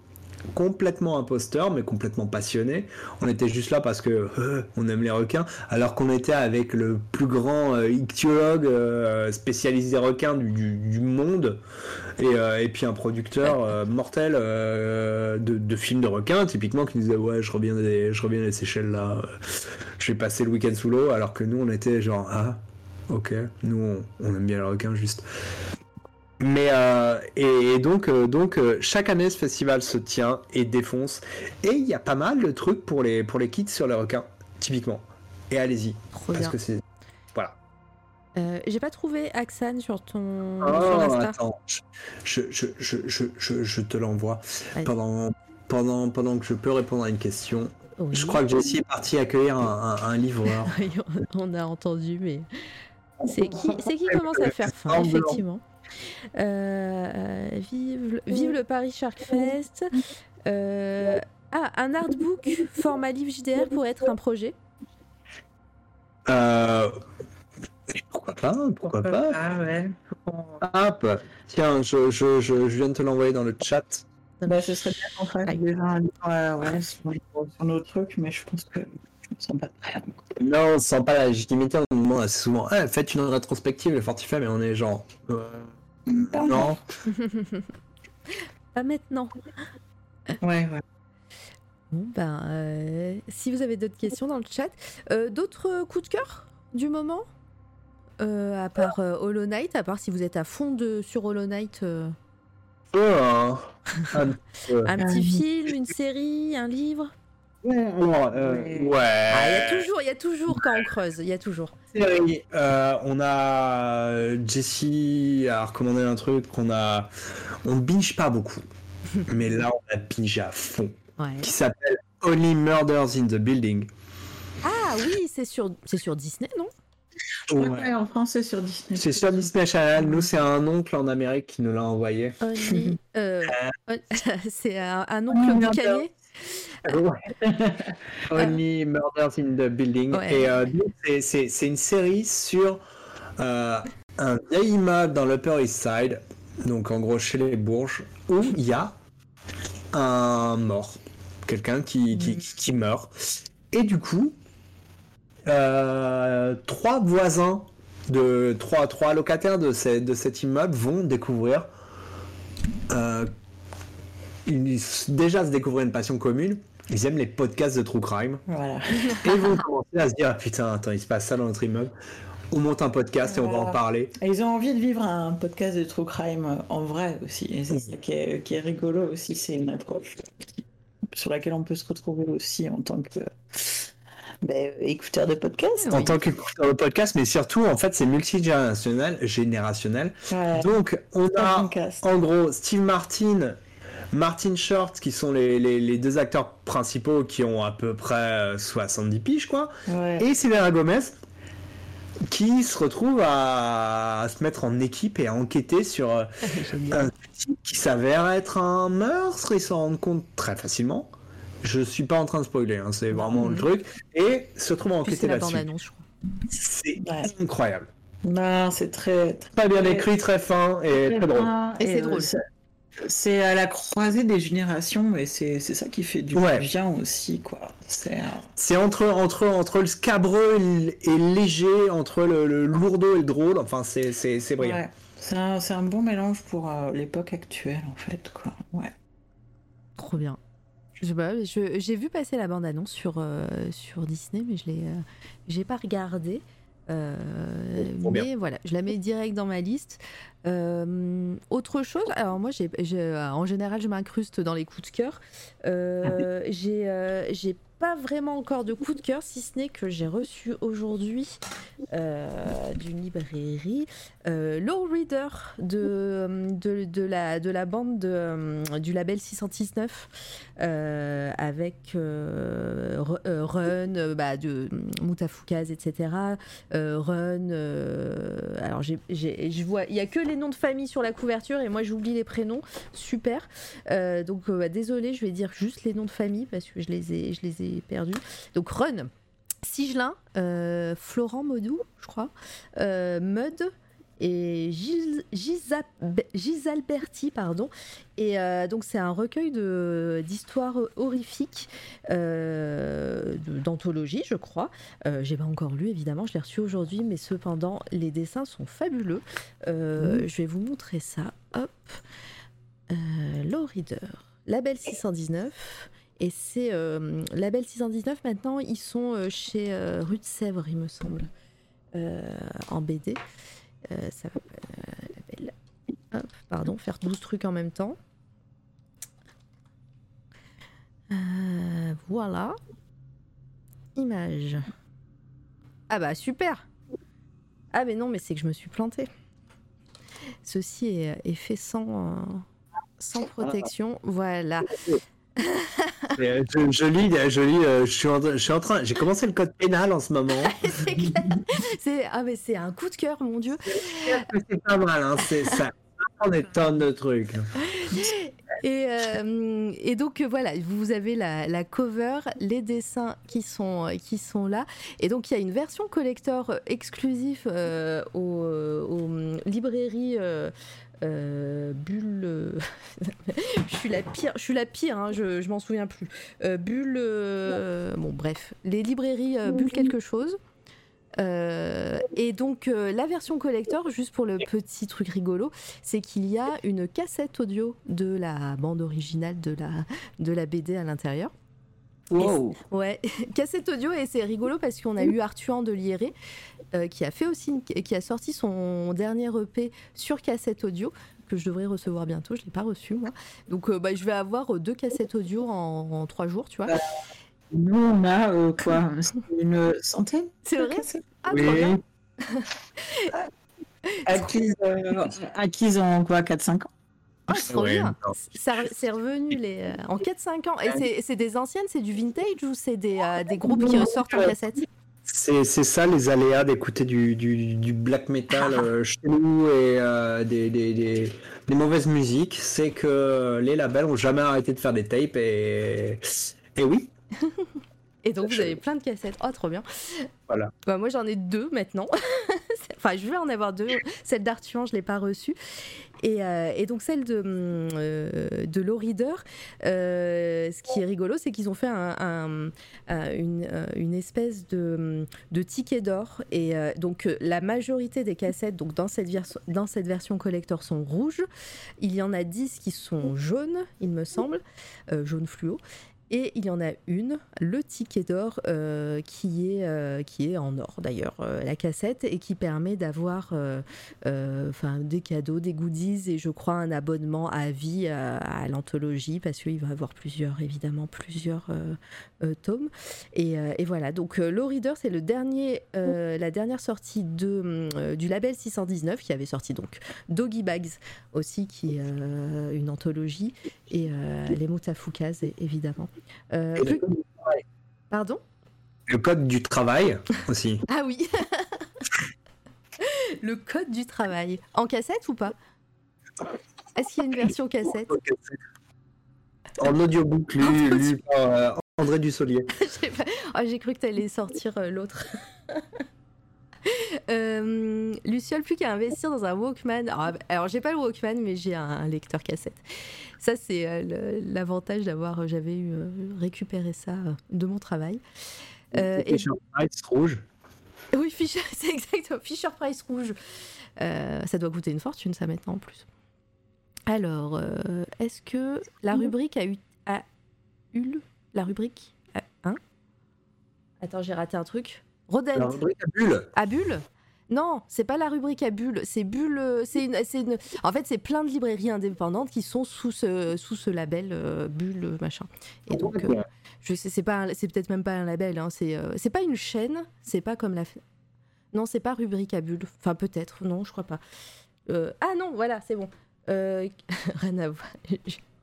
complètement imposteurs, mais complètement passionnés. On était juste là parce que euh, on aime les requins, alors qu'on était avec le plus grand euh, ichthyologue euh, spécialisé des requins du, du- du monde, et, euh, et puis un producteur euh, mortel de, de films de requins, typiquement, qui nous disait ouais, je reviens des, je reviens des Seychelles là, je vais passer le week-end sous l'eau, alors que nous on était genre ah ok, nous on, on aime bien les requins juste. Mais euh, et, et donc euh, donc euh, chaque année ce festival se tient et défonce et il y a pas mal de trucs pour les pour les kids sur les requins typiquement. Et allez-y parce bien. que c'est voilà. J'ai pas trouvé Axan sur ton sur Oh, l'Insta. attends, je, je, je, je, je, je te l'envoie pendant pendant pendant que je peux répondre à une question. Oui. Je crois que Jessie est partie accueillir un, un, un livreur. *laughs* On a entendu, mais c'est qui, c'est qui commence à faire faim, effectivement. Euh, vive, le- vive le Paris Shark Fest. Euh, ah, un artbook format livre JDR pourrait être un projet. Euh, pourquoi pas Pourquoi pas Ah ouais. Hop, tiens, je, je, je, je viens de te l'envoyer dans le chat. Bah, ce serait bien qu'on fasse déjà un livre euh, ouais, sur, nos trucs, mais je pense que je me sens pas prêt. Non, on sent pas la légitimité. On nous demande assez souvent Ah, faites une rétrospective, le Fortify, mais on est genre. euh, non. Pas maintenant. Ouais, ouais. Bon, ben, euh, si vous avez d'autres questions dans le chat, euh, d'autres coups de cœur du moment Euh, À part euh, Hollow Knight, à part si vous êtes à fond de, sur Hollow Knight, euh, Euh, hein. Un peu. un Euh, petit film, une série, un livre? Alors, euh, Ouais. Ah, il y a toujours, il y a toujours quand on creuse, il y a toujours. Euh, on a euh, Jessie a recommandé un truc qu'on a. On binge pas beaucoup, *laughs* mais là on a binge à fond, Ouais. qui s'appelle Only Murders in the Building. Ah oui, c'est sur, c'est sur Disney, non? Ouais, ouais, en français sur Disney. C'est sur Disney Channel. Nous, c'est un oncle en Amérique qui nous l'a envoyé. Only- euh, on- *laughs* c'est un, un oncle Oh, boucanier Only Murders in the Building. Ouais. Et euh, c'est- une série sur euh, un vieil immeuble dans l'Upper East Side, donc en gros chez les Bourges, où il y a un mort, quelqu'un qui, qui, qui meurt. Et du coup, euh, trois voisins de trois, trois locataires de, ce- de cet immeuble vont découvrir ils- déjà se découvrir une passion commune. Ils aiment les podcasts de true crime Voilà. *laughs* et ils vont commencer à se dire ah, putain attends il se passe ça dans notre immeuble. On monte un podcast et on va en parler. Et ils ont envie de vivre un podcast de true crime euh, en vrai aussi. Et c'est ça qui est, qui est rigolo aussi. C'est une approche sur laquelle on peut se retrouver aussi en tant que ben, écouteur de podcast. En tant qu'écouteur de podcast, mais surtout en fait c'est multigénérationnel, générationnel. Ouais. Donc on a en gros Steve Martin, Martin Short qui sont les, les- les deux acteurs principaux qui ont à peu près euh, 70 piges quoi. Ouais. Et Selena Gomez qui se retrouve à, à se mettre en équipe et à enquêter sur euh, *laughs* un type qui s'avère être un meurtre, ils s'en rendent compte très facilement. Je suis pas en train de spoiler, hein, c'est vraiment le truc. Et se retrouve à enquêter là-dessus. C'est Ouais. incroyable. Non, c'est très, très Pas bien écrit, très fin et très drôle. Et c'est euh, drôle. C'est à la croisée des générations et c'est c'est ça qui fait du Ouais. bien aussi, quoi. C'est C'est entre, entre, entre le scabreux et léger, entre le, le lourdeau et le drôle. Enfin, c'est c'est- c'est brillant. ouais. C'est un, c'est un bon mélange pour euh, l'époque actuelle, en fait, quoi. Ouais. Trop bien. Je sais pas, je- j'ai vu passer la bande-annonce sur, euh, sur Disney, mais je l'ai, euh, j'ai pas regardé. Euh, bien. mais voilà, je la mets direct dans ma liste. Euh, autre chose, alors moi, j'ai, euh, en général, je m'incruste dans les coups de cœur. Euh, j'ai, euh, j'ai pas vraiment encore de coup de cœur, si ce n'est que j'ai reçu aujourd'hui euh, d'une librairie euh, Low Reader de, de, la, de la bande de, euh, du label 619 euh, avec Ru- Run, bah, de etc. Run, alors j'ai, je vois, il y a que les noms de famille sur la couverture et moi j'oublie les prénoms, super. Donc bah, désolé, je vais dire juste les noms de famille parce que je les ai, je les ai perdus. Donc Run, Sigelin, euh, Florent Modou, je crois, euh, Mud et Gis- Gisalberti, pardon. Et euh, donc c'est un recueil de- d'histoires horrifiques, d'anthologie, je crois. J'ai pas encore lu, évidemment, je l'ai reçu aujourd'hui, mais cependant, les dessins sont fabuleux. Je vais vous montrer ça. Hop. Low Reader, label 619. Et c'est euh, label 619 maintenant, ils sont euh, chez euh, Rue de Sèvres, il me semble, en BD. Ça va, label. Hop, pardon, faire 12 trucs en même temps. Voilà. Image. Ah bah super Ah mais non, mais c'est que je me suis plantée. Ceci est, est fait sans, euh, sans protection. Voilà. Euh, Je, je lis, je lis, euh, je suis en, je suis en train, j'ai commencé le code pénal en ce moment. *laughs* c'est clair. C'est ah mais c'est un coup de cœur, mon dieu. C'est pas mal, hein, c'est ça. On des tonnes de trucs. Et, euh, et donc euh, voilà, vous avez la, la cover, les dessins qui sont, euh, qui sont là. Et donc il y a une version collector euh, exclusive euh, aux, euh, aux, hum, librairies. euh, euh, Bulle, euh, *laughs* je suis la pire, je suis la pire, hein, je, je m'en souviens plus. Euh, Bulle, euh, bon bref, les librairies Bulle quelque chose. Et donc la version collector, juste pour le petit truc rigolo, c'est qu'il y a une cassette audio de la bande originale de la, de la BD à l'intérieur. Wow. Ouais, *laughs* cassette audio et c'est rigolo parce qu'on a eu Arthur de Lieré euh, qui a fait aussi une- qui a sorti son dernier EP sur cassette audio que je devrais recevoir bientôt. Je l'ai pas reçu moi, donc euh, bah, je vais avoir euh, deux cassettes audio en, en trois jours, tu vois. Nous, on a euh, quoi Une centaine C'est vrai? Ah, *laughs* acquises, euh, acquises en quoi 4-5 ans? Ah, c'est trop Ouais, bien. non. Ça, c'est revenu les, euh, en 4-5 ans. Et c'est- c'est des anciennes, c'est du vintage ou c'est des, euh, des groupes qui ressortent en cassette? C'est c'est ça les aléas d'écouter du, du, du black metal *laughs* euh, chez nous et euh, des, des, des, des mauvaises musiques. C'est que les labels ont jamais arrêté de faire des tapes et, et oui. *laughs* Et donc vous avez plein de cassettes. Oh, trop bien. Voilà. Bah, moi j'en ai deux maintenant. *laughs* enfin, je vais en avoir deux. Celle d'Arthur, je l'ai pas reçue. Et, euh, et donc celle de, hum, euh, de Low Reader, euh, ce qui est rigolo, c'est qu'ils ont fait un- un- un- une, euh, une espèce de, hum, de ticket d'or. Et donc la majorité des cassettes donc, dans, cette version dans cette version collector sont rouges. Il y en a 10 qui sont jaunes, il me semble, jaune fluo. Et il y en a une, le ticket d'or, euh, qui, est, euh, qui est en or d'ailleurs, euh, la cassette, et qui permet d'avoir des cadeaux, des goodies, et je crois un abonnement à vie à, à l'anthologie, parce qu'il va y avoir plusieurs, évidemment, plusieurs tomes. Et, et voilà, donc Low Reader, c'est le dernier, la dernière sortie de, du label 619, qui avait sorti donc Doggy Bags aussi, qui est une anthologie, et euh, les Mutafukas, é- évidemment. Euh, Et plus- Pardon? Le code du travail aussi. *laughs* Ah oui *laughs* Le code du travail. En cassette ou pas? Est-ce qu'il y a une version cassette? En audiobook lu, *laughs* En audio- lu par euh, André Dussolier. J'ai pas- Oh, J'ai cru que tu allais sortir l'autre. *laughs* Euh, Luciole, plus qu'à investir dans un Walkman. Alors, alors, j'ai pas le Walkman, mais j'ai un, un lecteur cassette. Ça, c'est euh, l'avantage d'avoir. J'avais eu euh, récupéré ça euh, de mon travail. Euh, et Et sur Price rouge. Oui, Fisher, *laughs* c'est exactement. Fisher Price rouge. Euh, ça doit coûter une fortune, ça, maintenant, en plus. Alors, euh, est-ce que la rubrique a eu. A eu le- La rubrique a- Hein? Attends, j'ai raté un truc. Rodent. La rubrique à bulle. À Bulle Non, c'est pas la rubrique à Bulle. C'est Bulle. euh, C'est une, une- En fait, c'est plein de librairies indépendantes qui sont sous ce, sous ce label euh, Bulle, machin. Et donc. euh, je sais, c'est pas, c'est peut-être même pas un label. Hein, c'est, euh, c'est pas une chaîne. C'est pas comme la. Non, c'est pas rubrique à bulle. Enfin, peut-être. Non, je crois pas. Ah non, voilà, c'est bon. *laughs* Rien à voir.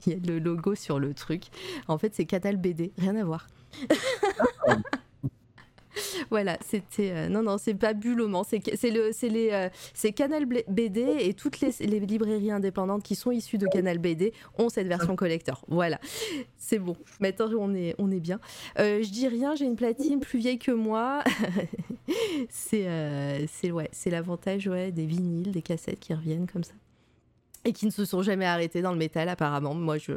Il y a le logo sur le truc. En fait, c'est Catal BD. Rien à voir. *laughs* *laughs* voilà, c'était euh, non non, c'est pas Buloman, c'est c'est le c'est les euh, c'est Canal BD et toutes les, les librairies indépendantes qui sont issues de Canal BD ont cette version collector. Voilà, c'est bon. Maintenant on est on est bien. Euh, je dis rien, j'ai une platine plus vieille que moi. *laughs* c'est c'est ouais, c'est l'avantage ouais des vinyles, des cassettes qui reviennent comme ça et qui ne se sont jamais arrêtés dans le métal apparemment. Moi je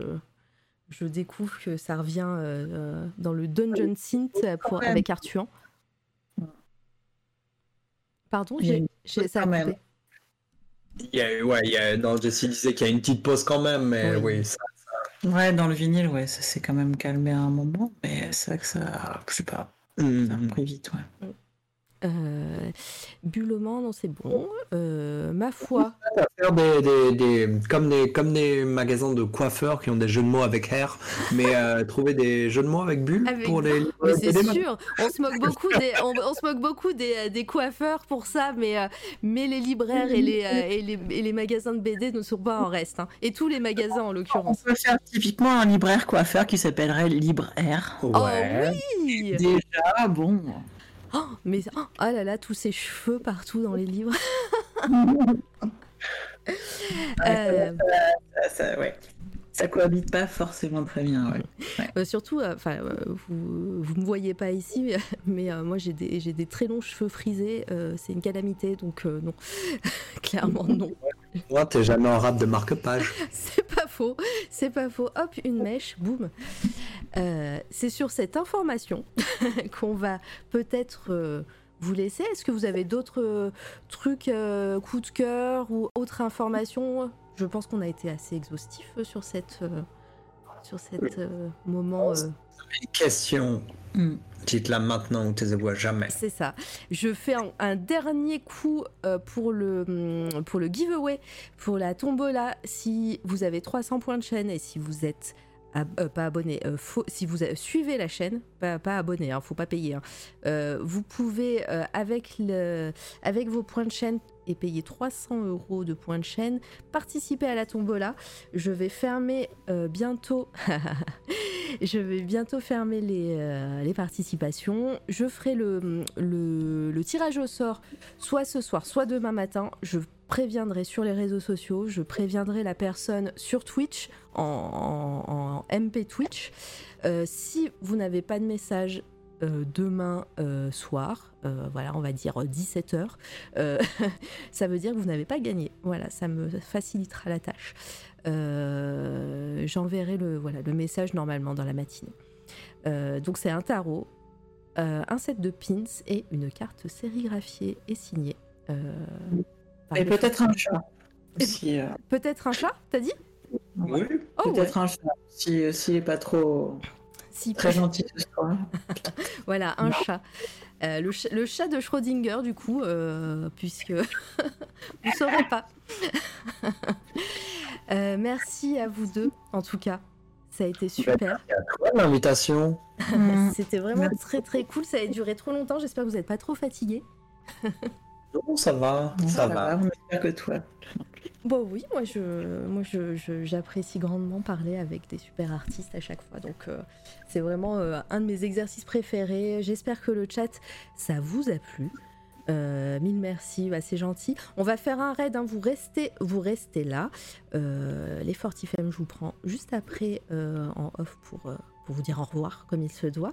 je découvre que ça revient euh, dans le Dungeon Synth pour, avec Artuan. Pardon, j'ai, ça même. Il y a, ouais, il y a, non, Jessie disait qu'il y a une petite pause quand même, mais Oui. oui, ça, Ouais, dans le vinyle, ouais, ça s'est quand même calmé à un moment, mais c'est vrai que ça, je sais pas, ça a Mhm. repris vite, ouais. Euh, Buloman, non, c'est bon. Euh, ma foi, à faire des, des, des- comme, des, comme des magasins de coiffeurs qui ont des jeux de mots avec hair, mais euh, *laughs* trouver des jeux de mots avec bulles Avec pour les. mais c'est des- sûr, on se moque beaucoup des, on, on se moque beaucoup des, euh, des coiffeurs pour ça, mais, mais les libraires et les, et, les, et les magasins de BD ne sont pas en reste. hein. Et tous les magasins en On l'occurrence. peut faire typiquement un libraire coiffeur qui s'appellerait Libre Air. Ouais. Oh oui Déjà, bon. Oh, mais oh, oh là là, tous ces cheveux partout dans les livres. *laughs* Euh, Ça, ça, ouais. Ça cohabite pas forcément très bien, ouais. Euh, surtout, euh, enfin, euh, vous vous me voyez pas ici, *laughs* mais, euh, moi j'ai des j'ai des très longs cheveux frisés. euh, c'est une calamité, donc euh, non, *laughs* clairement non. Moi, t'es jamais en rap de marque-page. *laughs* C'est pas faux, c'est pas faux. Hop, une mèche, boum. Euh, c'est sur cette information qu'on va peut-être euh, vous laisser. Est-ce que vous avez d'autres trucs, euh, coups de cœur ou autres informations Je pense qu'on a été assez exhaustif euh, sur cette euh, sur cet euh, moment. euh, Une question. Hmm. Dites-la maintenant ou vois jamais. C'est ça. Je fais un, un dernier coup euh, pour, le, hum, pour le giveaway, pour la tombola. Si vous avez 300 points de chaîne et si vous êtes ab- euh, pas abonné, euh, faut- si vous suivez la chaîne, pas, pas abonné, hein, faut pas payer. hein, euh, vous pouvez euh, avec, le, avec vos points de chaîne et payer 300 euros de points de chaîne, participer à la tombola. Je vais fermer euh, bientôt. *laughs* Je vais bientôt fermer les, euh, participations. Je ferai le, tirage au sort soit ce soir, soit demain matin. Je préviendrai sur les réseaux sociaux, je préviendrai la personne sur Twitch, en, en- en MP Twitch. Euh, si vous n'avez pas de message euh, demain euh, soir, euh, voilà, on va dire 17h, *laughs* ça veut dire que vous n'avez pas gagné. Voilà, ça me facilitera la tâche. Euh, J'enverrai le, voilà, le message normalement dans la matinée. Euh, donc c'est un tarot, euh, un set de pins et une carte sérigraphiée et signée. euh, Et peut-être un chat. Si, euh, Peut-être un chat, t'as dit? Oui. Oh ouais. peut-être un chat. Si, s'il est pas trop Si, très gentil ce soir. *laughs* Voilà, un chat. Euh, le, ch- le chat de Schrödinger, du coup, euh, puisque *laughs* vous ne saurez pas. *laughs* Euh, merci à vous deux, en tout cas. Ça a été super. Quoi l'invitation Hmm. C'était vraiment Merci. très très cool. Ça a duré trop longtemps. J'espère que vous n'êtes pas trop fatigués. Non, ça va, ça, va. on espère que toi. Bon, oui, moi, je, moi, je, je- j'apprécie grandement parler avec des super artistes à chaque fois. Donc, euh, c'est vraiment euh, un de mes exercices préférés. J'espère que le chat, ça vous a plu. Euh, mille merci, bah, c'est gentil. On va faire un raid, hein, vous restez, vous restez là. Euh, les Fortifem, je vous prends juste après euh, en off pour, euh, pour vous dire au revoir comme il se doit.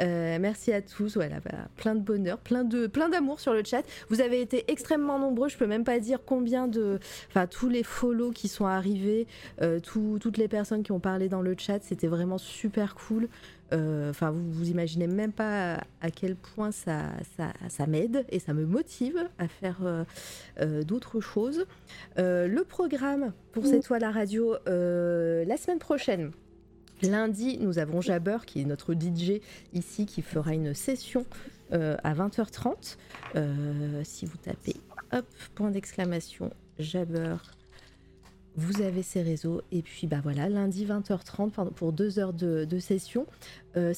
Euh, merci à tous, voilà, bah, plein de bonheur, plein de plein d'amour sur le chat. Vous avez été extrêmement nombreux, je peux même pas dire combien de, enfin tous les follow qui sont arrivés, euh, tout- toutes les personnes qui ont parlé dans le chat, c'était vraiment super cool. Euh, Enfin, vous vous imaginez même pas à quel point ça, ça, ça m'aide et ça me motive à faire d'autres choses. Le programme pour cette fois la radio, la semaine prochaine. Lundi, nous avons Jabber, qui est notre DJ ici, qui fera une session euh, à 20h30. Euh, si vous tapez, hop, point d'exclamation, Jabber, vous avez ses réseaux. Et puis, bah voilà, lundi 20h30 pendant- pour deux heures de, session. Euh,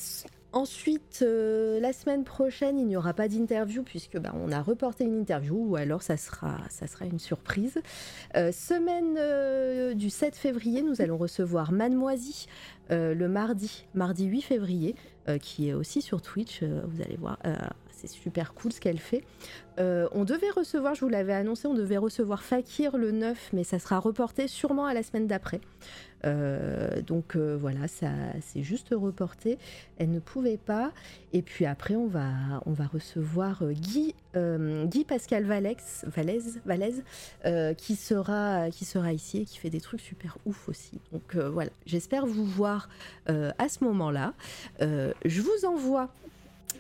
Ensuite, la semaine prochaine, il n'y aura pas d'interview puisque bah, on a reporté une interview ou alors ça sera, une surprise. Semaine du 7 février, nous allons recevoir Mademoisy le mardi, mardi 8 février, qui est aussi sur Twitch. vous allez voir, c'est super cool ce qu'elle fait. on devait recevoir, je vous l'avais annoncé, on devait recevoir Fakir le 9, mais ça sera reporté sûrement à la semaine d'après. Euh, donc euh, voilà, ça c'est juste reporté. Elle ne pouvait pas. Et puis après, on va, on va recevoir euh, Guy, Guy Pascal Valex, Valez, qui, sera, qui sera ici et qui fait des trucs super ouf aussi. Donc voilà, j'espère vous voir à ce moment-là. je vous envoie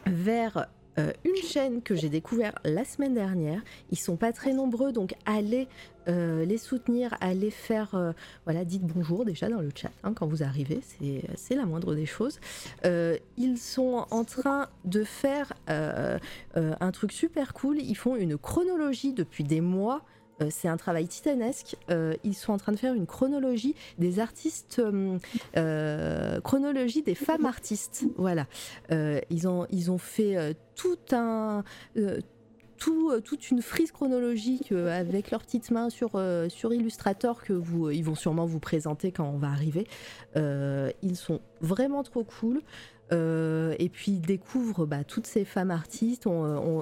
vers euh, une chaîne que j'ai découvert la semaine dernière. Ils sont pas très nombreux, donc allez euh, les soutenir, allez faire, euh, voilà, dites bonjour déjà dans le chat hein, quand vous arrivez, c'est la moindre des choses. ils sont en train de faire un truc super cool. Ils font une chronologie depuis des mois euh, c'est un travail titanesque. Euh, ils sont en train de faire une chronologie des artistes, euh, chronologie des femmes artistes. Voilà. ils, ont, ils ont fait tout un. Tout, toute une frise chronologique avec leurs petites mains sur, sur Illustrator que vous, ils vont sûrement vous présenter quand on va arriver. ils sont vraiment trop cool. Euh, et puis ils découvrent bah, toutes ces femmes artistes,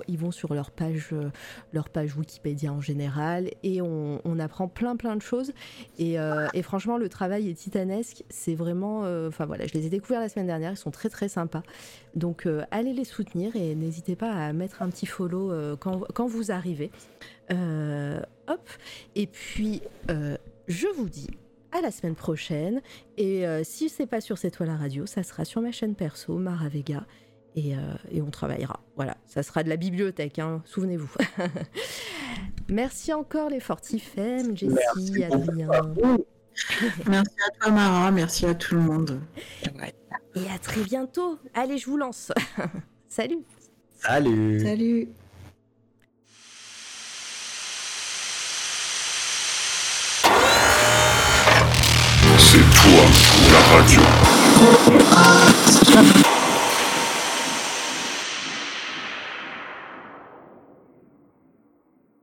ils vont sur leur page, euh, leur page Wikipédia en général, et on, apprend plein plein de choses. Euh, et, franchement, le travail est titanesque. C'est vraiment, enfin voilà, je les ai découverts la semaine dernière, ils sont très très sympas. Donc allez les soutenir et n'hésitez pas à mettre un petit follow quand, quand, vous arrivez. hop. Et puis je vous dis à la semaine prochaine. Et euh, si c'est pas sur cette toile à radio, ça sera sur ma chaîne perso, Mara Vega. Et, euh, et, on travaillera. Voilà, ça sera de la bibliothèque, hein, souvenez-vous. *laughs* Merci encore les Fortifem, Jessie, Adrien. *laughs* Merci à toi Mara, merci à tout le monde. Et à très bientôt. Allez, je vous lance. *laughs* Salut. Salut. Salut. Thank you.